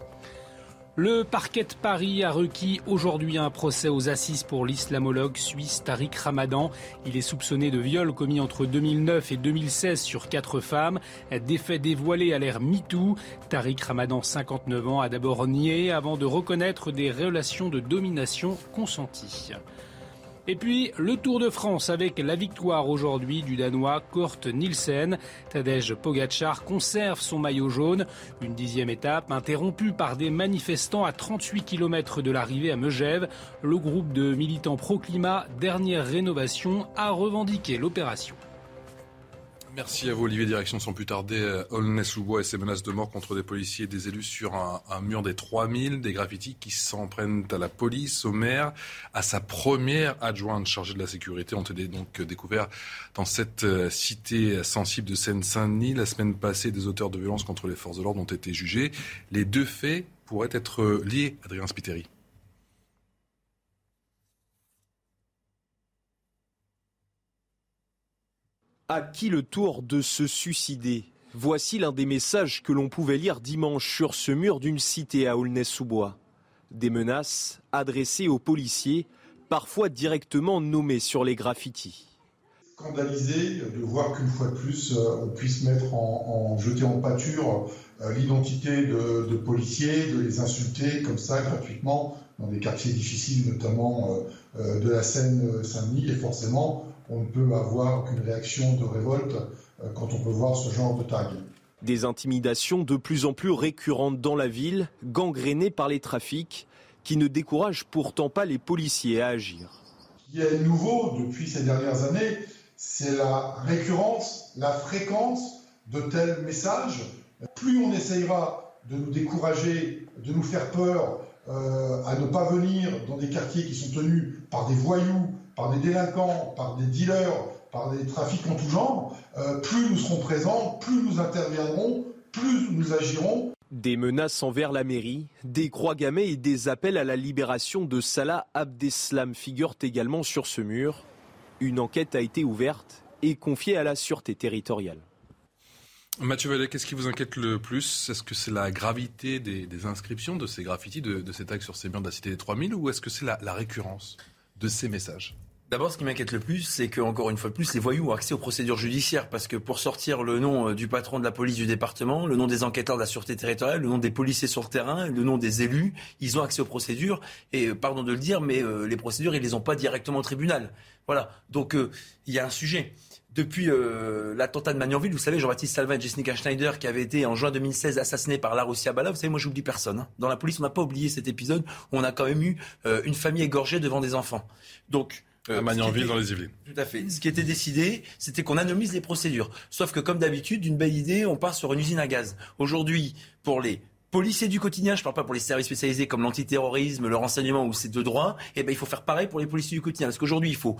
Le parquet de Paris a requis aujourd'hui un procès aux assises pour l'islamologue suisse Tariq Ramadan. Il est soupçonné de viol commis entre 2009 et 2016 sur quatre femmes. Des faits dévoilés à l'ère MeToo. Tariq Ramadan, 59 ans, a d'abord nié avant de reconnaître des relations de domination consenties. Et puis le Tour de France avec la victoire aujourd'hui du Danois Kurt Nielsen. Tadej Pogacar conserve son maillot jaune. Une dixième étape interrompue par des manifestants à 38 km de l'arrivée à Megève. Le groupe de militants pro-climat, dernière rénovation, a revendiqué l'opération. Merci à vous, Olivier. Direction sans plus tarder, euh, Aulnay-sous-Bois et ses menaces de mort contre des policiers et des élus sur un, mur des 3000, des graffitis qui s'en prennent à la police, au maire, à sa première adjointe chargée de la sécurité, ont été donc découverts dans cette euh, cité sensible de Seine-Saint-Denis. La semaine passée, des auteurs de violences contre les forces de l'ordre ont été jugés. Les deux faits pourraient être liés, Adrien Spiteri. À qui le tour de se suicider? Voici l'un des messages que l'on pouvait lire dimanche sur ce mur d'une cité à Aulnay-sous-Bois. Des menaces adressées aux policiers, parfois directement nommés sur les graffitis. Scandalisé de voir qu'une fois de plus, euh, on puisse mettre en, en jeter en pâture euh, l'identité de, policiers, de les insulter comme ça gratuitement dans des quartiers difficiles, notamment euh, de la Seine-Saint-Denis. Et forcément, on ne peut avoir qu'une réaction de révolte euh, quand on peut voir ce genre de tag. Des intimidations de plus en plus récurrentes dans la ville, gangrénées par les trafics, qui ne découragent pourtant pas les policiers à agir. Ce qui est nouveau depuis ces dernières années, c'est la récurrence, la fréquence de tels messages. Plus on essayera de nous décourager, de nous faire peur, euh, à ne pas venir dans des quartiers qui sont tenus par des voyous, par des délinquants, par des dealers, par des trafics en tout genre, euh, plus nous serons présents, plus nous interviendrons, plus nous agirons. Des menaces envers la mairie, des croix gammées et des appels à la libération de Salah Abdeslam figurent également sur ce mur. Une enquête a été ouverte et confiée à la sûreté territoriale. Mathieu Vallet, qu'est-ce qui vous inquiète le plus? Est-ce que c'est la gravité des, inscriptions de ces graffitis, de, de ces tags sur ces murs de la Cité des 3000, ou est-ce que c'est la récurrence de ces messages? D'abord, ce qui m'inquiète le plus, c'est qu'encore une fois de plus, les voyous ont accès aux procédures judiciaires. Parce que pour sortir le nom euh, du patron de la police du département, le nom des enquêteurs de la sûreté territoriale, le nom des policiers sur le terrain, le nom des élus, ils ont accès aux procédures. Et euh, pardon de le dire, mais euh, les procédures, ils les ont pas directement au tribunal. Voilà. Donc, il y a un sujet depuis l'attentat de Magnanville, vous savez, Jean-Baptiste Salvin et Jessica Schneider, qui avaient été en juin 2016 assassinés par Larossi Abala, vous savez, moi j'oublie personne. Hein. Dans la police, on n'a pas oublié cet épisode où on a quand même eu une famille égorgée devant des enfants. Donc, euh, à Magnanville, dans les Yvelines. Tout à fait. Ce qui était décidé, c'était qu'on anonymise les procédures. Sauf que, comme d'habitude, d'une belle idée, on part sur une usine à gaz. Aujourd'hui, pour les policiers du quotidien, je ne parle pas pour les services spécialisés comme l'antiterrorisme, le renseignement ou ces deux droits, eh ben, il faut faire pareil pour les policiers du quotidien. Parce qu'aujourd'hui, il faut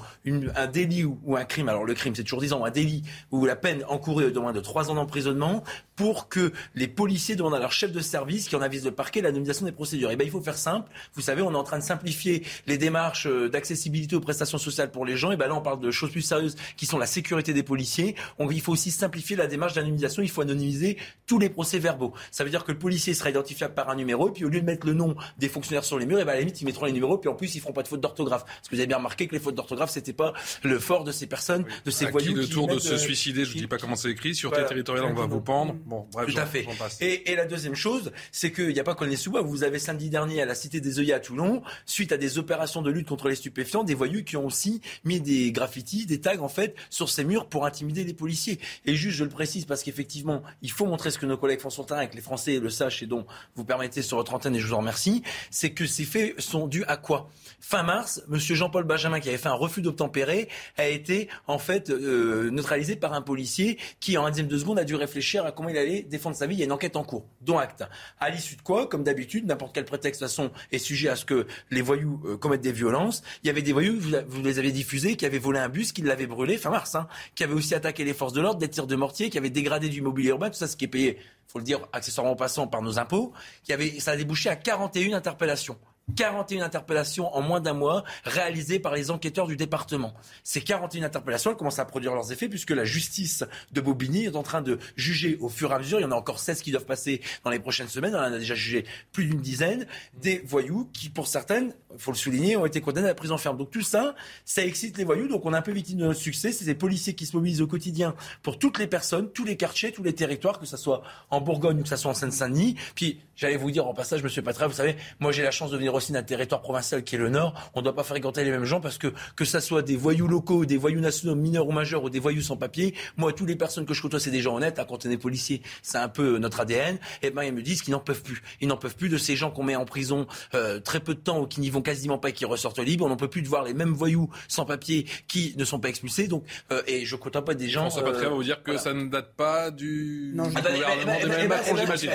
un délit ou, un crime, alors le crime c'est toujours 10 ans, un délit où la peine encourue de moins de 3 ans d'emprisonnement pour que les policiers demandent à leur chef de service qui en avise le parquet la nomination des procédures. Eh ben, il faut faire simple. Vous savez, on est en train de simplifier les démarches euh, d'accessibilité aux prestations sociales pour les gens. Et ben là, on parle de choses plus sérieuses qui sont la sécurité des policiers. il faut aussi simplifier la démarche d'anonymisation. Il faut anonymiser tous les procès verbaux. Ça veut dire que le policier sera identifiable par un numéro, et puis au lieu de mettre le nom des fonctionnaires sur les murs, et ben à la limite, ils mettront les numéros, puis en plus, ils feront pas de faute d'orthographe. Parce que vous avez bien remarqué que les fautes d'orthographe, c'était pas le fort de ces personnes, de ces voyous. Qui, tour de se euh, suicider, je ne dis pas comment c'est écrit, sûreté territoriale, on va vous pendre. Bon, bref, Tout à fait. Et, et, la deuxième chose, c'est qu'il n'y a pas qu'on sous bois. Vous avez samedi dernier à la Cité des œillets à Toulon, suite à des opérations de lutte contre les stupéfiants, des voyous qui ont aussi mis des graffitis, des tags en fait, sur ces murs pour intimider les policiers. Et juste, je le précise parce qu'effectivement, il faut montrer ce que nos collègues font sur le terrain, et que les Français le sachent dont vous permettez sur votre antenne, et je vous en remercie, c'est que ces faits sont dus à quoi? Fin mars, M. Jean-Paul Benjamin, qui avait fait un refus d'obtempérer, a été en fait euh, neutralisé par un policier qui, en un dixième de seconde, a dû réfléchir à comment il allait défendre sa vie. Il y a une enquête en cours, dont acte. À l'issue de quoi, comme d'habitude, n'importe quel prétexte de façon est sujet à ce que les voyous euh, commettent des violences. Il y avait des voyous, vous, les avez diffusés, qui avaient volé un bus, qui l'avaient brûlé fin mars, hein, qui avaient aussi attaqué les forces de l'ordre, des tirs de mortier, qui avaient dégradé du mobilier urbain, tout ça, ce qui est payé faut le dire accessoirement passant par nos impôts, qui avait, ça a débouché à 41 interpellations. 41 interpellations en moins d'un mois réalisées par les enquêteurs du département. Ces 41 interpellations elles commencent à produire leurs effets puisque la justice de Bobigny est en train de juger au fur et à mesure, il y en a encore 16 qui doivent passer dans les prochaines semaines, on en a déjà jugé plus d'une dizaine, des voyous qui pour certaines, il faut le souligner, ont été condamnés à la prison ferme. Donc tout ça, ça excite les voyous, donc on est un peu victime de notre succès, c'est ces policiers qui se mobilisent au quotidien pour toutes les personnes, tous les quartiers, tous les territoires, que ce soit en Bourgogne ou que ce soit en Seine-Saint-Denis. Puis j'allais vous dire en passage, monsieur Patra, vous savez, moi j'ai la chance de venir aussi d'un territoire provincial qui est le Nord. On ne doit pas fréquenter les mêmes gens parce que que ça soit des voyous locaux, des voyous nationaux, mineurs ou majeurs, ou des voyous sans papier, moi, toutes les personnes que je côtoie, c'est des gens honnêtes. À quand on est policier, c'est un peu notre ADN. Et eh ben, ils me disent qu'ils n'en peuvent plus. Ils n'en peuvent plus de ces gens qu'on met en prison euh, très peu de temps ou qui n'y vont quasiment pas et qui ressortent libres. On n'en peut plus de voir les mêmes voyous sans papier qui ne sont pas expulsés. Donc, euh, et je côtoie pas des gens. François euh, Patria va vous dire que ça ne date pas du, non, gouvernement d'Emmanuel Macron, j'imagine.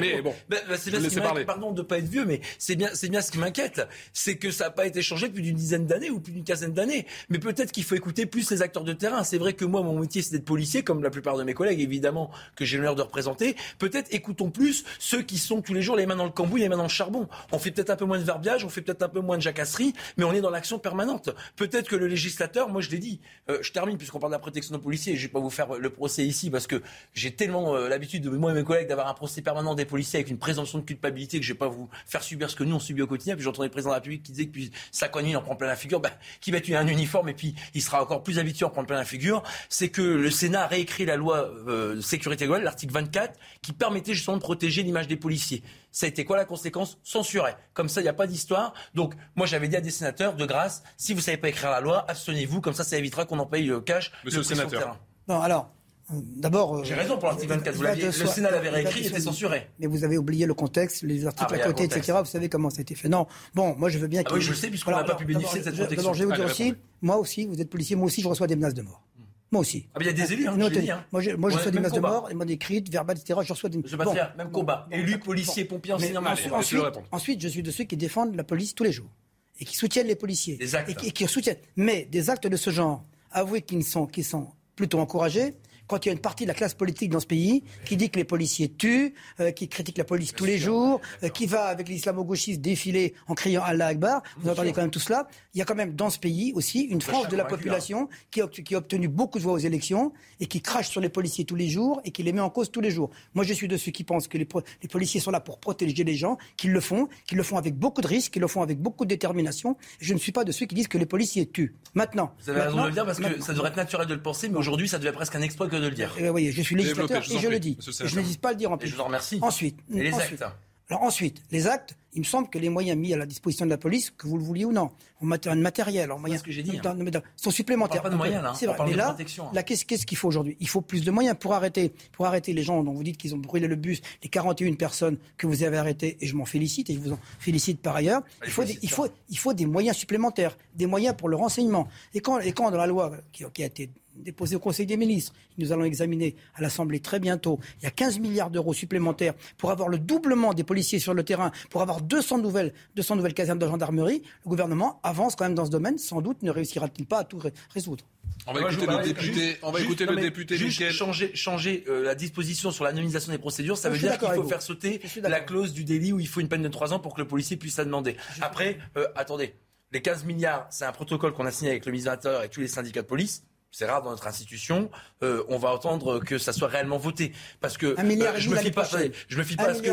Mais bon, c'est bien ce qui Pardon de pas être vieux, mais c'est bien, c'est bien ce qui m'inquiète, c'est que ça n'a pas été changé depuis d'une dizaine d'années ou plus d'une quinzaine d'années. Mais peut-être qu'il faut écouter plus les acteurs de terrain. C'est vrai que moi, mon métier, c'est d'être policier, comme la plupart de mes collègues, évidemment, que j'ai l'honneur de représenter. Peut-être écoutons plus ceux qui sont tous les jours les mains dans le cambouis, les mains dans le charbon. On fait peut-être un peu moins de verbiage, on fait peut-être un peu moins de jacasserie, mais on est dans l'action permanente. Peut-être que le législateur, moi je l'ai dit, euh, je termine puisqu'on parle de la protection des policiers, je vais pas vous faire le procès ici parce que j'ai tellement euh, l'habitude de moi et mes collègues d'avoir un procès permanent des policiers avec une présomption de culpabilité que je vais pas vous faire subir ce que nous on subit au. Puis j'entendais le président de la République qui disait que puis ça il en prend plein la figure, bah, qui va tuer un uniforme et puis il sera encore plus habitué à en prendre plein la figure. C'est que le Sénat a réécrit la loi euh, sécurité globale, l'article 24, qui permettait justement de protéger l'image des policiers. Ça a été quoi la conséquence? Censuré. Comme ça, il n'y a pas d'histoire. Donc, moi, j'avais dit à des sénateurs, de grâce, si vous ne savez pas écrire la loi, abstenez-vous. Comme ça, ça évitera qu'on en paye le cash. Monsieur le sénateur. Non, alors, D'abord, euh, j'ai raison pour l'article 24. Vous le Sénat l'avait réécrit, il était censuré. Mais vous avez oublié le contexte, les articles ah, à côté, etc. Vous savez comment ça a été fait. Non, bon, moi je veux bien. Ah oui, je sais, puisqu'on n'a pas pu bénéficier de cette protection. Alors, je vais vous dire aussi, moi aussi, vous êtes policier, moi aussi, je reçois des menaces de mort. Moi aussi. Ah, il y a des élus, hein, dit, hein. Moi, je, moi, je reçois des menaces de mort, des écrites, verbales, etc. Je reçois des. Je bon, même combat. Élus, policiers, pompiers, enseignants, ensuite, ensuite, je suis de ceux qui défendent la police tous les jours et qui soutiennent les policiers. Des actes. Et, qui soutiennent. Mais des actes de ce genre, avouez qu'ils sont, qu'ils sont plutôt encouragés quand il y a une partie de la classe politique dans ce pays qui dit que les policiers tuent, euh, qui critique la police tous les jours, euh, qui va avec l'islamo-gauchiste défiler en criant Allah Akbar, vous entendez quand même tout cela. Il y a quand même dans ce pays aussi une frange de la population qui a, qui a obtenu beaucoup de voix aux élections et qui crache sur les policiers tous les jours et qui les met en cause tous les jours. Moi, je suis de ceux qui pensent que les, les policiers sont là pour protéger les gens, qu'ils le font, qu'ils le font avec beaucoup de risques, qu'ils le font avec beaucoup de détermination. Je ne suis pas de ceux qui disent que les policiers tuent. Maintenant. Vous avez raison de le dire parce que ça devrait être naturel de le penser, mais aujourd'hui, ça devient presque un exploit de le dire. Eh oui, je suis législateur et je le dis. je ne dis pas le dire en plus. je vous remercie. Ensuite, et les actes. Alors ensuite, les actes, il me semble que les moyens mis à la disposition de la police, que vous le vouliez ou non, en matériel, matériel en moyens, ce que j'ai dit, hein. sont supplémentaires. On parle pas de moyens là. C'est vrai. Mais là, là qu'est-ce qu'il faut aujourd'hui? Il faut plus de moyens pour arrêter, pour arrêter les gens dont vous dites qu'ils ont brûlé le bus, les 41 personnes que vous avez arrêtées, et je m'en félicite et je vous en félicite par ailleurs. Il faut, des, il faut, il faut des moyens supplémentaires, des moyens pour le renseignement. Et quand, et quand dans la loi qui, qui a été déposé au Conseil des ministres. Nous allons examiner à l'Assemblée très bientôt. Il y a 15 milliards d'euros supplémentaires pour avoir le doublement des policiers sur le terrain, pour avoir 200 nouvelles, 200 nouvelles casernes de gendarmerie. Le gouvernement avance quand même dans ce domaine. Sans doute ne réussira-t-il pas à tout résoudre. On va écouter le député, on va écouter le député juste changer, changer euh, la disposition sur l'anonymisation des procédures, ça veut dire qu'il faut faire sauter la clause du délit où il faut une peine de 3 ans pour que le policier puisse la demander. Après, euh, attendez, les 15 milliards, c'est un protocole qu'on a signé avec le ministre de l'Intérieur et tous les syndicats de police c'est rare dans notre institution, euh, on va attendre que ça soit réellement voté. Parce que je me fie pas, je me fie pas à ce que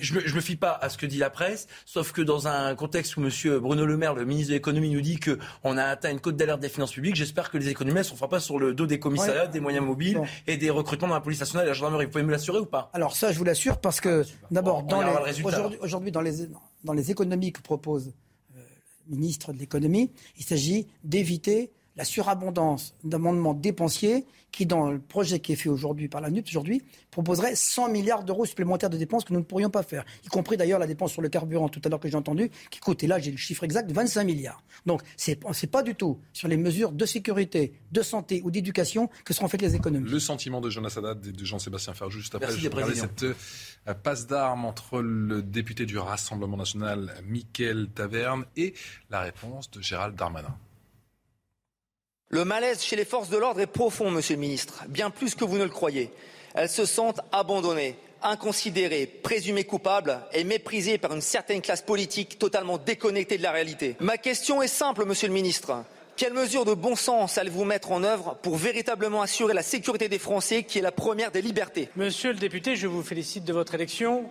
je me, je me fie pas à ce que dit la presse, sauf que dans un contexte où Monsieur Bruno Le Maire, le ministre de l'économie, nous dit que on a atteint une cote d'alerte des finances publiques, j'espère que les économies ne se feront pas sur le dos des commissariats, des moyens mobiles et des recrutements dans la police nationale et la gendarmerie. Vous pouvez me l'assurer ou pas? Alors ça, je vous l'assure parce que d'abord, aujourd'hui, dans les dans les économies que propose euh, le ministre de l'économie, il s'agit d'éviter la surabondance d'amendements dépensiers qui, dans le projet qui est fait aujourd'hui par la NUP, aujourd'hui, proposerait 100 milliards d'euros supplémentaires de dépenses que nous ne pourrions pas faire, y compris d'ailleurs la dépense sur le carburant tout à l'heure que j'ai entendu, qui coûte, et là j'ai le chiffre exact, de 25 milliards. Donc ce n'est pas du tout sur les mesures de sécurité, de santé ou d'éducation que seront faites les économies. Le sentiment de Jonas Haddad et de Jean-Sébastien Ferjou, juste après, je cette euh, passe d'armes entre le député du Rassemblement national, Mickaël Taverne, et la réponse de Gérald Darmanin. Le malaise chez les forces de l'ordre est profond, Monsieur le Ministre, bien plus que vous ne le croyez. Elles se sentent abandonnées, inconsidérées, présumées coupables et méprisées par une certaine classe politique totalement déconnectée de la réalité. Ma question est simple, Monsieur le Ministre. Quelles mesures de bon sens allez-vous mettre en œuvre pour véritablement assurer la sécurité des Français, qui est la première des libertés? Monsieur le député, je vous félicite de votre élection.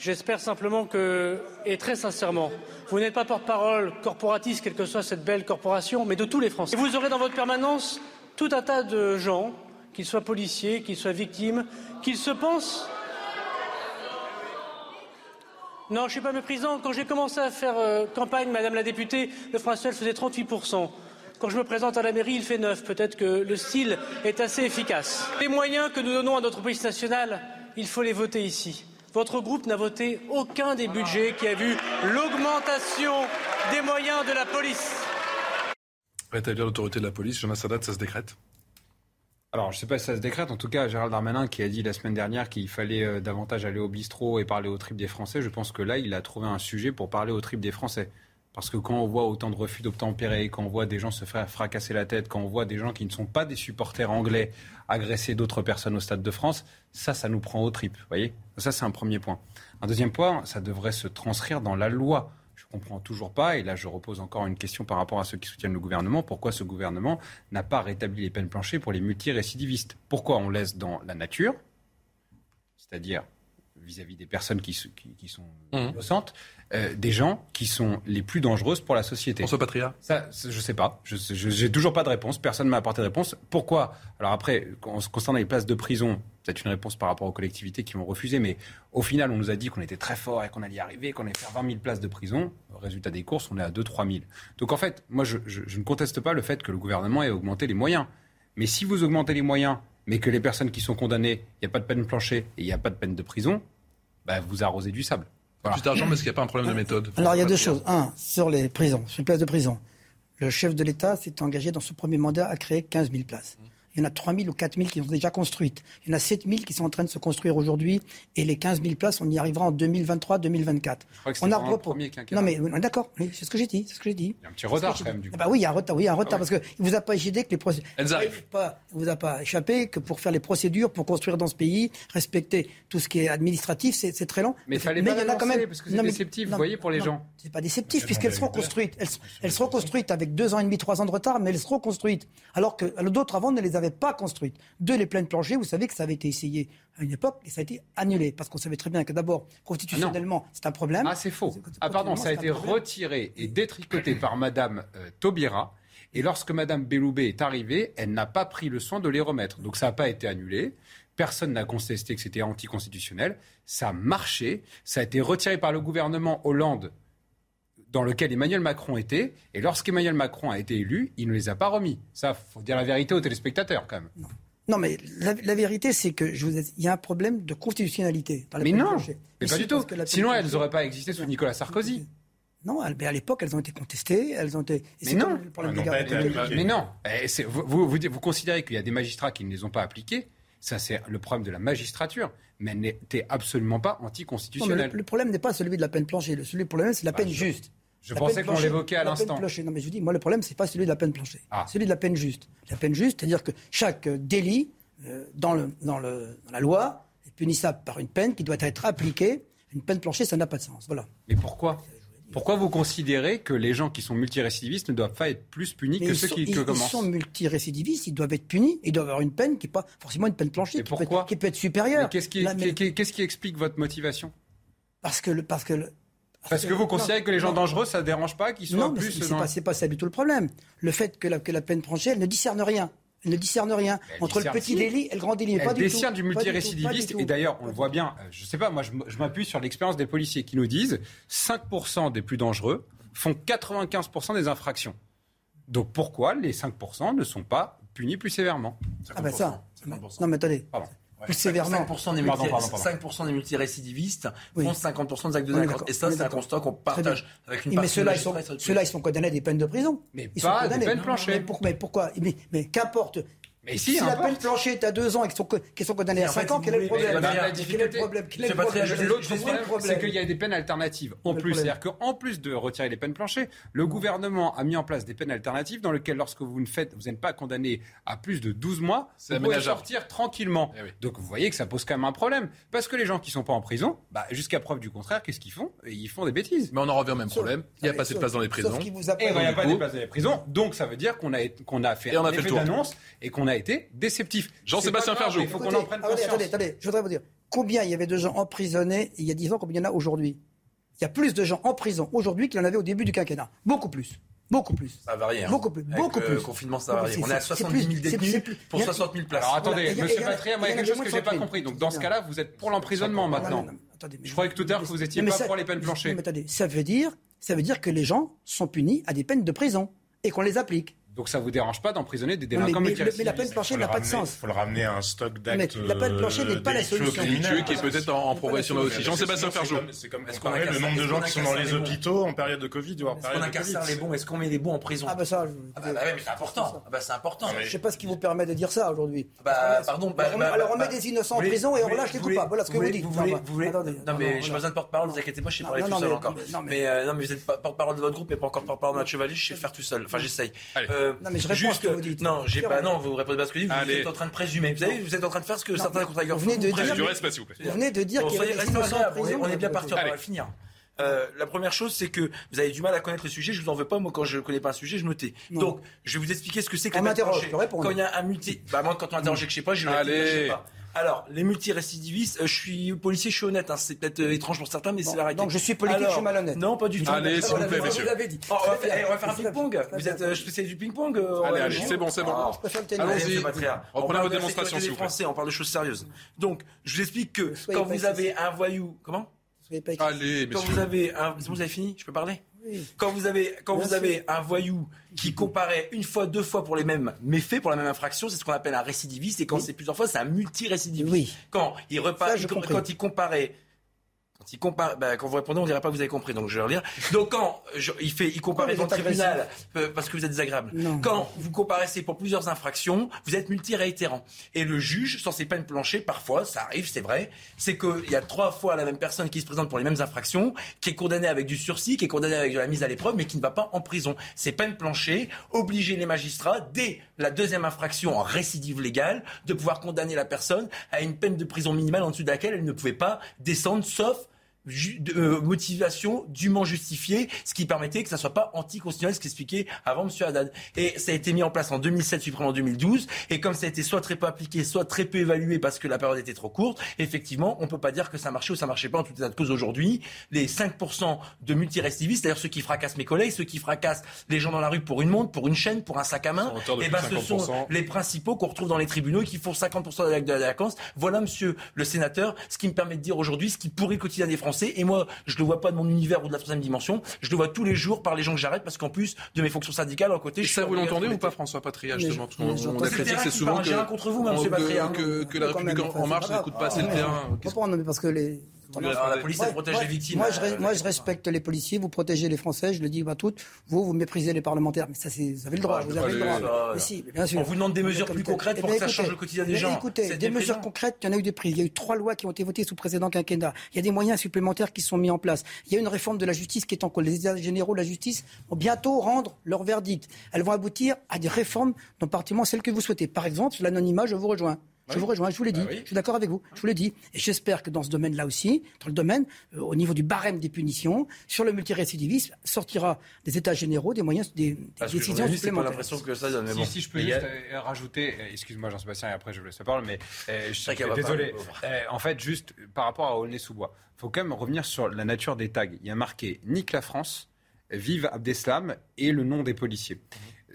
J'espère simplement que, et très sincèrement, vous n'êtes pas porte-parole corporatiste, quelle que soit cette belle corporation, mais de tous les Français. Vous aurez dans votre permanence tout un tas de gens, qu'ils soient policiers, qu'ils soient victimes, qu'ils se pensent. Non, je ne suis pas méprisant. Quand j'ai commencé à faire euh, campagne, Madame la députée, le Français faisait 38%. Quand je me présente à la mairie, il fait 9. Peut-être que le style est assez efficace. Les moyens que nous donnons à notre police nationale, il faut les voter ici. Votre groupe n'a voté aucun des budgets qui a vu l'augmentation des moyens de la police. Rétablir l'autorité de la police, Jonas Sadat, ça se décrète alors, je ne sais pas si ça se décrète. En tout cas, Gérald Darmanin, qui a dit la semaine dernière qu'il fallait euh, davantage aller au bistrot et parler au trip des Français, je pense que là, il a trouvé un sujet pour parler au trip des Français. Parce que quand on voit autant de refus d'obtempérer, quand on voit des gens se faire fracasser la tête, quand on voit des gens qui ne sont pas des supporters anglais agresser d'autres personnes au Stade de France, ça, ça nous prend au trip. voyez? Ça, c'est un premier point. Un deuxième point, ça devrait se transcrire dans la loi. Je ne comprends toujours pas, et là je repose encore une question par rapport à ceux qui soutiennent le gouvernement, pourquoi ce gouvernement n'a pas rétabli les peines planchées pour les multirécidivistes? Pourquoi on laisse dans la nature, c'est-à-dire vis-à-vis des personnes qui, qui, sont mmh. innocentes, euh, des gens qui sont les plus dangereuses pour la société. François Patria Ça, je sais pas. Je n'ai toujours pas de réponse. Personne ne m'a apporté de réponse. Pourquoi? Alors après, concernant les places de prison, c'est une réponse par rapport aux collectivités qui ont refusé, mais au final, on nous a dit qu'on était très fort et qu'on allait y arriver, qu'on allait faire 20 000 places de prison. résultat des courses, on est à 2-3 000. Donc en fait, moi, je, je ne conteste pas le fait que le gouvernement ait augmenté les moyens. Mais si vous augmentez les moyens, mais que les personnes qui sont condamnées, il n'y a pas de peine planchée et il n'y a pas de peine de prison, bah, vous arrosez du sable. Plus d'argent, mais est-ce qu'il n'y a pas un problème de méthode Alors, il y a deux choses. Un, sur les prisons, sur les places de prison. Le chef de l'État s'est engagé dans ce premier mandat à créer 15 000 places. Il y en a 3 000 ou 4 000 qui sont déjà construites. Il y en a 7 000 qui sont en train de se construire aujourd'hui. Et les 15 000 places, on y arrivera en 2023-2024. On a premier Non, mais d'accord, c'est ce que j'ai dit. C'est ce que j'ai dit. Il y a un petit retard quand même, du coup. Ah bah oui, il y a un retard, oui, un retard ah parce qu'il ne vous a pas échappé que les procédures. vous a pas échappé que pour faire les procédures, pour construire dans ce pays, respecter tout ce qui est administratif, c'est très long. Mais il fallait pas y en a quand même. Parce que c'est déceptif, vous voyez, pour les gens. C'est pas déceptif, puisqu'elles seront construites. Elles seront construites avec deux ans et demi, trois ans de retard, mais elles seront construites. Alors que d'autres avant ne les avaient pas construites. Deux, les pleines planchées, vous savez que ça avait été essayé à une époque et ça a été annulé parce qu'on savait très bien que d'abord, constitutionnellement, c'est un problème. Ah, c'est faux. Ah, pardon, ça a été retiré et détricoté par Madame euh, Taubira. Et lorsque Madame Belloubet est arrivée, elle n'a pas pris le soin de les remettre. Donc ça n'a pas été annulé. Personne n'a contesté que c'était anticonstitutionnel. Ça a marché. Ça a été retiré par le gouvernement Hollande dans lequel Emmanuel Macron était. Et lorsqu'Emmanuel Macron a été élu, il ne les a pas remis. Ça, faut dire la vérité aux téléspectateurs quand même. Non. mais la, vérité, c'est que je vous il y a un problème de constitutionnalité. mais non, mais pas du tout. Sinon, elles n'auraient pas existé sous Nicolas Sarkozy. Non, à l'époque, elles ont été contestées, elles ont été. Mais non, mais non. Vous, vous, considérez qu'il y a des magistrats qui ne les ont pas appliqués. Ça, c'est le problème de la magistrature. Mais elle n'était absolument pas anticonstitutionnelle. Le, problème n'est pas celui de la peine planchée. Le, le problème, c'est la bah, peine juste. Je pensais qu'on l'évoquait à l'instant. Non, mais je dis, moi, le problème, c'est pas celui de la peine planchée. Ah. Celui de la peine juste. La peine juste, c'est-à-dire que chaque délit euh, dans, le, dans, le, dans la loi est punissable par une peine qui doit être appliquée. Une peine planchée, ça n'a pas de sens. Voilà. Mais pourquoi? Pourquoi vous considérez que les gens qui sont multirécidivistes ne doivent pas être plus punis que ceux qui, commencent Ils sont multirécidivistes, ils doivent être punis, ils doivent avoir une peine qui n'est pas forcément une peine planchée, qui peut, être, qui peut, être, supérieure. Qu'est-ce qui, qui, explique votre motivation? Parce que, le, parce que parce que vous considérez que les gens dangereux, ça ne dérange pas qu'ils soient non, plus. Non, mais c'est pas, pas ça du tout le problème. Le fait que la, que la peine planchée, elle ne discerne rien. Elle ne discerne rien entre le petit délit et le grand délit. Elle pas du du multirécidiviste. Et d'ailleurs, on le voit bien. Euh, je ne sais pas, moi, je m'appuie sur l'expérience des policiers qui nous disent 5% des plus dangereux font 95% des infractions. Donc pourquoi les 5% ne sont pas punis plus sévèrement? Ah ben ça. Non mais attendez. Pardon plus sévèrement. 5% des, multi, 5 des multirécidivistes font 50% des actes de délinquance. Et ça, c'est un constat qu'on partage avec une mais ceux-là, ils sont, ceux-là, ils sont condamnés à des peines de prison. Mais ils pas sont condamnés. des peines planchées. Mais, pourquoi? Mais, mais qu'importe. Mais si, si la peine planchée est à deux ans et qu'ils sont, sont, condamnés à cinq ans, quel est le problème Quel est le problème L'autre c'est qu'il y a des peines alternatives. En plus, c'est-à-dire qu'en plus de retirer les peines planchées, le gouvernement a mis en place des peines alternatives dans lesquelles, lorsque vous ne faites, vous n'êtes pas condamné à plus de 12 mois, vous pouvez sortir tranquillement. Eh Donc vous voyez que ça pose quand même un problème. Parce que les gens qui ne sont pas en prison, bah, jusqu'à preuve du contraire, qu'est-ce qu'ils font? Ils font des bêtises. Mais on en revient au même problème. Il n'y a pas assez de place dans les prisons. Et il n'y a pas de place dans les prisons. Donc ça veut dire qu'on a fait un effet d'annonce et qu'on a été déceptif. Jean-Sébastien Ferjou. Il faut qu'on en prenne conscience. Attendez, attendez, je voudrais vous dire, combien il y avait de gens emprisonnés il y a 10 ans, combien il y en a aujourd'hui? Il y a plus de gens en prison aujourd'hui qu'il y en avait au début du quinquennat. Beaucoup plus. Beaucoup plus. Ça varie. Hein. Beaucoup plus. beaucoup le plus. confinement, ça varie. On est à 70 000 détenus pour 60 000 places. Alors attendez, Monsieur Patria, il y a quelque chose que je n'ai pas compris. Donc dans ce cas-là, vous êtes pour l'emprisonnement maintenant. Je croyais que tout à l'heure, vous étiez pas pour les peines planchées. Mais attendez, ça veut dire, ça veut dire que les gens sont punis à des peines de prison et qu'on les applique. Donc ça vous dérange pas d'emprisonner des délinquants mais, mais, mais, la peine planchée n'a pas de sens. Il faut le ramener à un stock d'actes. La peine planchée n'est pas la solution. qui est peut-être en, progression là aussi. Jean-Sébastien Ferjou. C'est comme est-ce qu'on le nombre de gens qui sont dans les hôpitaux en période de Covid période de Covid. les bons? Est-ce qu'on met les bons en prison? Ah bah ça. Ah bah mais c'est important. Ah bah c'est important. Je sais pas ce qui vous permet de dire ça aujourd'hui. Bah pardon. Alors on met des innocents en prison et on relâche les coupables. Voilà ce que vous dites. Non mais je n'ai pas besoin de porte-parole. Ne vous inquiétez pas, je sais parler tout seul encore. Mais non mais vous êtes porte-parole de votre groupe et pas encore porte-parole de notre chevalier. Je sais faire tout seul. Enfin j'essaye. Non mais je réponds ce que vous dites. Non, j'ai pas. Non, vous répondez pas ce que je dis. Vous êtes en train de présumer. Vous savez, vous êtes en train de faire ce que certains contracteurs font. Vous venez de dire. Vous venez de dire qu'il y avait des innocents en prison. On est bien parti. On va finir. Euh, la première chose, c'est que vous avez du mal à connaître le sujet. Je vous en veux pas. Moi, quand je ne connais pas un sujet, je me tais. Donc, je vais vous expliquer ce que c'est que la Quand il y a un multi, bah moi, quand on m'interroge que je sais pas, je le sais pas. Alors, les multirécidivistes, euh, je suis policier, je suis honnête. Hein, c'est peut-être euh, étrange pour certains, mais c'est la réalité. Donc, je suis politique, je suis malhonnête. Non, pas du tout. Allez, s'il vous plaît, messieurs. Vous dit. Oh, on, va faire, on, va faire, un ping-pong. Vous êtes euh, spécialiste du ping-pong Allez, allez, c'est bon, c'est bon. Ah, Allons-y. Reprenez vos démonstrations, s'il vous plaît. Français, on parle de choses sérieuses. Donc, je vous explique que quand vous avez un voyou, comment Allez, Quand vous avez un, vous avez fini Je peux parler? Quand vous avez, quand vous avez un voyou qui comparaît une fois, deux fois pour les mêmes méfaits, pour la même infraction, c'est ce qu'on appelle un récidiviste. Et quand c'est plusieurs fois, c'est un multirécidiviste. Oui. Quand il repart, quand il comparait compare, bah, quand vous répondez, on dirait pas que vous avez compris, donc je vais relire. Donc quand il fait, il compare devant le tribunal euh, parce que vous êtes désagréable. Quand vous comparaissez pour plusieurs infractions, vous êtes multi-réitérant. Et le juge, sur ses peines planchées, parfois, ça arrive, c'est vrai, c'est qu'il y a trois fois la même personne qui se présente pour les mêmes infractions, qui est condamnée avec du sursis, qui est condamnée avec de la mise à l'épreuve, mais qui ne va pas en prison. Ces peines planchées obliger les magistrats, dès la deuxième infraction en récidive légale, de pouvoir condamner la personne à une peine de prison minimale en dessous de laquelle elle ne pouvait pas descendre, sauf euh, motivation dûment justifiée, ce qui permettait que ça soit pas anticonstitutionnel, ce qu'expliquait avant M. Haddad. Et ça a été mis en place en 2007, suivant en 2012, et comme ça a été soit très peu appliqué, soit très peu évalué parce que la période était trop courte, effectivement, on peut pas dire que ça marchait ou ça marchait pas en tout état de cause aujourd'hui. Les 5% de multirécidivistes, c'est-à-dire ceux qui fracassent mes collègues, ceux qui fracassent les gens dans la rue pour une montre, pour une chaîne, pour un sac à main, et eh ben ce sont les principaux qu'on retrouve dans les tribunaux et qui font 50% de la délinquance. Voilà, monsieur le sénateur, ce qui me permet de dire aujourd'hui ce qui pourrit le quotidien des Français et moi, je ne le vois pas de mon univers ou de la troisième dimension. Je le vois tous les jours par les gens que j'arrête parce qu'en plus de mes fonctions syndicales, à côté. je ça, vous l'entendez ou pas, François Patria, justement On a critique, c'est souvent que, contre vous, M. Patria, que, que la République en marche n'écoute pas assez le terrain. Parce que les la police, elle protège les victimes. Moi je, moi, je respecte les policiers, vous protégez les Français, je le dis à toutes. Vous, vous méprisez les parlementaires. Mais ça, vous avez le droit. vous avez le droit. si, bien sûr. On vous demande des mesures plus concrètes pour que ça change le quotidien des gens. Écoutez, des mesures concrètes, il y en a eu des prises. Il y a eu trois lois qui ont été votées sous précédent quinquennat. Il y a des moyens supplémentaires qui sont mis en place. Il y a une réforme de la justice qui est en cours. Les États généraux de la justice vont bientôt rendre leur verdict. Elles vont aboutir à des réformes, dont particulièrement celles que vous souhaitez. Par exemple, sur l'anonymat, je vous rejoins. Je vous rejoins, je vous l'ai dit, bah je suis d'accord avec vous, je vous l'ai dit. Et j'espère que dans ce domaine-là aussi, dans le domaine, euh, au niveau du barème des punitions, sur le multirécidivisme, sortira des états généraux des moyens, des, décisions supplémentaires. l'impression que ça si, si, je peux juste euh, rajouter, euh, excuse-moi Jean-Sébastien, et après je vous laisse la parole, mais je suis désolé. en fait, juste par rapport à Aulnay-sous-Bois, il faut quand même revenir sur la nature des tags. Il y a marqué Nique la France, Vive Abdeslam et le nom des policiers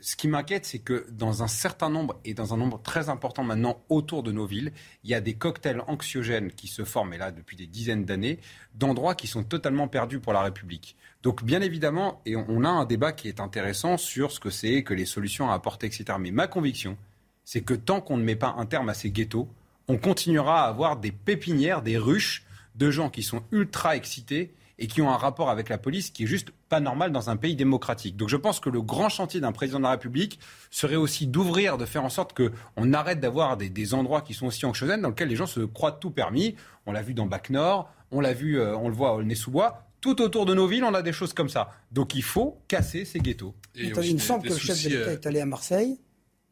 ce qui m'inquiète, c'est que dans un certain nombre, et dans un nombre très important maintenant autour de nos villes, il y a des cocktails anxiogènes qui se forment, et là depuis des dizaines d'années, d'endroits qui sont totalement perdus pour la République. Donc bien évidemment, et on a un débat qui est intéressant sur ce que c'est, que les solutions à apporter, etc. Mais ma conviction, c'est que tant qu'on ne met pas un terme à ces ghettos, on continuera à avoir des pépinières, des ruches de gens qui sont ultra excités et qui ont un rapport avec la police qui est juste pas normal dans un pays démocratique. Donc je pense que le grand chantier d'un président de la République serait aussi d'ouvrir, de faire en sorte qu'on arrête d'avoir des, endroits qui sont aussi anxiogènes dans lesquels les gens se croient tout permis. On l'a vu dans Bac Nord, on l'a vu, euh, on le voit à Aulnay-sous-Bois. Tout autour de nos villes, on a des choses comme ça. Donc il faut casser ces ghettos. il me semble que le chef de l'État euh, est allé à Marseille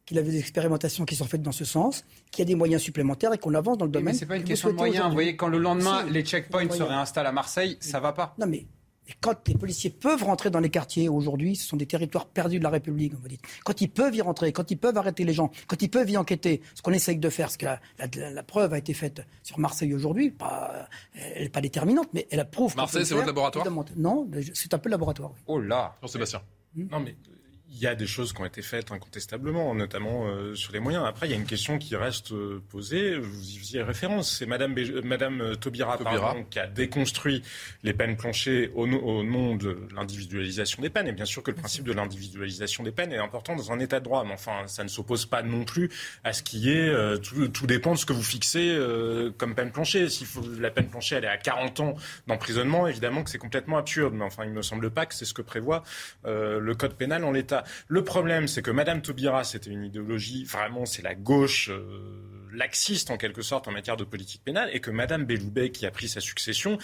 qu'il avait des expérimentations qui sont faites dans ce sens, qu'il y a des moyens supplémentaires et qu'on avance dans le domaine. mais c'est pas une question de moyens. Vous voyez, quand le lendemain, les checkpoints se réinstallent à Marseille, ça va pas. Non, mais quand les policiers peuvent rentrer dans les quartiers aujourd'hui, ce sont des territoires perdus de la République, vous dites. Quand ils peuvent y rentrer, quand ils peuvent arrêter les gens, quand ils peuvent y enquêter, ce qu'on essaye de faire, ce que la, preuve a été faite sur Marseille aujourd'hui, pas, elle n'est pas déterminante, mais elle prouve. Marseille, c'est votre laboratoire Non, c'est un peu le laboratoire. Oh là, Jean-Sébastien. Non mais il y a des choses qui ont été faites incontestablement, notamment euh, sur les moyens. Après, il y a une question qui reste euh, posée. Vous y faisiez référence. C'est Madame, Madame euh, Taubira, qui a déconstruit les peines planchées au, nom de l'individualisation des peines. Et bien sûr que le principe de l'individualisation des peines est important dans un État de droit. Mais enfin, ça ne s'oppose pas non plus à ce qui est. Tout, tout, dépend de ce que vous fixez comme peine planchée. Si la peine planchée elle est à 40 ans d'emprisonnement, évidemment que c'est complètement absurde. Mais enfin, il ne me semble pas que c'est ce que prévoit le code pénal en l'état. Le problème, c'est que Madame Taubira, c'était une idéologie, vraiment, c'est la gauche euh, laxiste en quelque sorte en matière de politique pénale, et que Madame Belloubet, qui a pris sa succession,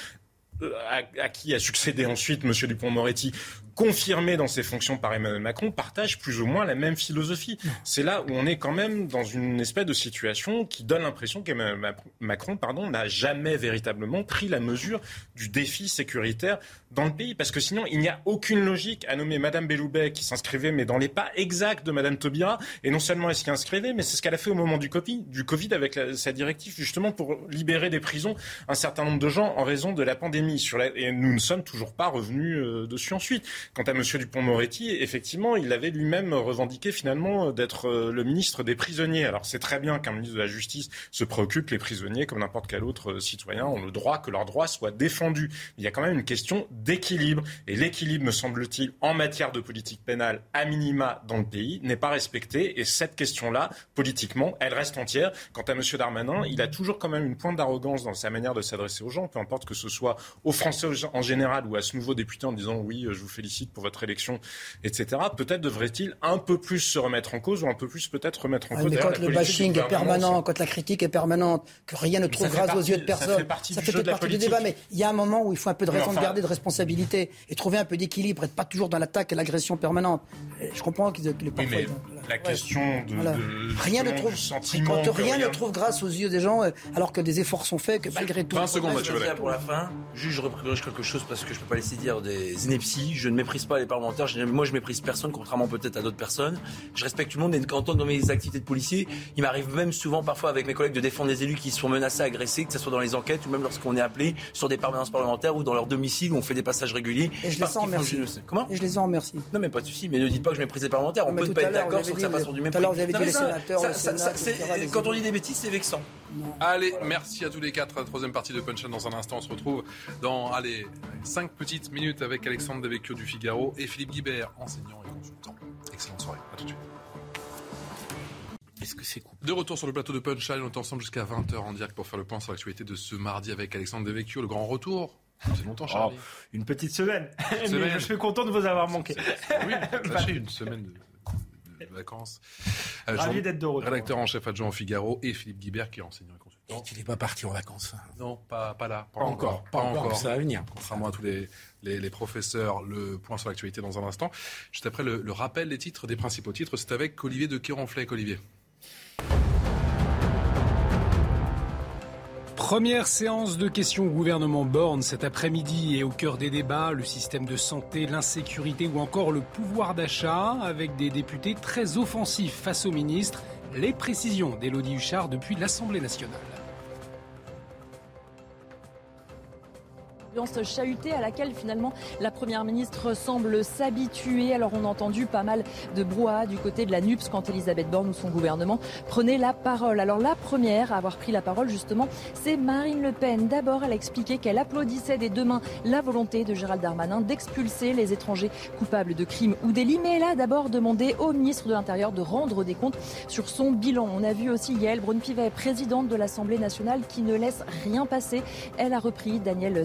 à, qui a succédé ensuite M. Dupont-Moretti, confirmé dans ses fonctions par Emmanuel Macron, partage plus ou moins la même philosophie. C'est là où on est quand même dans une espèce de situation qui donne l'impression qu'Emmanuel Macron pardon, n'a jamais véritablement pris la mesure du défi sécuritaire dans le pays. Parce que sinon, il n'y a aucune logique à nommer Madame Belloubet qui s'inscrivait, mais dans les pas exacts de Madame Taubira. Et non seulement elle s'y inscrivait, mais c'est ce qu'elle a fait au moment du Covid, du COVID avec sa directive, justement pour libérer des prisons un certain nombre de gens en raison de la pandémie. Et nous ne sommes toujours pas revenus euh, dessus ensuite. Quant à M. Dupont-Moretti, effectivement, il avait lui-même revendiqué finalement d'être euh, le ministre des prisonniers. Alors c'est très bien qu'un ministre de la Justice se préoccupe les prisonniers comme n'importe quel autre euh, citoyen ont le droit que leurs droits soient défendus. Il y a quand même une question d'équilibre. Et l'équilibre, me semble-t-il, en matière de politique pénale, à minima dans le pays, n'est pas respecté. Et cette question-là, politiquement, elle reste entière. Quant à M. Darmanin, il a toujours quand même une pointe d'arrogance dans sa manière de s'adresser aux gens, peu importe que ce soit aux Français en général ou à ce nouveau député en disant oui, je vous félicite pour votre élection, etc. Peut-être devrait-il un peu plus se remettre en cause ou un peu plus peut-être remettre en cause. Mais quand le bashing est permanent, quand la critique est permanente, que rien ne trouve grâce aux yeux de personne, ça fait partie, du, débat. Mais il y a un moment où il faut un peu de raison de garder de responsabilité et trouver un peu d'équilibre, être pas toujours dans l'attaque et l'agression permanente. Je comprends qu'ils oui, mais la question de, rien ne trouve quand rien, ne trouve grâce aux yeux des gens, euh, alors que des efforts sont faits, que malgré tout. 20 secondes, Mathieu Pour la fin, juste je représente quelque chose parce que je peux pas laisser dire des inepties. Je ne méprise pas les parlementaires. moi, je méprise personne, contrairement peut-être à d'autres personnes. Je respecte tout le monde. Et quand on dans mes activités de policier, il m'arrive même souvent, parfois, avec mes collègues, de défendre des élus qui se font menacés, agressés, que ce soit dans les enquêtes ou même lorsqu'on est appelé sur des permanences parlementaires ou dans leur domicile où on fait des passages réguliers. Et je les en remercie. Comment Et je les en remercie. Non, mais pas de souci. Mais ne dites pas que je méprise les parlementaires. On peut pas être d'accord sans que ça passe sur du mépris. Quand on dit des bêtises, c'est vexant. Allez, merci à tous les quatre. Troisième partie de Punch dans un instant. On se retrouve dans allez, cinq petites minutes avec Alexandre Devecchio du Figaro et Philippe Guibert, enseignant et consultant. Excellente soirée. À tout de suite. est-ce que c'est coupable De retour sur le plateau de Punchline, on est ensemble jusqu'à 20h en direct pour faire le point sur l'actualité de ce mardi avec Alexandre Devecchio, le grand retour. C'est longtemps, Charlie. Oh, une petite semaine. (laughs) Mais je suis content de vous avoir manqué. Oui, (laughs) sachez une semaine de, vacances. Euh, Ravi d'être de retour. Rédacteur en chef adjoint au Figaro et Philippe Guibert qui est enseignant et consultant. Et qui n'est pas parti en vacances. Hein. Non, pas, pas là. Pas, encore, Pas, encore. Ça va venir. Contrairement à tous les, les, professeurs, le point sur l'actualité dans un instant. Juste après le, le rappel des titres, des principaux titres, c'est avec Olivier de Kéronfleck. Olivier. Première séance de questions au gouvernement Borne cet après-midi et au cœur des débats, le système de santé, l'insécurité ou encore le pouvoir d'achat avec des députés très offensifs face au ministre. Les précisions d'Élodie Huchard depuis l'Assemblée nationale. Chahutée à laquelle finalement la Première ministre semble s'habituer. Alors on a entendu pas mal de brouhaha du côté de la NUPS quand Elisabeth Borne ou son gouvernement prenait la parole. Alors la première à avoir pris la parole justement, c'est Marine Le Pen. D'abord, elle a expliqué qu'elle applaudissait des deux mains la volonté de Gérald Darmanin d'expulser les étrangers coupables de crimes ou délits. Mais elle a d'abord demandé au ministre de l'Intérieur de rendre des comptes sur son bilan. On a vu aussi Yael Braun-Pivet, présidente de l'Assemblée nationale, qui ne laisse rien passer. Elle a repris Daniel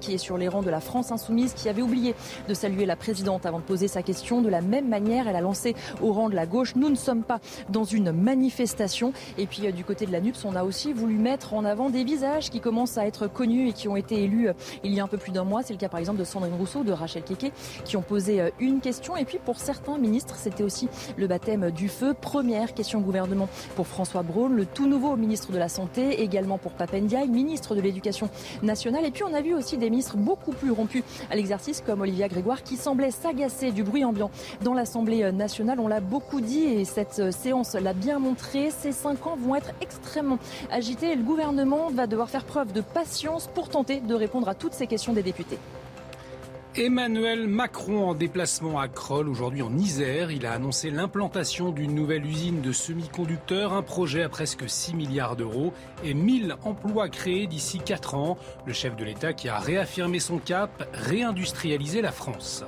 Qui est sur les rangs de la France insoumise, qui avait oublié de saluer la présidente avant de poser sa question. De la même manière, elle a lancé au rang de la gauche, nous ne sommes pas dans une manifestation. Et puis euh, du côté de la NUPS, on a aussi voulu mettre en avant des visages qui commencent à être connus et qui ont été élus euh, il y a un peu plus d'un mois. C'est le cas par exemple de Sandrine Rousseau, de Rachel Keke, qui ont posé euh, une question. Et puis pour certains ministres, c'était aussi le baptême du feu. Première question gouvernement pour François Braun, le tout nouveau ministre de la Santé, également pour Papendiaï, ministre de l'Éducation nationale. Et puis on a vu aussi des ministres beaucoup plus rompus à l'exercice, comme Olivia Grégoire, qui semblait s'agacer du bruit ambiant dans l'Assemblée nationale. On l'a beaucoup dit et cette séance l'a bien montré. Ces cinq ans vont être extrêmement agités et le gouvernement va devoir faire preuve de patience pour tenter de répondre à toutes ces questions des députés. Emmanuel Macron en déplacement à Kroll, aujourd'hui en Isère. Il a annoncé l'implantation d'une nouvelle usine de semi-conducteurs, un projet à presque 6 milliards d'euros et 1000 emplois créés d'ici 4 ans. Le chef de l'État qui a réaffirmé son cap, réindustrialiser la France.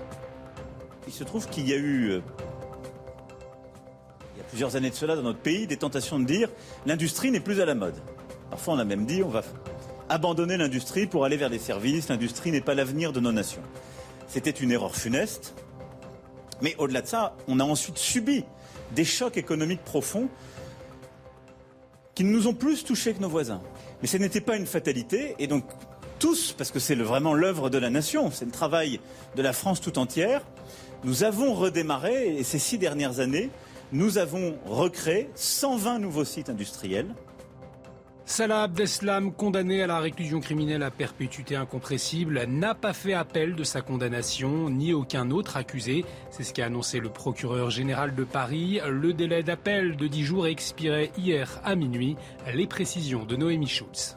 Il se trouve qu'il y a eu, euh, il y a plusieurs années de cela dans notre pays, des tentations de dire l'industrie n'est plus à la mode. Parfois on a même dit on va abandonner l'industrie pour aller vers les services, l'industrie n'est pas l'avenir de nos nations. C'était une erreur funeste. Mais au-delà de ça, on a ensuite subi des chocs économiques profonds qui nous ont plus touchés que nos voisins. Mais ce n'était pas une fatalité, et donc tous, parce que c'est vraiment l'œuvre de la nation, c'est le travail de la France tout entière, nous avons redémarré, et ces six dernières années, nous avons recréé 120 nouveaux sites industriels, Salah Abdeslam, condamné à la réclusion criminelle à perpétuité incompressible, n'a pas fait appel de sa condamnation, ni aucun autre accusé. C'est ce qu'a annoncé le procureur général de Paris. Le délai d'appel de 10 jours expirait hier à minuit. Les précisions de Noémie Schultz.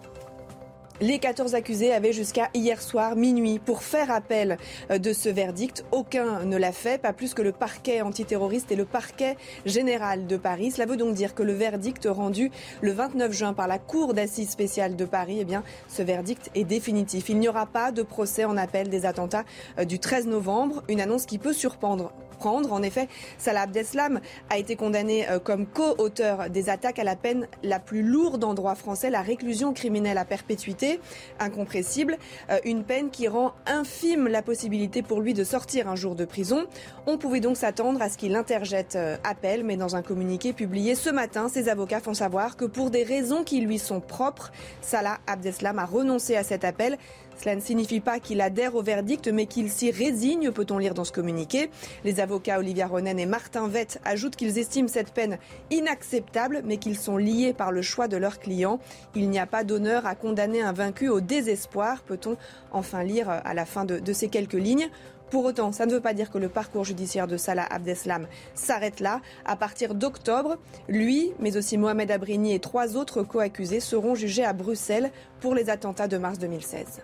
Les 14 accusés avaient jusqu'à hier soir minuit pour faire appel euh, de ce verdict. Aucun ne l'a fait, pas plus que le parquet antiterroriste et le parquet général de Paris. Cela veut donc dire que le verdict rendu le 29 juin par la Cour d'assises spéciale de Paris, eh bien, ce verdict est définitif. Il n'y aura pas de procès en appel des attentats euh, du 13 novembre, une annonce qui peut surprendre En effet, Salah Abdeslam a été condamné euh, comme co-auteur des attaques à la peine la plus lourde en droit français, la réclusion criminelle à perpétuité, incompressible, euh, une peine qui rend infime la possibilité pour lui de sortir un jour de prison. On pouvait donc s'attendre à ce qu'il interjette euh, appel, mais dans un communiqué publié ce matin, ses avocats font savoir que pour des raisons qui lui sont propres, Salah Abdeslam a renoncé à cet appel. Cela ne signifie pas qu'il adhère au verdict, mais qu'il s'y résigne, peut-on lire dans ce communiqué. Les avocats Olivia Ronen et Martin Vett ajoutent qu'ils estiment cette peine inacceptable, mais qu'ils sont liés par le choix de leurs clients. Il n'y a pas d'honneur à condamner un vaincu au désespoir, peut-on enfin lire à la fin de, ces quelques lignes. Pour autant, ça ne veut pas dire que le parcours judiciaire de Salah Abdeslam s'arrête là. À partir d'octobre, lui, mais aussi Mohamed Abrini et trois autres co-accusés seront jugés à Bruxelles pour les attentats de mars 2016.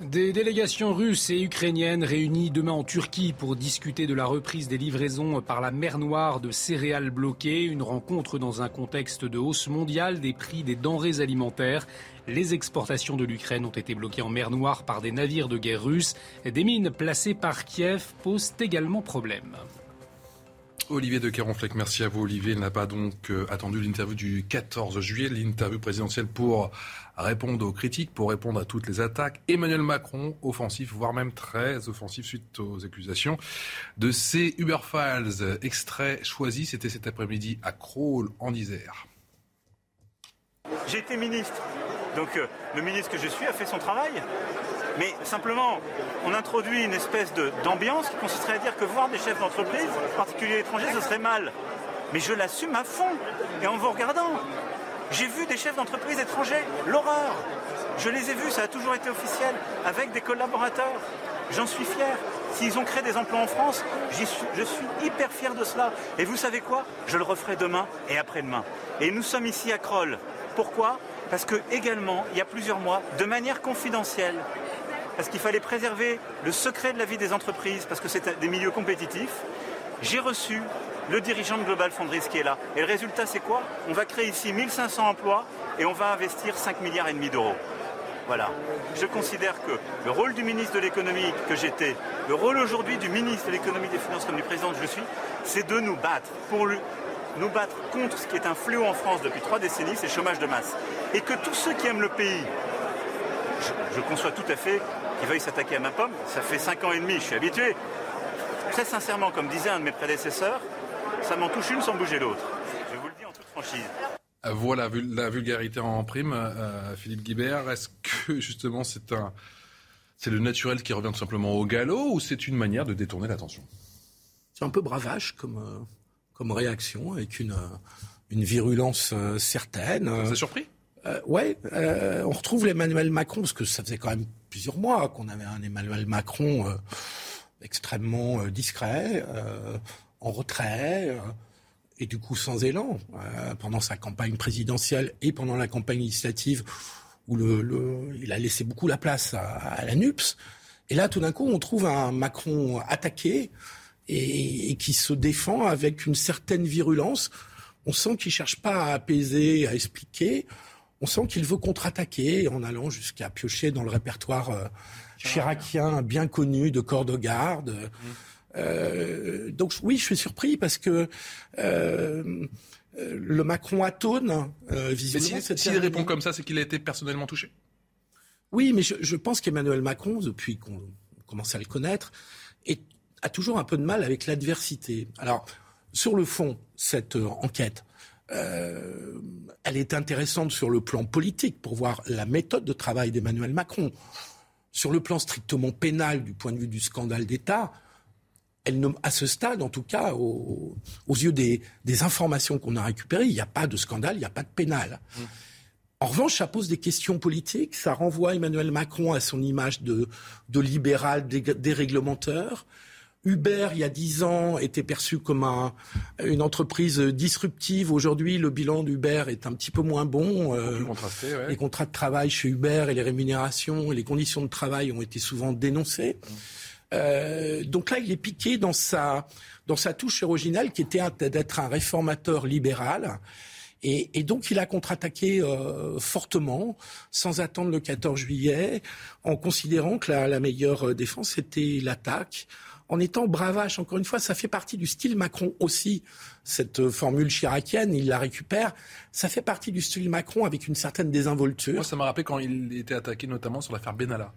Des délégations russes et ukrainiennes réunies demain en Turquie pour discuter de la reprise des livraisons par la mer Noire de céréales bloquées. Une rencontre dans un contexte de hausse mondiale des prix des denrées alimentaires. Les exportations de l'Ukraine ont été bloquées en mer Noire par des navires de guerre russes. Des mines placées par Kiev posent également problème. Olivier de Caronfleck, merci à vous Olivier. N'a pas donc euh, attendu l'interview du 14 juillet, l'interview présidentielle pour répondre aux critiques, pour répondre à toutes les attaques. Emmanuel Macron, offensif, voire même très offensif suite aux accusations de ces Uber Files. Extrait choisi, c'était cet après-midi à Crolles en Isère. J'ai été ministre, donc euh, le ministre que je suis a fait son travail. Mais simplement, on introduit une espèce d'ambiance qui consisterait à dire que voir des chefs d'entreprise, en particulier étrangers, ce serait mal. Mais je l'assume à fond. Et en vous regardant, j'ai vu des chefs d'entreprise étrangers, l'horreur. Je les ai vus, ça a toujours été officiel, avec des collaborateurs. J'en suis fier. S'ils ont créé des emplois en France, je suis hyper fier de cela. Et vous savez quoi? Je le referai demain et après-demain. Et nous sommes ici à Kroll. Pourquoi? Parce que également, il y a plusieurs mois, de manière confidentielle, parce qu'il fallait préserver le secret de la vie des entreprises, parce que c'est des milieux compétitifs, j'ai reçu le dirigeant de Global Fonderies qui est là. Et le résultat, c'est quoi? On va créer ici 1500 emplois et on va investir 5 milliards et demi d'euros. Voilà. Je considère que le rôle du ministre de l'économie que j'étais, le rôle aujourd'hui du ministre de l'économie des finances comme du président que je suis, c'est de nous battre pour nous battre contre ce qui est un fléau en France depuis trois décennies, c'est le chômage de masse. Et que tous ceux qui aiment le pays, je, conçois tout à fait qu'ils veuillent s'attaquer à ma pomme, ça fait cinq ans et demi, je suis habitué. Très sincèrement, comme disait un de mes prédécesseurs, ça m'en touche une sans bouger l'autre. Je vous le dis en toute franchise. Euh, voilà la vulgarité en prime, euh, Philippe Guibert. Est-ce que justement c'est un, c'est le naturel qui revient tout simplement au galop ou c'est une manière de détourner l'attention? C'est un peu bravage comme, euh, comme réaction avec une, une virulence certaine. Vous êtes surpris? Euh, Ouais, on retrouve l'Emmanuel Macron parce que ça faisait quand même plusieurs mois qu'on avait un Emmanuel Macron extrêmement discret, en retrait et du coup sans élan euh, pendant sa campagne présidentielle et pendant la campagne législative où le, il a laissé beaucoup la place à, la NUPS. Et là, tout d'un coup, on trouve un Macron attaqué et, qui se défend avec une certaine virulence. On sent qu'il cherche pas à apaiser, à expliquer. On sent qu'il veut contre-attaquer en allant jusqu'à piocher dans le répertoire euh, chiracien bien connu de corps de garde. Mmh. Euh, donc oui, je suis surpris parce que euh, le Macron atone euh, visiblement. S'il répond comme ça, c'est qu'il a été personnellement touché. Oui, mais je, pense qu'Emmanuel Macron, depuis qu'on commence à le connaître, a toujours un peu de mal avec l'adversité. Alors, sur le fond, cette enquête, elle est intéressante sur le plan politique pour voir la méthode de travail d'Emmanuel Macron. Sur le plan strictement pénal, du point de vue du scandale d'État, à ce stade, en tout cas, aux yeux des, informations qu'on a récupérées, il n'y a pas de scandale, il n'y a pas de pénal. Mmh. En revanche, ça pose des questions politiques. Ça renvoie Emmanuel Macron à son image de, libéral déréglementeur. Uber, il y a dix ans, était perçu comme une entreprise disruptive. Aujourd'hui, le bilan d'Uber est un petit peu moins bon. Euh, les contrats de travail chez Uber et les rémunérations et les conditions de travail ont été souvent dénoncées. Mmh. Euh, donc là, il est piqué dans sa, dans sa touche originale qui était d'être un réformateur libéral. Et, donc il a contre-attaqué euh, fortement, sans attendre le 14 juillet, en considérant que la, meilleure défense était l'attaque, en étant bravache. Encore une fois, ça fait partie du style Macron aussi, cette formule chiracienne, il la récupère. Ça fait partie du style Macron avec une certaine désinvolture. Moi, ça m'a rappelé quand il était attaqué notamment sur l'affaire Benalla.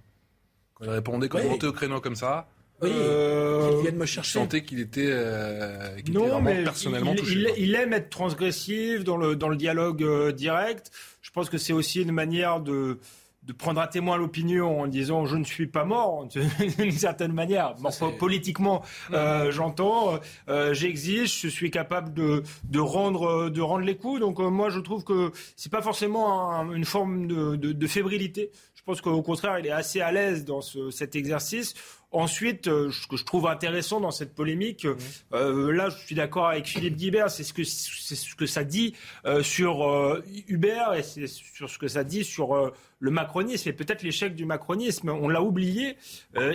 Il répondait quand il montait au créneau comme ça. Oui, euh, qu'il vienne me chercher. Je sentais qu'il était, euh, non, mais personnellement il, touché. Il, aime être transgressif dans le, dans le dialogue euh, direct. Je pense que c'est aussi une manière de, de prendre à témoin l'opinion en disant je ne suis pas mort (laughs) d'une certaine manière. politiquement, euh, j'entends, euh, j'exige, je suis capable de, de, rendre, de rendre les coups. Donc moi, je trouve que c'est pas forcément une forme de, de, de fébrilité. Je pense qu'au contraire, il est assez à l'aise dans ce, cet exercice. Ensuite, euh, ce que je trouve intéressant dans cette polémique, euh, euh, là, je suis d'accord avec Philippe Guibert, c'est ce que c'est ce que ça dit sur Uber et c'est sur ce que ça dit sur le macronisme et peut-être l'échec du macronisme. On l'a oublié.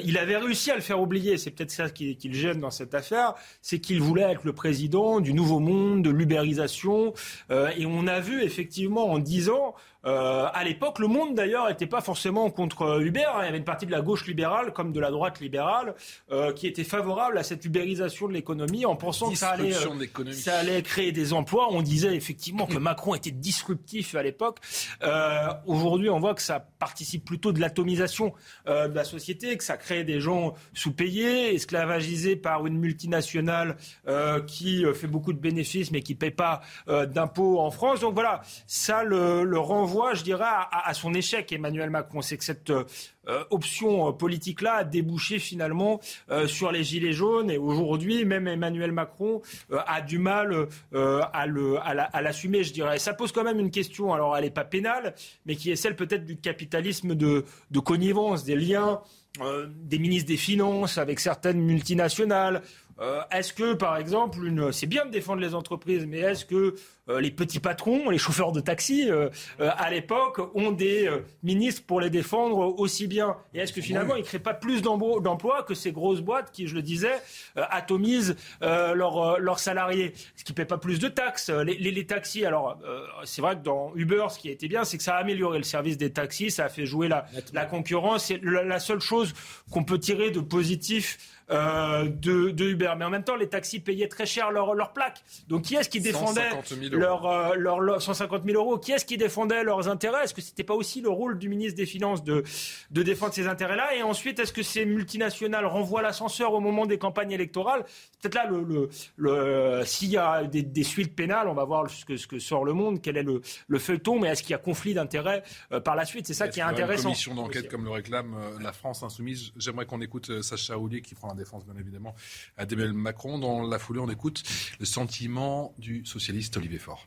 il avait réussi à le faire oublier. C'est peut-être ça qui, qui, le gêne dans cette affaire, c'est qu'il voulait être le président du nouveau monde, de l'ubérisation. et on a vu effectivement en dix ans Euh, à l'époque, le monde d'ailleurs n'était pas forcément contre Uber. Hein. Il y avait une partie de la gauche libérale comme de la droite libérale euh, qui était favorable à cette ubérisation de l'économie en pensant que ça allait, euh, ça allait créer des emplois. On disait effectivement que Macron était disruptif à l'époque. Euh, Aujourd'hui, on voit que ça participe plutôt de l'atomisation euh, de la société, que ça crée des gens sous-payés, esclavagisés par une multinationale euh, qui fait beaucoup de bénéfices mais qui ne paie pas d'impôts en France. Donc voilà, ça le, renvoie, je dirais, à, à, son échec, Emmanuel Macron. C'est que cette euh, option euh, politique-là a débouché finalement euh, sur les gilets jaunes. Et aujourd'hui, même Emmanuel Macron a du mal à l'assumer, je dirais. Ça pose quand même une question. Alors, elle n'est pas pénale, mais qui est celle peut-être du capitalisme de, de connivence, des liens des ministres des Finances avec certaines multinationales. Est-ce que, par exemple, une... c'est bien de défendre les entreprises, mais est-ce que euh, les petits patrons, les chauffeurs de taxi, euh, euh, à l'époque, ont des ministres pour les défendre aussi bien? Et est-ce que finalement, ils ne créent pas plus d'emplois que ces grosses boîtes qui, je le disais, atomisent leurs, salariés? Ce qui ne paie pas plus de taxes. Les, taxis, alors, c'est vrai que dans Uber, ce qui a été bien, c'est que ça a amélioré le service des taxis, ça a fait jouer la, la concurrence. C'est la, seule chose qu'on peut tirer de positif de, Uber. Mais en même temps, les taxis payaient très cher leurs leur plaques. Donc qui est-ce qui défendait leurs leur, 150 000 euros? Qui est-ce qui défendait leurs intérêts? Est-ce que ce n'était pas aussi le rôle du ministre des Finances de, de défendre ces intérêts-là? Et ensuite, est-ce que ces multinationales renvoient l'ascenseur au moment des campagnes électorales? Peut-être là, le, le, s'il y a des, suites pénales, on va voir ce que, ce que sort le monde, quel est le, le feuilleton, mais est-ce qu'il y a conflit d'intérêts euh, par la suite? C'est ça qui est intéressant. Une commission d'enquête comme le réclame euh, la France insoumise? J'aimerais qu'on écoute euh, Sacha Houlier qui prend la défense, bien évidemment, Emmanuel Macron. Dans la foulée, on écoute le sentiment du socialiste Olivier Faure.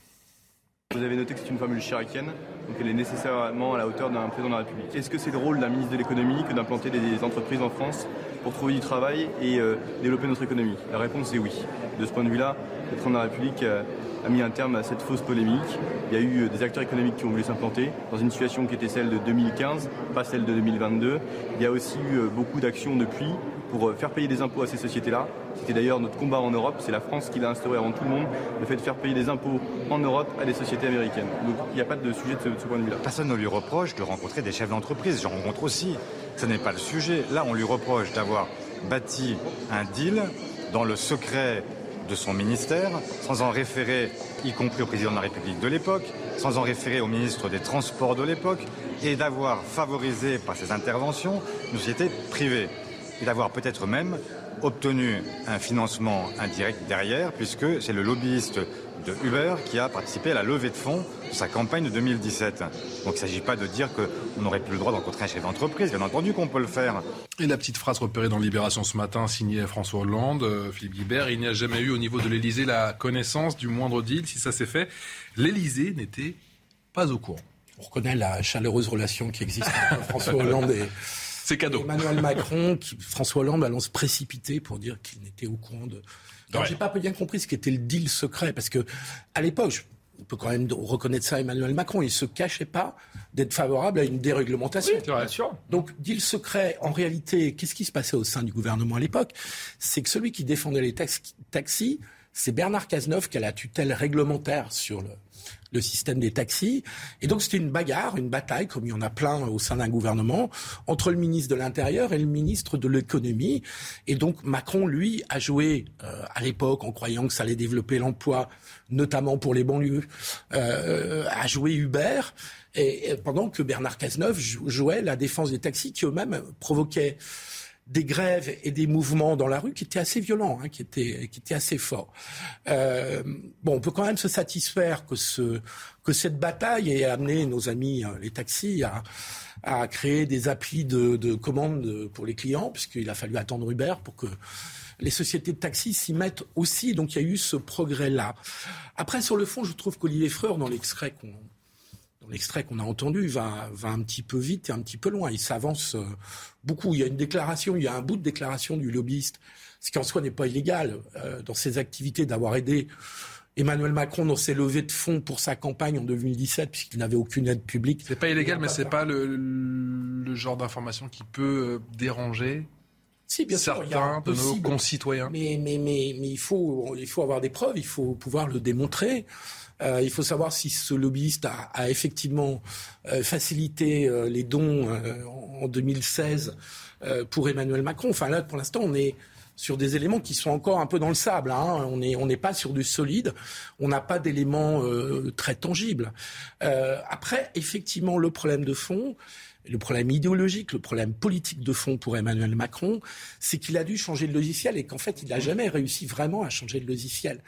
Vous avez noté que c'est une formule chiracienne, donc elle est nécessairement à la hauteur d'un président de la République. Est-ce que c'est le rôle d'un ministre de l'économie que d'implanter des entreprises en France pour trouver du travail et euh, développer notre économie? La réponse est oui. De ce point de vue-là, le président de la République euh, a mis un terme à cette fausse polémique. Il y a eu euh, des acteurs économiques qui ont voulu s'implanter dans une situation qui était celle de 2015, pas celle de 2022. Il y a aussi eu beaucoup d'actions depuis pour faire payer des impôts à ces sociétés-là. C'était d'ailleurs notre combat en Europe, c'est la France qui l'a instauré avant tout le monde, le fait de faire payer des impôts en Europe à des sociétés américaines. Donc il n'y a pas de sujet de ce, point de vue-là. Personne ne lui reproche de rencontrer des chefs d'entreprise, j'en rencontre aussi. Ce n'est pas le sujet. Là, on lui reproche d'avoir bâti un deal dans le secret de son ministère, sans en référer, y compris au président de la République de l'époque, sans en référer au ministre des Transports de l'époque, et d'avoir favorisé par ses interventions une société privée et d'avoir peut-être même obtenu un financement indirect derrière, puisque c'est le lobbyiste de Uber qui a participé à la levée de fonds de sa campagne de 2017. Donc il ne s'agit pas de dire qu'on n'aurait plus le droit d'encontrer un chef d'entreprise, bien entendu qu'on peut le faire. Et la petite phrase repérée dans Libération ce matin, signée François Hollande, euh, Philippe Guibert, il n'y a jamais eu au niveau de l'Elysée la connaissance du moindre deal. Si ça s'est fait, l'Elysée n'était pas au courant. On reconnaît la chaleureuse relation qui existe entre François (laughs) Hollande et c'est cadeau. Emmanuel Macron, François Hollande allons se précipiter pour dire qu'il n'était au courant de. Alors, j'ai pas bien compris ce qu'était le deal secret, parce que à l'époque, on peut quand même reconnaître ça à Emmanuel Macron. Il se cachait pas d'être favorable à une déréglementation. Oui, bien sûr. Donc, deal secret, en réalité, qu'est-ce qui se passait au sein du gouvernement à l'époque? C'est que celui qui défendait les taxis, c'est Bernard Cazeneuve qui a la tutelle réglementaire sur le, le système des taxis. Et donc c'était une bagarre, une bataille, comme il y en a plein au sein d'un gouvernement, entre le ministre de l'Intérieur et le ministre de l'Économie. Et donc Macron, lui, a joué euh, à l'époque en croyant que ça allait développer l'emploi, notamment pour les banlieues, euh, a joué Uber. Et, pendant que Bernard Cazeneuve jouait la défense des taxis qui eux-mêmes provoquaient des grèves et des mouvements dans la rue qui étaient assez violents, hein, qui, étaient, qui étaient assez forts. Euh, bon, on peut quand même se satisfaire que, ce, que cette bataille ait amené nos amis euh, les taxis à, à créer des applis de, de commandes pour les clients, puisqu'il a fallu attendre Uber pour que les sociétés de taxis s'y mettent aussi. Donc il y a eu ce progrès-là. Après, sur le fond, je trouve qu'Olivier Freur, dans l'extrait qu'on l'extrait qu'on a entendu va, va un petit peu vite et un petit peu loin. Il s'avance euh, beaucoup. Il y a une déclaration, il y a un bout de déclaration du lobbyiste, ce qui en soi n'est pas illégal euh, dans ses activités d'avoir aidé Emmanuel Macron dans ses levées de fonds pour sa campagne en 2017, puisqu'il n'avait aucune aide publique. C'est pas illégal, mais c'est pas le, le genre d'information qui peut euh, déranger si, bien certains de nos concitoyens. Mais, mais, mais, mais, il, faut, il faut avoir des preuves, il faut pouvoir le démontrer. Euh, il faut savoir si ce lobbyiste a, a effectivement euh, facilité euh, les dons euh, en 2016 euh, pour Emmanuel Macron. Enfin là, pour l'instant, on est sur des éléments qui sont encore un peu dans le sable. Hein. On on n'est pas sur du solide. On n'a pas d'éléments très tangibles. après, effectivement, le problème de fond, le problème idéologique, le problème politique de fond pour Emmanuel Macron, c'est qu'il a dû changer de logiciel et qu'en fait, il n'a jamais réussi vraiment à changer de logiciel.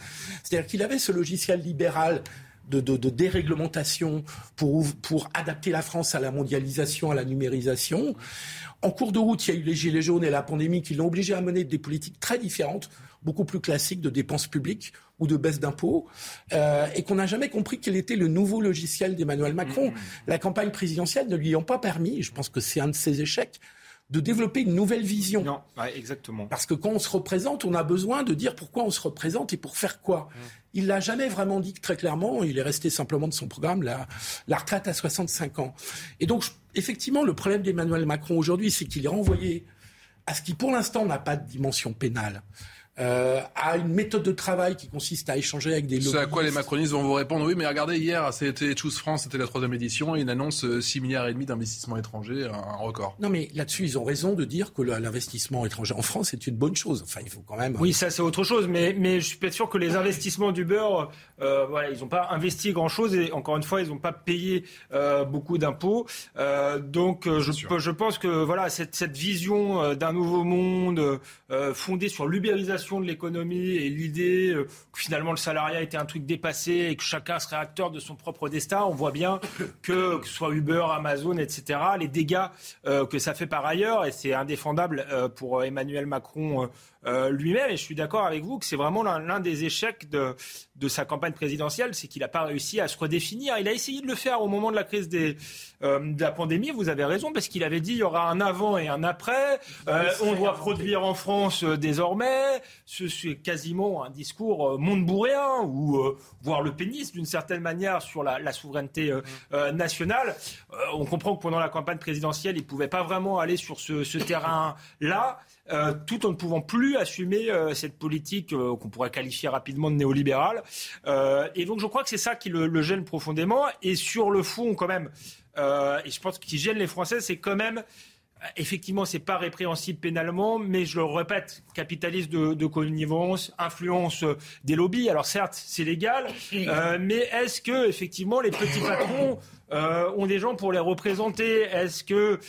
C'est-à-dire qu'il avait ce logiciel libéral de, de, de déréglementation pour, pour adapter la France à la mondialisation, à la numérisation. En cours de route, il y a eu les gilets jaunes et la pandémie qui l'ont obligé à mener des politiques très différentes, beaucoup plus classiques de dépenses publiques ou de baisse d'impôts, euh, et qu'on n'a jamais compris quel était le nouveau logiciel d'Emmanuel Macron. Mm-hmm. La campagne présidentielle ne lui a pas permis, je pense que c'est un de ses échecs, de développer une nouvelle vision. Non, exactement. Parce que quand on se représente, on a besoin de dire pourquoi on se représente et pour faire quoi. Mm. Il l'a jamais vraiment dit très clairement. Il est resté simplement de son programme la, la retraite à 65 ans. Et donc, effectivement, le problème d'Emmanuel Macron aujourd'hui, c'est qu'il est renvoyé à ce qui, pour l'instant, n'a pas de dimension pénale euh, à une méthode de travail qui consiste à échanger avec des lobbyistes. C'est à quoi les macronistes vont vous répondre Oui, mais regardez, hier, c'était Choose France, c'était la troisième édition, et une annonce 6 euh, milliards et demi d'investissement étranger, un record. Non, mais là-dessus, ils ont raison de dire que l'investissement étranger en France est une bonne chose. Enfin, il faut quand même. Oui, ça, c'est autre chose, mais, mais je suis pas sûr que les investissements du beurre, euh, voilà, ils n'ont pas investi grand-chose, et encore une fois, ils n'ont pas payé euh, beaucoup d'impôts. Euh, donc, euh, je, je, pense que voilà, cette, cette vision d'un nouveau monde fondée sur l'ubérisation de l'économie et l'idée euh, que finalement le salariat était un truc dépassé et que chacun serait acteur de son propre destin. On voit bien que, que ce soit Uber, Amazon, etc., les dégâts euh, que ça fait par ailleurs, et c'est indéfendable euh, pour Emmanuel Macron euh, lui-même. Et je suis d'accord avec vous que c'est vraiment l'un des échecs de, de, sa campagne présidentielle, c'est qu'il n'a pas réussi à se redéfinir. Il a essayé de le faire au moment de la crise des, euh, de la pandémie. Vous avez raison parce qu'il avait dit il y aura un avant et un après. Euh, on doit produire en France désormais. C'est quasiment un discours montebourréen ou voire le pénis d'une certaine manière sur la, la souveraineté nationale. on comprend que pendant la campagne présidentielle, il pouvait pas vraiment aller sur ce, ce terrain-là. Euh, tout en ne pouvant plus assumer euh, cette politique euh, qu'on pourrait qualifier rapidement de néolibérale. et donc je crois que c'est ça qui le, gêne profondément. Et sur le fond, quand même, et je pense qu'il gêne les Français, c'est quand même Effectivement, c'est pas répréhensible pénalement, mais je le répète, capitalisme de, connivence, influence des lobbies. Alors certes, c'est légal, mais est-ce que effectivement les petits patrons ont des gens pour les représenter? Est-ce que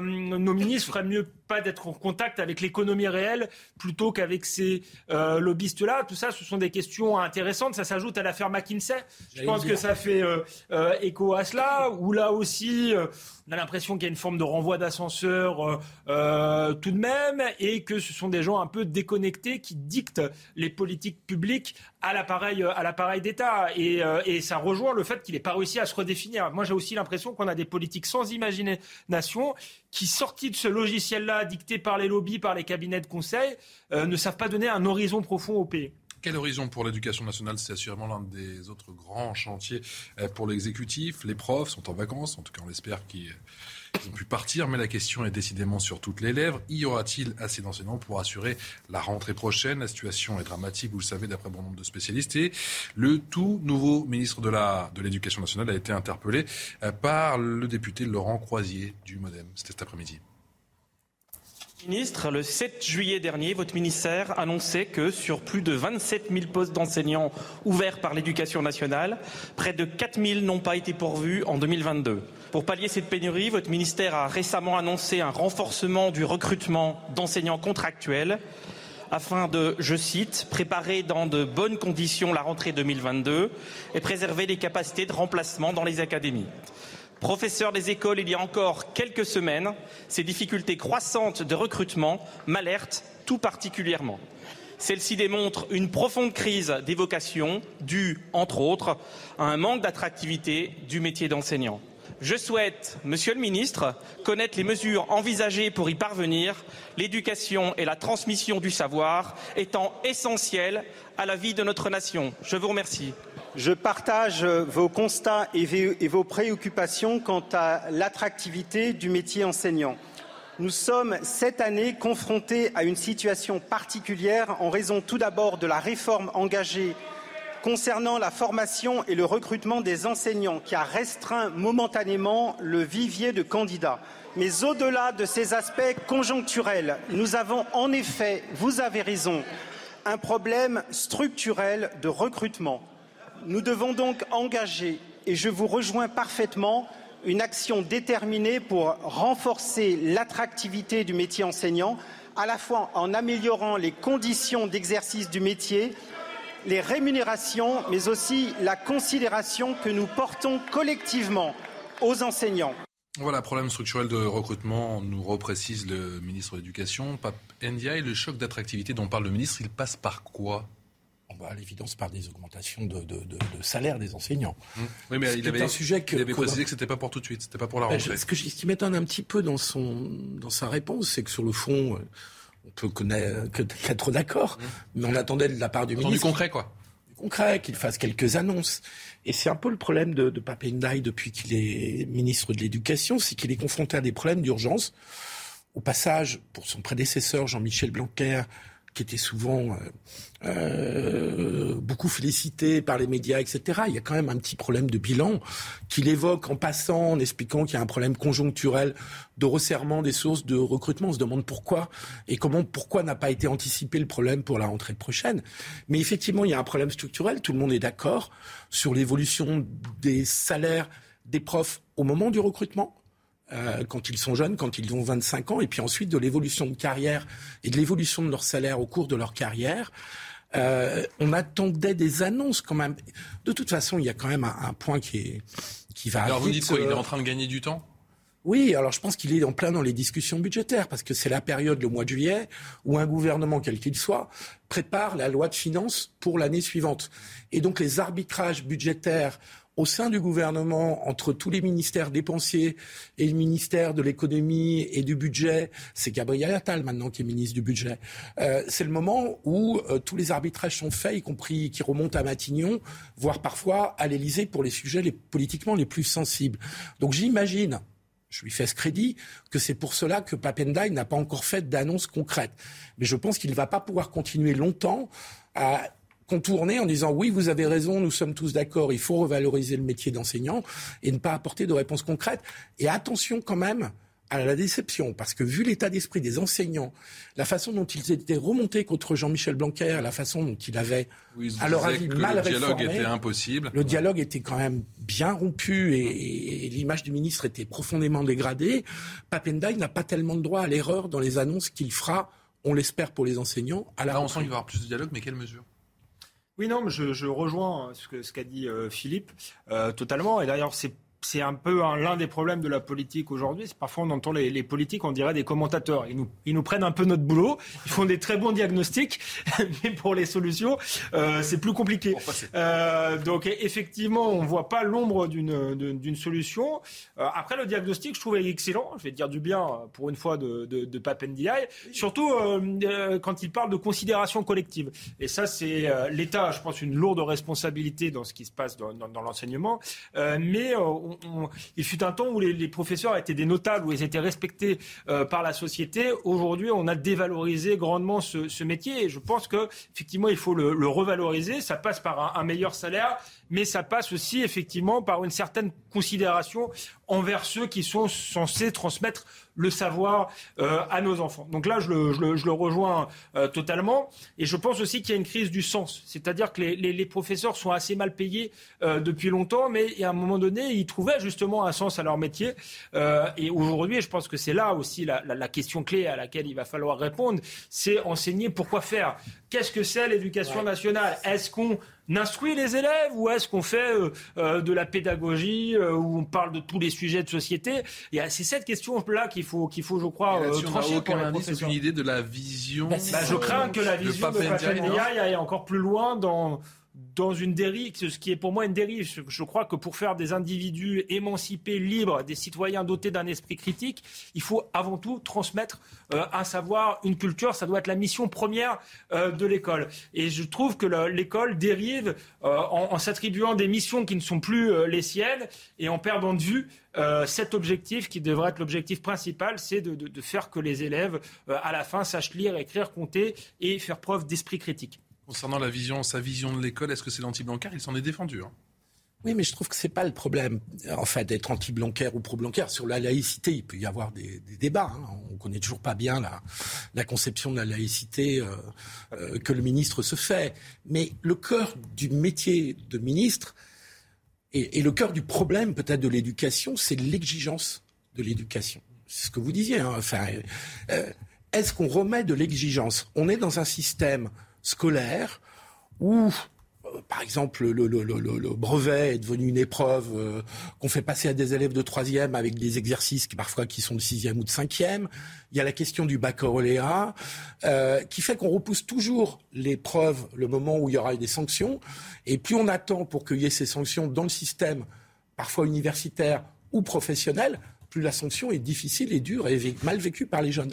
nos ministres feraient mieux pas d'être en contact avec l'économie réelle plutôt qu'avec ces euh, lobbyistes-là Tout ça, ce sont des questions intéressantes. Ça s'ajoute à l'affaire McKinsey. Je pense que ça fait écho à cela. Où là aussi, on a l'impression qu'il y a une forme de renvoi d'ascenseur tout de même, et que ce sont des gens un peu déconnectés qui dictent les politiques publiques à l'appareil à l'appareil d'État. Et, et ça rejoint le fait qu'il n'ait pas réussi à se redéfinir moi j'ai aussi l'impression qu'on a des politiques sans imagination qui, sortis de ce logiciel-là, dicté par les lobbies, par les cabinets de conseil, euh, ne savent pas donner un horizon profond au pays. Quel horizon pour l'éducation nationale? C'est assurément l'un des autres grands chantiers euh, pour l'exécutif. Les profs sont en vacances, en tout cas on l'espère qu'ils ils ont pu partir, mais la question est décidément sur toutes les lèvres. Y aura-t-il assez d'enseignants pour assurer la rentrée prochaine? La situation est dramatique, vous le savez, d'après bon nombre de spécialistes. Et le tout nouveau ministre de l'Éducation nationale a été interpellé euh, par le député Laurent Croisier du Modem. C'était cet après-midi. Ministre, le 7 juillet dernier, votre ministère annonçait que sur plus de 27 000 postes d'enseignants ouverts par l'éducation nationale, près de 4 000 n'ont pas été pourvus en 2022. Pour pallier cette pénurie, votre ministère a récemment annoncé un renforcement du recrutement d'enseignants contractuels afin de, je cite, préparer dans de bonnes conditions la rentrée 2022 et préserver les capacités de remplacement dans les académies. Professeur des écoles, il y a encore quelques semaines, ces difficultés croissantes de recrutement m'alertent tout particulièrement. Celle-ci démontre une profonde crise des vocations due, entre autres, à un manque d'attractivité du métier d'enseignant. Je souhaite, Monsieur le Ministre, connaître les mesures envisagées pour y parvenir, l'éducation et la transmission du savoir étant essentielles à la vie de notre nation. Je vous remercie. Je partage vos constats et vos préoccupations quant à l'attractivité du métier enseignant. Nous sommes cette année confrontés à une situation particulière en raison tout d'abord de la réforme engagée concernant la formation et le recrutement des enseignants qui a restreint momentanément le vivier de candidats. Mais au-delà de ces aspects conjoncturels, nous avons en effet, vous avez raison, un problème structurel de recrutement. Nous devons donc engager, et je vous rejoins parfaitement, une action déterminée pour renforcer l'attractivité du métier enseignant, à la fois en améliorant les conditions d'exercice du métier, les rémunérations, mais aussi la considération que nous portons collectivement aux enseignants. Voilà, problème structurel de recrutement, nous reprécise le ministre de l'Éducation. Pape Ndiaye, le choc d'attractivité dont parle le ministre, il passe par quoi? Bah, à l'évidence par des augmentations de, de, salaire des enseignants. Mmh. Oui, mais il avait, un sujet que, il avait précisé que c'était pas pour tout de suite, c'était pas pour la rentrée. ce, que, ce qui m'étonne un petit peu dans, son, dans sa réponse, c'est que sur le fond, euh, on peut connaître, être d'accord, mmh. mais on attendait de la part du ministre. Du concret, quoi. Du concret, qu'il fasse quelques annonces. Et c'est un peu le problème de, de Papendaï depuis qu'il est ministre de l'Éducation, c'est qu'il est confronté à des problèmes d'urgence. Au passage, pour son prédécesseur Jean-Michel Blanquer, qui était souvent euh, euh, beaucoup félicité par les médias, etc. Il y a quand même un petit problème de bilan qu'il évoque en passant, en expliquant qu'il y a un problème conjoncturel de resserrement des sources de recrutement. On se demande pourquoi et comment, pourquoi n'a pas été anticipé le problème pour la rentrée prochaine. Mais effectivement, il y a un problème structurel. Tout le monde est d'accord sur l'évolution des salaires des profs au moment du recrutement euh, quand ils sont jeunes, quand ils ont 25 ans, et puis ensuite de l'évolution de carrière et de l'évolution de leur salaire au cours de leur carrière. Euh, on attendait des annonces quand même. De toute façon, il y a quand même un, point qui, est, qui va. Alors vous dites quoi Il est en train de gagner du temps? Oui, alors je pense qu'il est en plein dans les discussions budgétaires, parce que c'est la période, le mois de juillet, où un gouvernement, quel qu'il soit, prépare la loi de finances pour l'année suivante. Et donc les arbitrages budgétaires au sein du gouvernement, entre tous les ministères dépensiers et le ministère de l'économie et du budget, c'est Gabriel Attal maintenant qui est ministre du budget. Euh, c'est le moment où euh, tous les arbitrages sont faits, y compris qui remontent à Matignon, voire parfois à l'Élysée pour les sujets les, politiquement les plus sensibles. Donc j'imagine je lui fais ce crédit, que c'est pour cela que Papendai n'a pas encore fait d'annonce concrète. Mais je pense qu'il ne va pas pouvoir continuer longtemps à contourner en disant oui, vous avez raison, nous sommes tous d'accord, il faut revaloriser le métier d'enseignant et ne pas apporter de réponses concrètes. Et attention quand même à la déception, parce que vu l'état d'esprit des enseignants, la façon dont ils étaient remontés contre Jean-Michel Blanquer, la façon dont il avait, à leur avis, mal Le dialogue était impossible. Le dialogue était quand même bien rompu et, l'image du ministre était profondément dégradée. Papendai n'a pas tellement de droit à l'erreur dans les annonces qu'il fera, on l'espère pour les enseignants. À la Là, on sent qu'il va y avoir plus de dialogue, mais quelle mesure? Oui, non, mais je, rejoins ce qu'a ce dit euh, Philippe euh, totalement. Et d'ailleurs, c'est c'est un peu l'un des problèmes de la politique aujourd'hui. C'est parfois on entend les, les, politiques, on dirait des commentateurs. Ils nous, ils nous prennent un peu notre boulot. Ils font des très bons diagnostics, (laughs) mais pour les solutions, euh, c'est plus compliqué. Euh, donc effectivement, on voit pas l'ombre d'une solution. Euh, après le diagnostic, je trouve excellent. Je vais dire du bien pour une fois de, de, de Papendiaï, surtout quand il parle de considération collective. Et ça, c'est l'État, je pense, une lourde responsabilité dans ce qui se passe dans, dans, dans l'enseignement. mais on, il fut un temps où les, professeurs étaient des notables, où ils étaient respectés euh, par la société. Aujourd'hui, on a dévalorisé grandement ce, métier et je pense qu'effectivement, il faut le, revaloriser. Ça passe par un meilleur salaire, mais ça passe aussi effectivement par une certaine considération envers ceux qui sont censés transmettre le savoir euh, à nos enfants. Donc là, je le, je le, je le rejoins euh, totalement. Et je pense aussi qu'il y a une crise du sens. C'est-à-dire que les, les, les, professeurs sont assez mal payés euh, depuis longtemps, mais à un moment donné, ils trouvaient justement un sens à leur métier. Euh, et aujourd'hui, je pense que c'est là aussi la, la, la, question clé à laquelle il va falloir répondre, c'est enseigner pourquoi faire. Qu'est-ce que c'est l'éducation nationale? Est-ce qu'on instruit les élèves ou est-ce qu'on fait euh, euh, de la pédagogie euh, où on parle de tous les sujets de société? C'est cette question-là qu'il faut, qu'il faut, je crois, trancher pour les professeurs. une idée de la vision. Bah, je crains que la vision de, de aille encore plus loin dans dans une dérive, ce qui est pour moi une dérive. Je crois que pour faire des individus émancipés, libres, des citoyens dotés d'un esprit critique, il faut avant tout transmettre euh, un savoir, une culture. Ça doit être la mission première euh, de l'école. Et je trouve que l'école dérive euh, en, s'attribuant des missions qui ne sont plus les siennes et en perdant de vue cet objectif qui devrait être l'objectif principal, c'est de, de, faire que les élèves, à la fin, sachent lire, écrire, compter et faire preuve d'esprit critique. Concernant sa vision de l'école, est-ce que c'est l'anti-Blanquer? Il s'en est défendu. Hein. Oui, mais je trouve que c'est pas le problème, en fait, d'être anti-Blanquer ou pro-Blanquer. Sur la laïcité, il peut y avoir des, débats. Hein. On connaît toujours pas bien la, conception de la laïcité euh, euh, que le ministre se fait. Mais le cœur du métier de ministre et, le cœur du problème peut-être de l'éducation, c'est l'exigence de l'éducation. C'est ce que vous disiez. Hein. Enfin, euh, est-ce qu'on remet de l'exigence? On est dans un système scolaire où euh, par exemple, le, brevet est devenu une épreuve euh, qu'on fait passer à des élèves de troisième avec des exercices qui parfois qui sont de sixième ou de cinquième. Il y a la question du baccalauréat euh, qui fait qu'on repousse toujours l'épreuve, le moment où il y aura des sanctions. Et plus on attend pour qu'il y ait ces sanctions dans le système, parfois universitaire ou professionnel, plus la sanction est difficile et dure et mal vécue par les jeunes.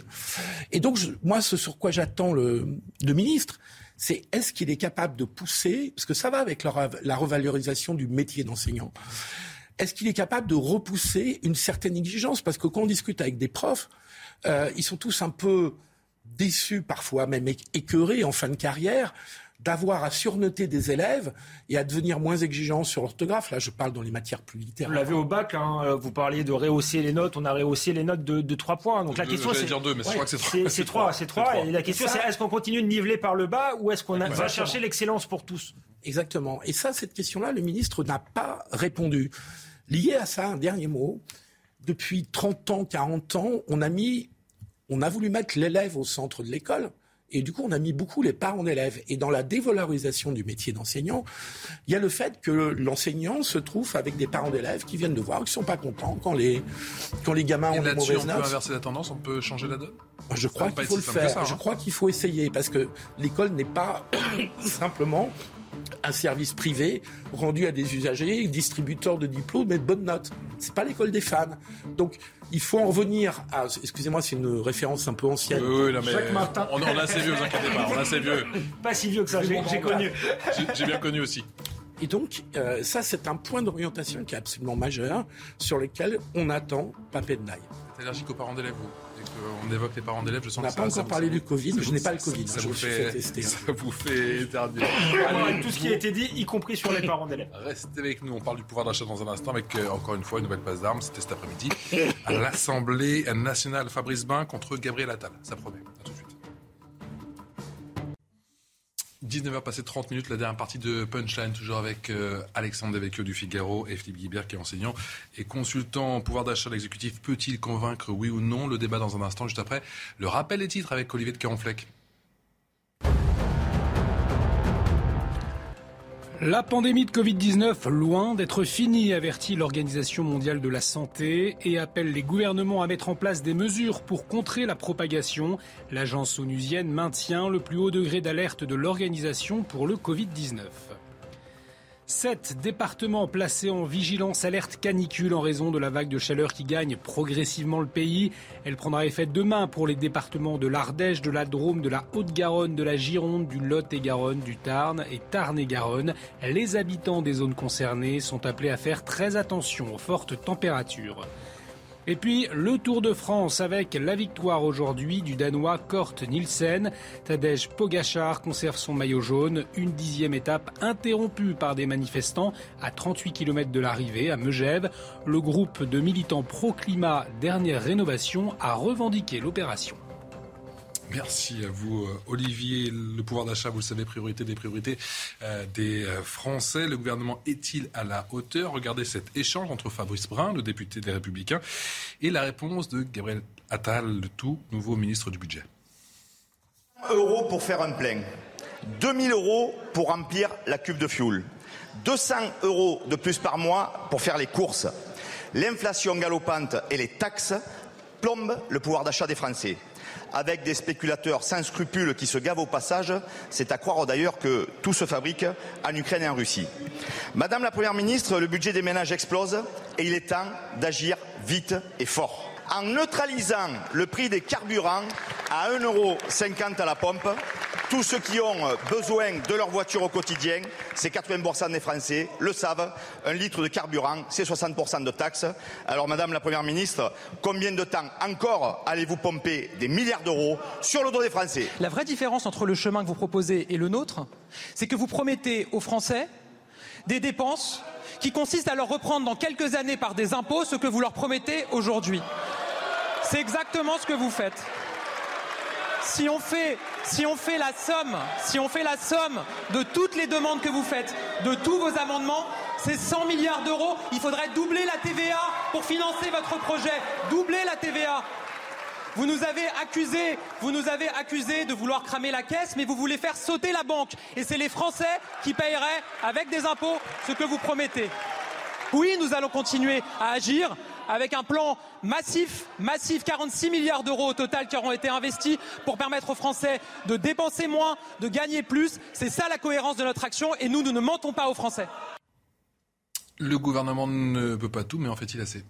Et donc, moi, ce sur quoi j'attends le ministre, c'est est-ce qu'il est capable de pousser, parce que ça va avec la, revalorisation du métier d'enseignant, est-ce qu'il est capable de repousser une certaine exigence? Parce que quand on discute avec des profs, euh, ils sont tous un peu déçus, parfois même écœurés en fin de carrière, d'avoir à surnoter des élèves et à devenir moins exigeants sur l'orthographe. Là, je parle dans les matières plus littéraires. Vous l'avez au bac, hein, euh, vous parliez de rehausser les notes. On a rehaussé les notes de, de 3 points. Donc la question, c'est. dire deux, mais je crois que c'est 3. C'est 3, c'est 3. (laughs) Et la question, c'est est-ce qu'on continue de niveler par le bas ou est-ce qu'on va chercher l'excellence pour tous? Exactement. Et ça, cette question-là, le ministre n'a pas répondu. Lié à ça, un dernier mot. Depuis 30 ans, 40 ans, on a mis, on a voulu mettre l'élève au centre de l'école. Et du coup, on a mis beaucoup les parents d'élèves. Et dans la dévalorisation du métier d'enseignant, il y a le fait que l'enseignant se trouve avec des parents d'élèves qui viennent de voir, qui ne sont pas contents quand les, quand les gamins ont des mauvaises notes. On peut inverser la tendance, on peut changer la donne? Je crois qu'il faut le faire. Je hein. crois qu'il faut essayer parce que l'école n'est pas (coughs) simplement un service privé rendu à des usagers, distributeur de diplômes et de bonnes notes. C'est pas l'école des fans. Donc il faut en revenir à. Excusez-moi, c'est une référence un peu ancienne. Oui, oui mais On, a assez vieux, vous inquiétez pas. On a assez vieux. Pas si vieux que ça, j'ai connu. J'ai bien connu aussi. Et donc, euh, ça, c'est un point d'orientation qui est absolument majeur, sur lequel on attend Papé de T'es allergique aux parents d'élèves, vous on évoque les parents d'élèves, je sens on n'a pas encore parlé du Covid, je n'ai pas le Covid. Ça, vous, fait, tester, (laughs) ça vous fait éternuer. tout ce qui a été dit, y compris sur les parents d'élèves. Restez avec nous, on parle du pouvoir d'achat dans un instant avec euh, encore une fois une nouvelle passe d'armes, c'était cet après-midi, à l'Assemblée nationale. Fabrice Bain contre Gabriel Attal, ça promet. 19h passé 30 minutes, la dernière partie de Punchline, toujours avec euh, Alexandre Devecchio du Figaro et Philippe Guibert qui est enseignant et consultant en pouvoir d'achat. L'exécutif peut-il convaincre, oui ou non Le débat dans un instant, juste après. Le rappel des titres avec Olivier de Caronfleck. La pandémie de Covid-19, loin d'être finie, avertit l'Organisation mondiale de la santé et appelle les gouvernements à mettre en place des mesures pour contrer la propagation. L'agence onusienne maintient le plus haut degré d'alerte de l'organisation pour le Covid-19. Sept départements placés en vigilance alerte canicule en raison de la vague de chaleur qui gagne progressivement le pays. Elle prendra effet demain pour les départements de l'Ardèche, de la Drôme, de la Haute-Garonne, de la Gironde, du Lot-et-Garonne, du Tarn et Tarn-et-Garonne. Les habitants des zones concernées sont appelés à faire très attention aux fortes températures. Et puis le Tour de France avec la victoire aujourd'hui du Danois Kort Nielsen. Tadej Pogachar conserve son maillot jaune. Une dixième étape interrompue par des manifestants à 38 km de l'arrivée à Megève. Le groupe de militants pro-climat Dernière Rénovation a revendiqué l'opération. Merci à vous, euh, Olivier. Le pouvoir d'achat, vous le savez, priorité des priorités euh, des euh, Français. Le gouvernement est-il à la hauteur? Regardez cet échange entre Fabrice Brun, le député des Républicains, et la réponse de Gabriel Attal, le tout nouveau ministre du Budget. Euros pour faire un plein, 2000 euros pour remplir la cuve de fioul, 200 euros de plus par mois pour faire les courses. L'inflation galopante et les taxes plombe le pouvoir d'achat des Français. Avec des spéculateurs sans scrupules qui se gavent au passage, c'est à croire d'ailleurs que tout se fabrique en Ukraine et en Russie. Madame la Première ministre, le budget des ménages explose et il est temps d'agir vite et fort. En neutralisant le prix des carburants à 1,50€ à la pompe, tous ceux qui ont besoin de leur voiture au quotidien, c'est 80% des Français, le savent. Un litre de carburant, c'est 60% de taxes. Alors, Madame la Première ministre, combien de temps encore allez-vous pomper des milliards d'euros sur le dos des Français? La vraie différence entre le chemin que vous proposez et le nôtre, c'est que vous promettez aux Français des dépenses qui consistent à leur reprendre dans quelques années par des impôts ce que vous leur promettez aujourd'hui. C'est exactement ce que vous faites si on fait, la somme, de toutes les demandes que vous faites, de tous vos amendements, c'est 100 milliards d'euros. Il faudrait doubler la TVA pour financer votre projet. Doubler la TVA. Vous nous avez accusés, vous nous avez accusés de vouloir cramer la caisse, mais vous voulez faire sauter la banque. Et c'est les Français qui paieraient avec des impôts ce que vous promettez. Oui, nous allons continuer à agir avec un plan massif, massif, 46 milliards d'euros au total qui auront été investis pour permettre aux Français de dépenser moins, de gagner plus. C'est ça la cohérence de notre action et nous, nous ne mentons pas aux Français. Le gouvernement ne peut pas tout, mais en fait-il assez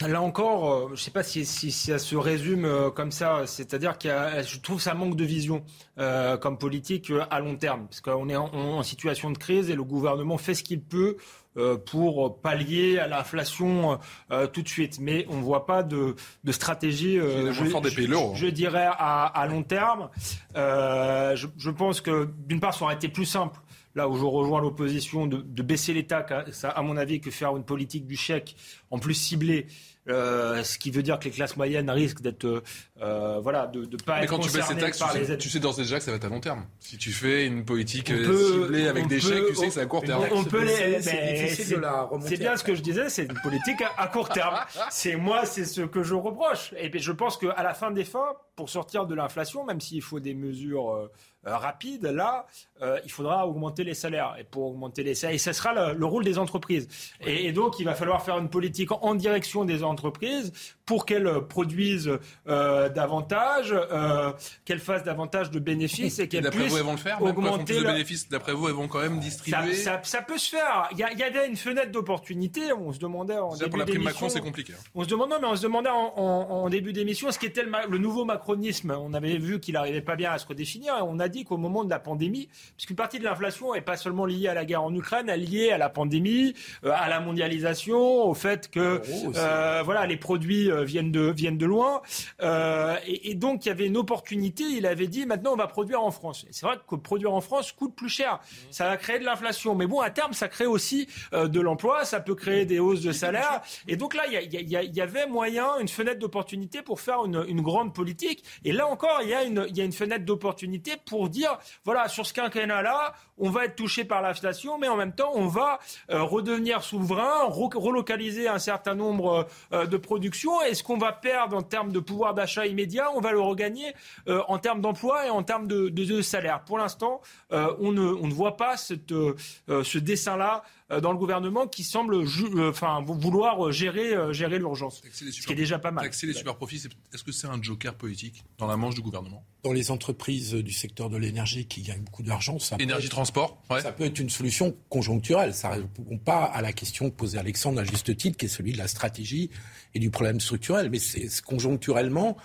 Là encore, euh, je ne sais pas si, ça se résume euh, comme ça. C'est-à-dire que je trouve que ça manque de vision euh, comme politique à long terme. Parce qu'on est en, situation de crise et le gouvernement fait ce qu'il peut pour pallier à l'inflation tout de suite. Mais on ne voit pas de, stratégie, je, dirais, à, long terme. Je, pense que, d'une part, ça aurait été plus simple là où je rejoins l'opposition, de, baisser l'État, à mon avis, que faire une politique du chèque en plus ciblée euh, ce qui veut dire que les classes moyennes risquent d'être, euh, voilà, de ne pas Mais être quand tu baisses les taxes, tu sais, tu sais d'ores et déjà que ça va être à long terme. Si tu fais une politique euh, ciblée avec des chèques, tu sais que c'est à court terme. On, peut les, c'est bien ce que je disais, c'est une politique à, court terme. (laughs) c'est moi, c'est ce que je reproche. Et je pense qu'à la fin des fins, pour sortir de l'inflation, même s'il faut des mesures rapides, là, il faudra augmenter les salaires. Et pour augmenter les salaires, et ce sera le, rôle des entreprises. Et, et, donc, il va falloir faire une politique en direction des entreprises pour qu'elles produisent euh, davantage, euh, qu'elles fassent davantage de bénéfices et qu'elles puissent vont le faire, augmenter de bénéfices. D'après vous, elles vont quand même distribuer. Ça, ça, peut se faire. Il y, y, avait une fenêtre d'opportunité. On se demandait en début pour la prime Macron, c'est compliqué. Hein. On se demandait, mais on se demandait en, en, début d'émission ce qu'était le, le, nouveau macronisme. On avait vu qu'il n'arrivait pas bien à se redéfinir et on a dit qu'au moment de la pandémie, puisqu'une partie de l'inflation n'est pas seulement liée à la guerre en Ukraine, elle est liée à la pandémie, euh, à la mondialisation, au fait que voilà, les produits euh, viennent de viennent de loin, euh, et, donc il y avait une opportunité. Il avait dit maintenant on va produire en France. C'est vrai que produire en France coûte plus cher. Ça va créer de l'inflation, mais bon à terme ça crée aussi euh, de l'emploi, ça peut créer des hausses de salaire. Et donc là il y, avait moyen, une fenêtre d'opportunité pour faire une, une, grande politique. Et là encore il y a une il y a une fenêtre d'opportunité pour dire voilà sur ce quinquennat là on va être touché par l'inflation, mais en même temps, on va euh, redevenir souverain, relocaliser un certain nombre euh, de productions. Et ce qu'on va perdre en termes de pouvoir d'achat immédiat, on va le regagner euh, en termes d'emploi et en termes de, de, salaire. Pour l'instant, on ne, voit pas ce dessin-là dans le gouvernement qui semble enfin, vouloir gérer, gérer l'urgence. Ce qui est déjà pas mal. Taxer les super profits, est-ce que c'est un joker politique dans la manche du gouvernement? Dans les entreprises du secteur de l'énergie qui gagnent beaucoup d'argent, ça Énergie transport, ça peut être une solution conjoncturelle. Ça ne répond pas à la question posée Alexandre à juste titre, qui est celui de la stratégie et du problème structurel. Mais c'est conjoncturellement,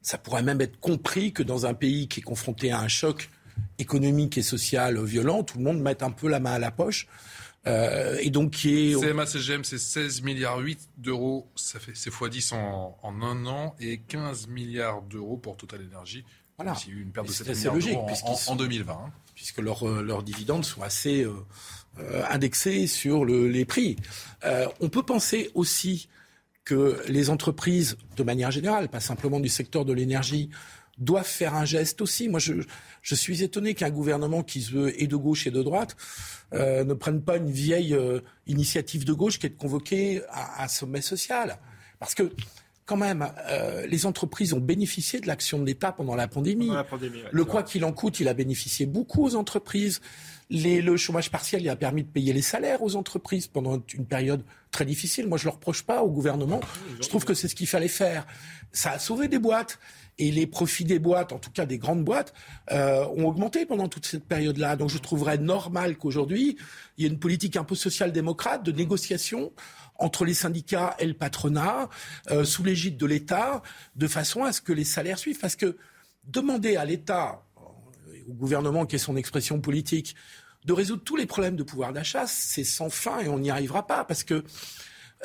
ça pourrait même être compris que dans un pays qui est confronté à un choc économique et social violent, tout le monde mette un peu la main à la poche. Euh, et donc qui est... CMA CGM, c'est 16 milliards 8 d'euros, ça fait c'est x 10 en, en, un an, et 15 milliards d'euros pour Total Energy. Voilà. C'est une perte de 7 milliards logique, en, en, 2020 puisque leurs euh, dividendes sont assez euh, euh, indexés sur les prix. on peut penser aussi que les entreprises, de manière générale, pas simplement du secteur de l'énergie, doivent faire un geste aussi. Moi, je, suis étonné qu'un gouvernement qui se veut et de gauche et de droite ne prenne pas une vieille initiative de gauche qui est de convoquer un, sommet social. Parce que quand même, euh, les entreprises ont bénéficié de l'action de l'État pendant la pandémie. le quoi qu'il en coûte, il a bénéficié beaucoup aux entreprises. le chômage partiel il a permis de payer les salaires aux entreprises pendant une période très difficile. Moi, je ne le reproche pas au gouvernement. Je trouve que c'est ce qu'il fallait faire. Ça a sauvé des boîtes. Et les profits des boîtes, en tout cas des grandes boîtes, euh, ont augmenté pendant toute cette période-là. Donc je trouverais normal qu'aujourd'hui, il y ait une politique un peu social-démocrate de négociation entre les syndicats et le patronat, euh, sous l'égide de l'État, de façon à ce que les salaires suivent. Parce que demander à l'État, au gouvernement qui est son expression politique, de résoudre tous les problèmes de pouvoir d'achat, c'est sans fin et on n'y arrivera pas parce que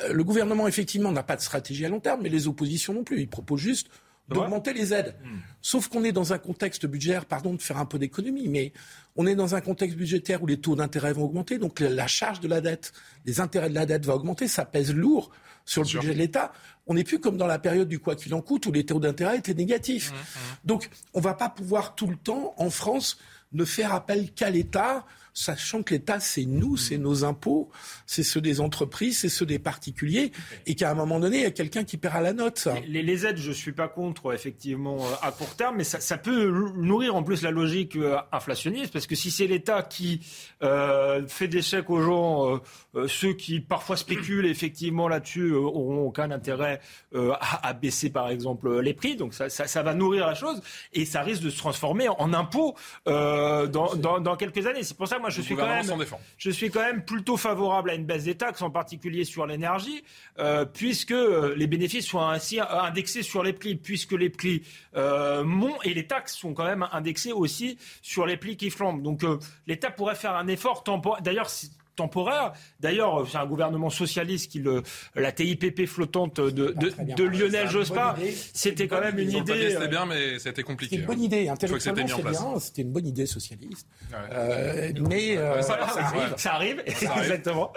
euh, le gouvernement, effectivement, n'a pas de stratégie à long terme, mais les oppositions non plus. Ils proposent juste d'augmenter les aides. Hmm. Sauf qu'on est dans un contexte budgétaire, pardon de faire un peu d'économie, mais on est dans un contexte budgétaire où les taux d'intérêt vont augmenter, donc la charge de la dette, les intérêts de la dette va augmenter, ça pèse lourd sur le budget de l'État. On n'est plus comme dans la période du quoi qu'il en coûte où les taux d'intérêt étaient négatifs. Hmm, hmm. Donc on ne va pas pouvoir tout le temps, en France, ne faire appel qu'à l'État sachant que l'État, c'est nous, mm. c'est nos impôts, c'est ceux des entreprises, c'est ceux des particuliers, et qu'à un moment donné, il y a quelqu'un qui paiera la note. Les, aides, je ne suis pas contre, effectivement, euh, à court terme, mais ça, peut nourrir en plus la logique euh, inflationniste, parce que si c'est l'État qui euh, fait des chèques aux gens, ceux qui parfois spéculent effectivement là-dessus n'auront aucun intérêt à, baisser, par exemple, les prix, donc ça, va nourrir la chose, et ça risque de se transformer en, impôt dans, quelques années. C'est pour ça, moi, je suis, quand même, je suis quand même plutôt favorable à une baisse des taxes, en particulier sur l'énergie, euh, puisque euh, les bénéfices soient ainsi indexés sur les prix, puisque les prix euh, montent et les taxes sont quand même indexées aussi sur les prix qui flambent. Donc l'État pourrait faire un effort temporaire. D'ailleurs, temporaire. D'ailleurs, c'est un gouvernement socialiste qui le, la TIPP flottante de, de, Lionel Jospin, c'était quand même une idée. C'était bien, mais c'était compliqué. C'était une bonne idée. Intellectuellement, c'est bien. C'était une bonne idée socialiste. Euh, mais euh, ça, arrive. Ça arrive, exactement.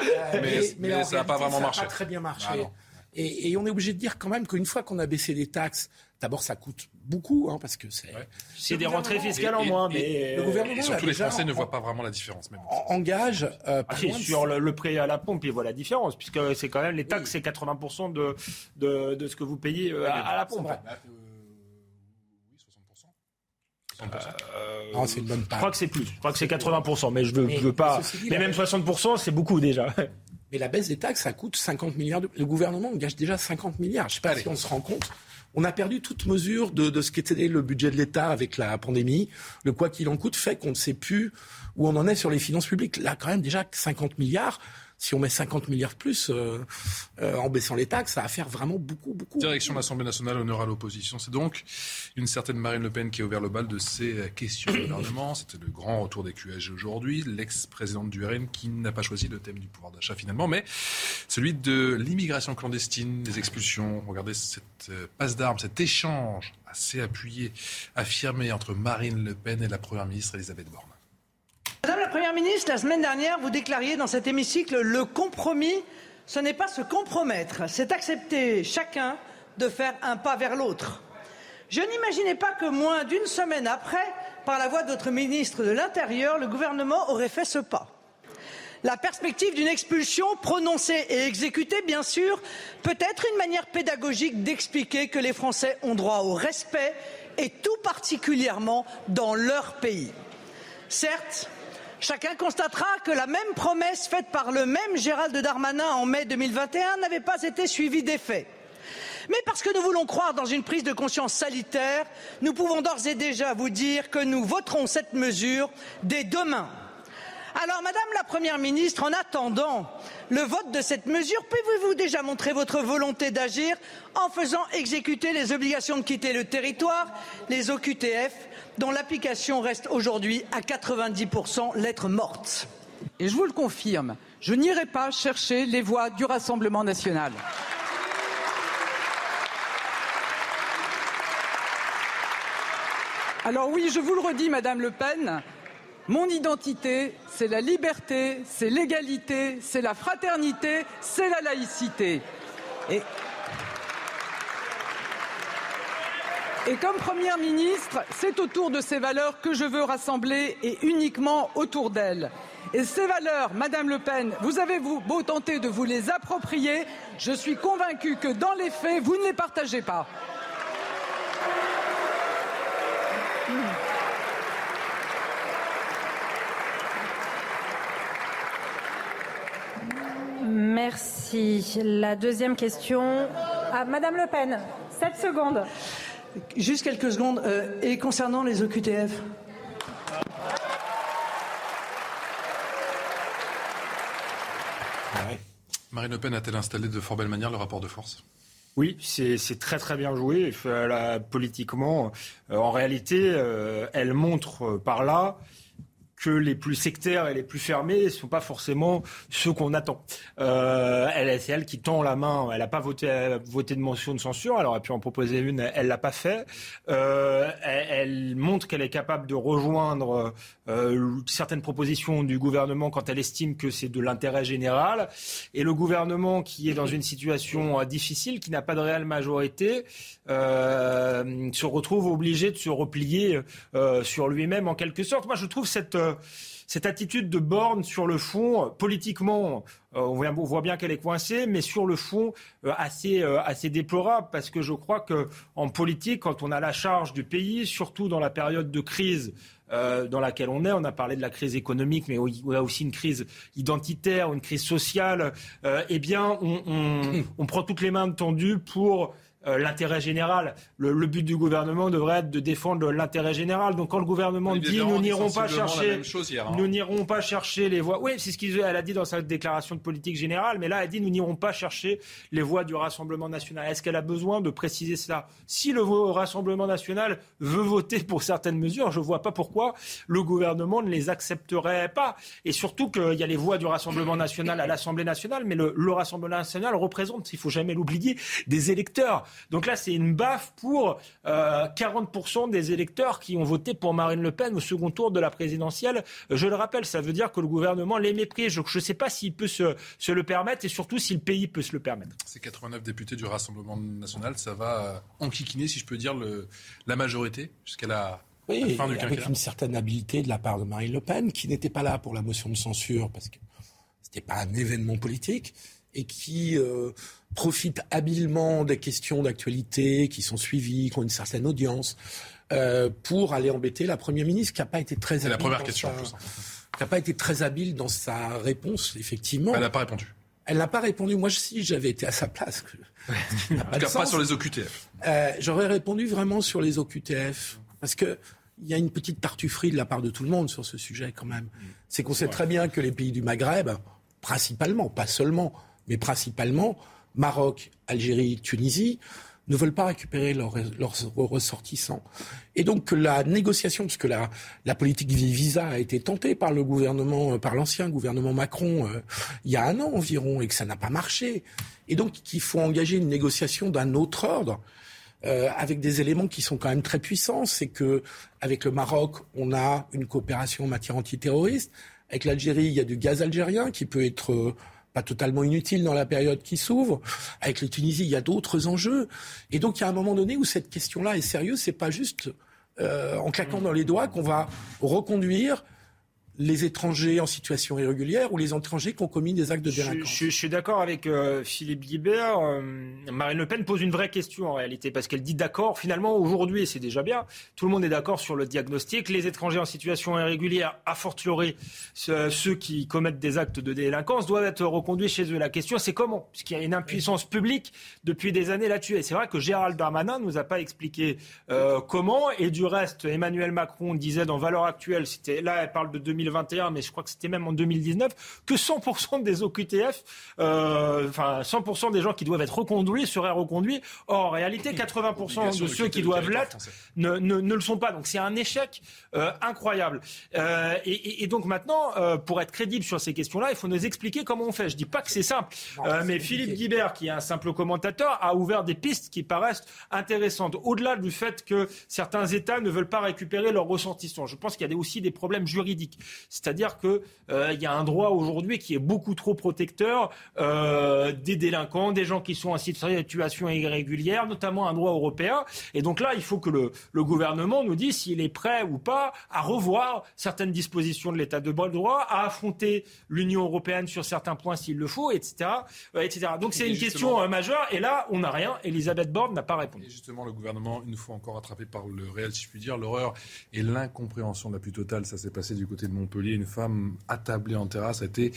mais, ça n'a pas vraiment marché. Ça n'a pas très bien marché. Ah et, et, on est obligé de dire quand même qu'une fois qu'on a baissé les taxes, D'abord, ça coûte beaucoup, hein, parce que c'est. Des rentrées fiscales en moins, mais. le gouvernement. Et surtout, les Français ne voient pas vraiment la différence. Même. Engage. Euh, ah, sur le, prêt à la pompe, ils voient la différence, puisque c'est quand même les taxes, c'est 80% de, de, de, ce que vous payez euh, à, la pompe. Euh, oui, 60%. Euh, c'est une bonne part. Je crois que c'est plus. Je crois que c'est 80%, mais je veux, veux pas. Mais, même 60%, c'est beaucoup déjà. Mais la baisse des taxes, ça coûte 50 milliards. Le gouvernement engage déjà 50 milliards. Je ne sais pas si on se rend compte on a perdu toute mesure de, ce qu'était le budget de l'État avec la pandémie. Le quoi qu'il en coûte fait qu'on ne sait plus où on en est sur les finances publiques. Là, quand même, déjà 50 milliards, si on met 50 milliards de plus euh, euh, en baissant les taxes, ça va faire vraiment beaucoup, beaucoup. Direction de l'Assemblée nationale, honneur à l'opposition. C'est donc une certaine Marine Le Pen qui a ouvert le bal de ces questions au gouvernement. C'était le grand retour des aujourd'hui. L'ex-présidente du RN qui n'a pas choisi le thème du pouvoir d'achat finalement, mais celui de l'immigration clandestine, des expulsions. Regardez cette euh, passe d'armes, cet échange assez appuyé, affirmé entre Marine Le Pen et la Première ministre Elisabeth Borne. Madame la Première ministre, la semaine dernière, vous déclariez dans cet hémicycle le compromis, ce n'est pas se compromettre, c'est accepter chacun de faire un pas vers l'autre. Je n'imaginais pas que moins d'une semaine après, par la voix de votre ministre de l'Intérieur, le gouvernement aurait fait ce pas. La perspective d'une expulsion prononcée et exécutée, bien sûr, peut être une manière pédagogique d'expliquer que les Français ont droit au respect, et tout particulièrement dans leur pays. Certes, Chacun constatera que la même promesse faite par le même Gérald Darmanin en mai 2021 n'avait pas été suivie d'effet. Mais parce que nous voulons croire dans une prise de conscience sanitaire, nous pouvons d'ores et déjà vous dire que nous voterons cette mesure dès demain. Alors, Madame la Première ministre, en attendant le vote de cette mesure, pouvez-vous déjà montrer votre volonté d'agir en faisant exécuter les obligations de quitter le territoire, les OQTF, dont l'application reste aujourd'hui à 90% lettres mortes. Et je vous le confirme, je n'irai pas chercher les voix du Rassemblement national. Alors oui, je vous le redis, Madame Le Pen, mon identité, c'est la liberté, c'est l'égalité, c'est la fraternité, c'est la laïcité. Et Et comme Première ministre, c'est autour de ces valeurs que je veux rassembler et uniquement autour d'elles. Et ces valeurs, Madame Le Pen, vous avez beau tenter de vous les approprier, je suis convaincue que dans les faits, vous ne les partagez pas. Merci. La deuxième question à Madame Le Pen. 7 secondes. Juste quelques secondes. et concernant les OQTF Marine Le Pen a-t-elle installé de fort belle manière le rapport de force? Oui, c'est très très bien joué. politiquement, euh, en réalité, euh, elle montre par là que les plus sectaires et les plus fermés ne sont pas forcément ceux qu'on attend. Euh, elle, c'est elle qui tend la main. Elle n'a pas voté, de mention de censure. Elle aurait pu en proposer une. Elle l'a pas fait. Euh, elle, montre qu'elle est capable de rejoindre euh, certaines propositions du gouvernement quand elle estime que c'est de l'intérêt général. Et le gouvernement qui est dans une situation difficile, qui n'a pas de réelle majorité, se retrouve obligé de se replier sur lui-même en quelque sorte. Moi, je trouve cette cette attitude de borne sur le fond, politiquement, euh, on, voit, bien qu'elle est coincée, mais sur le fond, euh, assez, euh, assez déplorable, parce que je crois qu'en politique, quand on a la charge du pays, surtout dans la période de crise dans laquelle on est. On a parlé de la crise économique, mais y a aussi une crise identitaire, une crise sociale. eh bien, on, (coughs) on, prend toutes les mains tendues pour euh, l'intérêt général. Le, but du gouvernement devrait être de défendre l'intérêt général. Donc quand le gouvernement dit nous n'irons pas chercher, hein. nous n'irons pas chercher les voix. Oui, c'est ce qu'elle a dit dans sa déclaration de politique générale. Mais là, elle dit nous n'irons pas chercher les voix du Rassemblement national. Est-ce qu'elle a besoin de préciser cela? Si le Rassemblement national veut voter pour certaines mesures, je ne vois pas pourquoi le gouvernement ne les accepterait pas. Et surtout qu'il y a les voix du Rassemblement national à l'Assemblée nationale, mais le, le Rassemblement national représente, il faut jamais l'oublier, des électeurs. Donc là, c'est une baffe pour 40% euh, des électeurs qui ont voté pour Marine Le Pen au second tour de la présidentielle. Je le rappelle, ça veut dire que le gouvernement les méprise. Je ne sais pas s'il peut se, le permettre et surtout si le pays peut se le permettre. Ces 89 députés du Rassemblement national, ça va euh, enquiquiner, si je peux dire, la majorité jusqu'à la oui, avec une certaine habileté de la part de Marine Le Pen, qui n'était pas là pour la motion de censure, parce que ce n'était pas un événement politique, et qui euh, profite habilement des questions d'actualité qui sont suivies, qui ont une certaine audience, euh, pour aller embêter la Première ministre, qui n'a pas été très. C'est la première question. Qui n'a pas été très habile dans sa réponse, effectivement. Elle n'a pas répondu. Elle n'a pas répondu. Moi, si j'avais été à sa place, (laughs) en tout cas, pas sur les OQTF. Euh, J'aurais répondu vraiment sur les OQTF, parce que il y a une petite tartufferie de la part de tout le monde sur ce sujet quand même. C'est qu'on sait très bien que les pays du Maghreb, principalement, pas seulement, mais principalement Maroc, Algérie, Tunisie, ne veulent pas récupérer leurs, ressortissants. Et donc la négociation, puisque la, la politique visa a été tentée par le gouvernement, euh, par l'ancien gouvernement Macron, euh, il y a un an environ, et que ça n'a pas marché. Et donc qu'il faut engager une négociation d'un autre ordre. Euh, avec des éléments qui sont quand même très puissants, c'est que avec le Maroc, on a une coopération en matière antiterroriste. Avec l'Algérie, il y a du gaz algérien qui peut être pas totalement inutile dans la période qui s'ouvre. Avec les Tunisie, il y a d'autres enjeux. Et donc, il y a un moment donné où cette question-là est sérieuse. C'est pas juste euh, en claquant dans les doigts qu'on va reconduire les étrangers en situation irrégulière ou les étrangers qui ont commis des actes de délinquance. Je, suis d'accord avec euh, Philippe Guibert. Euh, Marine Le Pen pose une vraie question en réalité parce qu'elle dit d'accord. Finalement, aujourd'hui, c'est déjà bien. Tout le monde est d'accord sur le diagnostic. Les étrangers en situation irrégulière, a fortiori ceux qui commettent des actes de délinquance, doivent être reconduits chez eux. La question, c'est comment? Puisqu'il y a une impuissance publique depuis des années là-dessus. Et c'est vrai que Gérald Darmanin nous a pas expliqué euh, comment. Et du reste, Emmanuel Macron disait dans Valeurs Actuelles, c'était là, elle parle de 2020 2021, mais je crois que c'était même en 2019, que 100% des OQTF, euh, enfin 100% des gens qui doivent être reconduits seraient reconduits. Or, en réalité, 80% de ceux qui doivent l'être ne, ne, le sont pas. Donc c'est un échec euh, incroyable. Euh, et, et, donc maintenant, euh, pour être crédible sur ces questions-là, il faut nous expliquer comment on fait. Je dis pas que c'est simple, euh, mais Philippe Guibert, qui est un simple commentateur, a ouvert des pistes qui paraissent intéressantes. Au-delà du fait que certains États ne veulent pas récupérer leurs ressortissants, je pense qu'il y a aussi des problèmes juridiques. C'est-à-dire qu'il euh, y a un droit aujourd'hui qui est beaucoup trop protecteur euh, des délinquants, des gens qui sont en situation irrégulière, notamment un droit européen. Et donc là, il faut que le, gouvernement nous dise s'il est prêt ou pas à revoir certaines dispositions de l'état de droit, à affronter l'Union européenne sur certains points s'il le faut, etc. Euh, etc. Donc c'est une question majeure. Et là, on n'a rien. Elisabeth Borne n'a pas répondu. Et justement, le gouvernement, une fois encore attrapé par le réel, si je puis dire, l'horreur et l'incompréhension la plus totale, ça s'est passé du côté de Montpellier. Une femme attablée en terrasse a été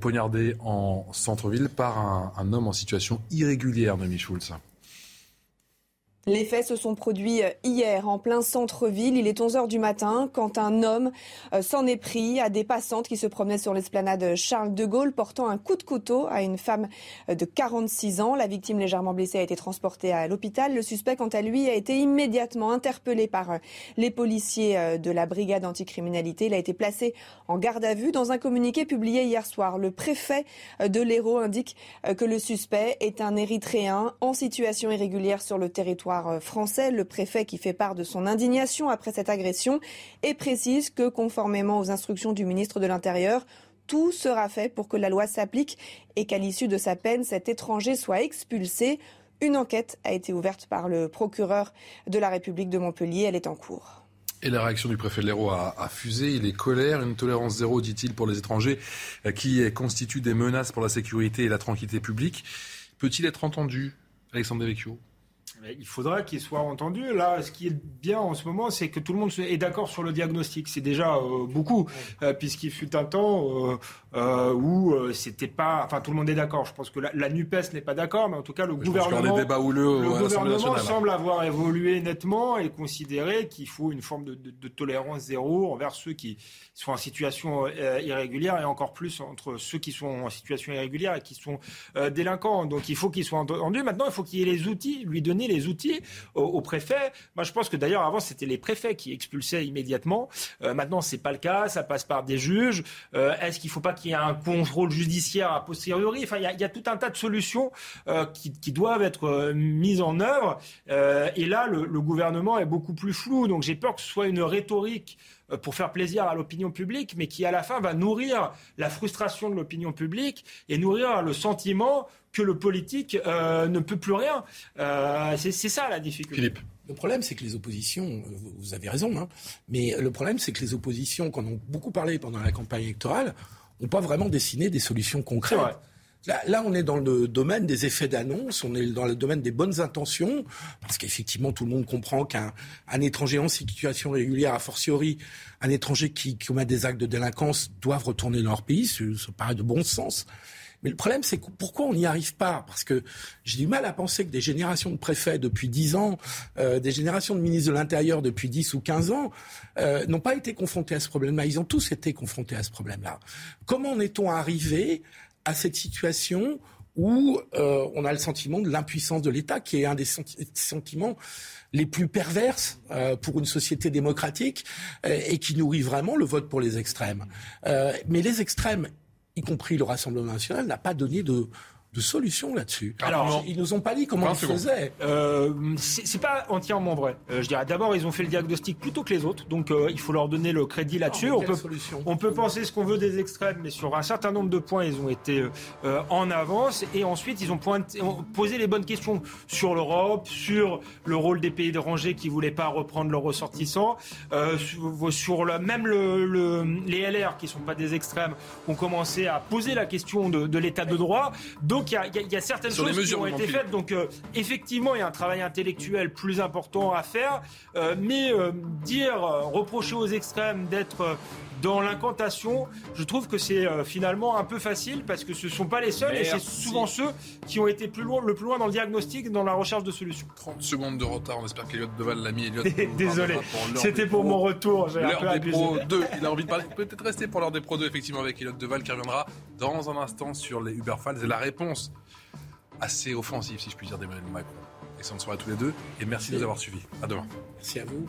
poignardée en centre-ville par un, homme en situation irrégulière, Noémie Schulz. Les faits se sont produits euh, hier en plein centre-ville. Il est 11h du matin quand un homme euh, s'en est pris à des passantes qui se promenaient sur l'esplanade Charles de Gaulle portant un coup de couteau à une femme euh, de 46 ans. La victime légèrement blessée a été transportée à l'hôpital. Le suspect, quant à lui, a été immédiatement interpellé par les policiers de la brigade anticriminalité. Il a été placé en garde à vue. Dans un communiqué publié hier soir, le préfet de l'Hérault indique que le suspect est un Érythréen en situation irrégulière sur le territoire euh, français, le préfet qui fait part de son indignation après cette agression et précise que conformément aux instructions du ministre de l'Intérieur, tout sera fait pour que la loi s'applique et qu'à l'issue de sa peine, cet étranger soit expulsé. Une enquête a été ouverte par le procureur de la République de Montpellier. Elle est en cours. Et la réaction du préfet de l'Hérault a, a, fusé. Il est colère, une tolérance zéro, dit-il, pour les étrangers euh, qui constituent des menaces pour la sécurité et la tranquillité publique. Peut-il être entendu, Alexandre Devecchio? Il faudra qu'il soit entendu. Là, ce qui est bien en ce moment, c'est que tout le monde est d'accord sur le diagnostic. C'est déjà euh, beaucoup, euh, puisqu'il fut un temps euh, où c'était pas. Enfin, tout le monde est d'accord. Je pense que la, Nupes n'est pas d'accord, mais en tout cas, le gouvernement, le gouvernement semble avoir évolué nettement et considérer qu'il faut une forme de, de, tolérance zéro envers ceux qui sont en situation irrégulière et encore plus entre ceux qui sont en situation irrégulière et qui sont délinquants. Donc, il faut qu'il soit entendu. Maintenant, il faut qu'il ait les outils, lui donner les outils au, préfet. Moi, je pense que d'ailleurs, avant, c'était les préfets qui expulsaient immédiatement. Euh, maintenant, c'est pas le cas. Ça passe par des juges. Euh, est-ce qu'il faut pas qu'il y ait un contrôle judiciaire a posteriori Enfin, il y, a tout un tas de solutions euh, qui, doivent être mises en œuvre. et là, le, le, gouvernement est beaucoup plus flou. Donc, j'ai peur que ce soit une rhétorique pour faire plaisir à l'opinion publique, mais qui à la fin va nourrir la frustration de l'opinion publique et nourrir le sentiment que le politique euh, ne peut plus rien. Euh, c'est ça la difficulté. Philippe. Le problème, c'est que les oppositions, vous avez raison, hein, mais le problème, c'est que les oppositions, qu'on a beaucoup parlé pendant la campagne électorale, n'ont pas vraiment dessiné des solutions concrètes. Là, là, on est dans le domaine des effets d'annonce, on est dans le domaine des bonnes intentions, parce qu'effectivement, tout le monde comprend qu'un un étranger en situation régulière, a fortiori, un étranger qui, qui commet des actes de délinquance, doivent retourner dans leur pays, ça paraît de bon sens. Mais le problème, c'est pourquoi on n'y arrive pas? Parce que j'ai du mal à penser que des générations de préfets depuis 10 ans, euh, des générations de ministres de l'Intérieur depuis 10 ou 15 ans, euh, n'ont pas été confrontés à ce problème-là. Ils ont tous été confrontés à ce problème-là. Comment en est-on arrivé à cette situation où euh, on a le sentiment de l'impuissance de l'État, qui est un des sentiments les plus perverses euh, pour une société démocratique euh, et qui nourrit vraiment le vote pour les extrêmes? mais les extrêmes y compris le Rassemblement national, n'a pas donné de, de solution là-dessus. Alors, ils nous ont pas dit comment ils faisaient. Euh, c'est pas entièrement vrai. Euh, je dirais d'abord, ils ont fait le diagnostic plutôt que les autres, donc euh, il faut leur donner le crédit là-dessus. On peut, on peut penser ce qu'on veut des extrêmes, mais sur un certain nombre de points, ils ont été euh, en avance. Et ensuite, ils ont, pointé, ont, posé les bonnes questions sur l'Europe, sur le rôle des pays étrangers qui voulaient pas reprendre leurs ressortissants, sur, même le, le, les LR qui sont pas des extrêmes ont commencé à poser la question de, de l'état de droit. Donc donc il y, a certaines choses qui ont été faites. Donc euh, effectivement, il y a un travail intellectuel plus important à faire. Euh, mais euh, dire, reprocher aux extrêmes d'être dans l'incantation, je trouve que c'est finalement un peu facile parce que ce ne sont pas les seuls et c'est souvent ceux qui ont été plus loin, le plus loin dans le diagnostic, dans la recherche de solutions. 30 secondes de retard, on espère qu'Eliott Deval l'a mis. (laughs) Désolé, c'était pour mon retour. L'heure des Pro 2, il a envie de parler. Peut-être rester pour l'heure des Pro 2, effectivement, avec Eliott Deval qui reviendra dans un instant sur les Uber Files et la réponse assez offensive, si je puis dire, d'Emmanuel Macron. Excellente soirée à tous les deux et merci de nous avoir suivis. À demain. Merci à vous.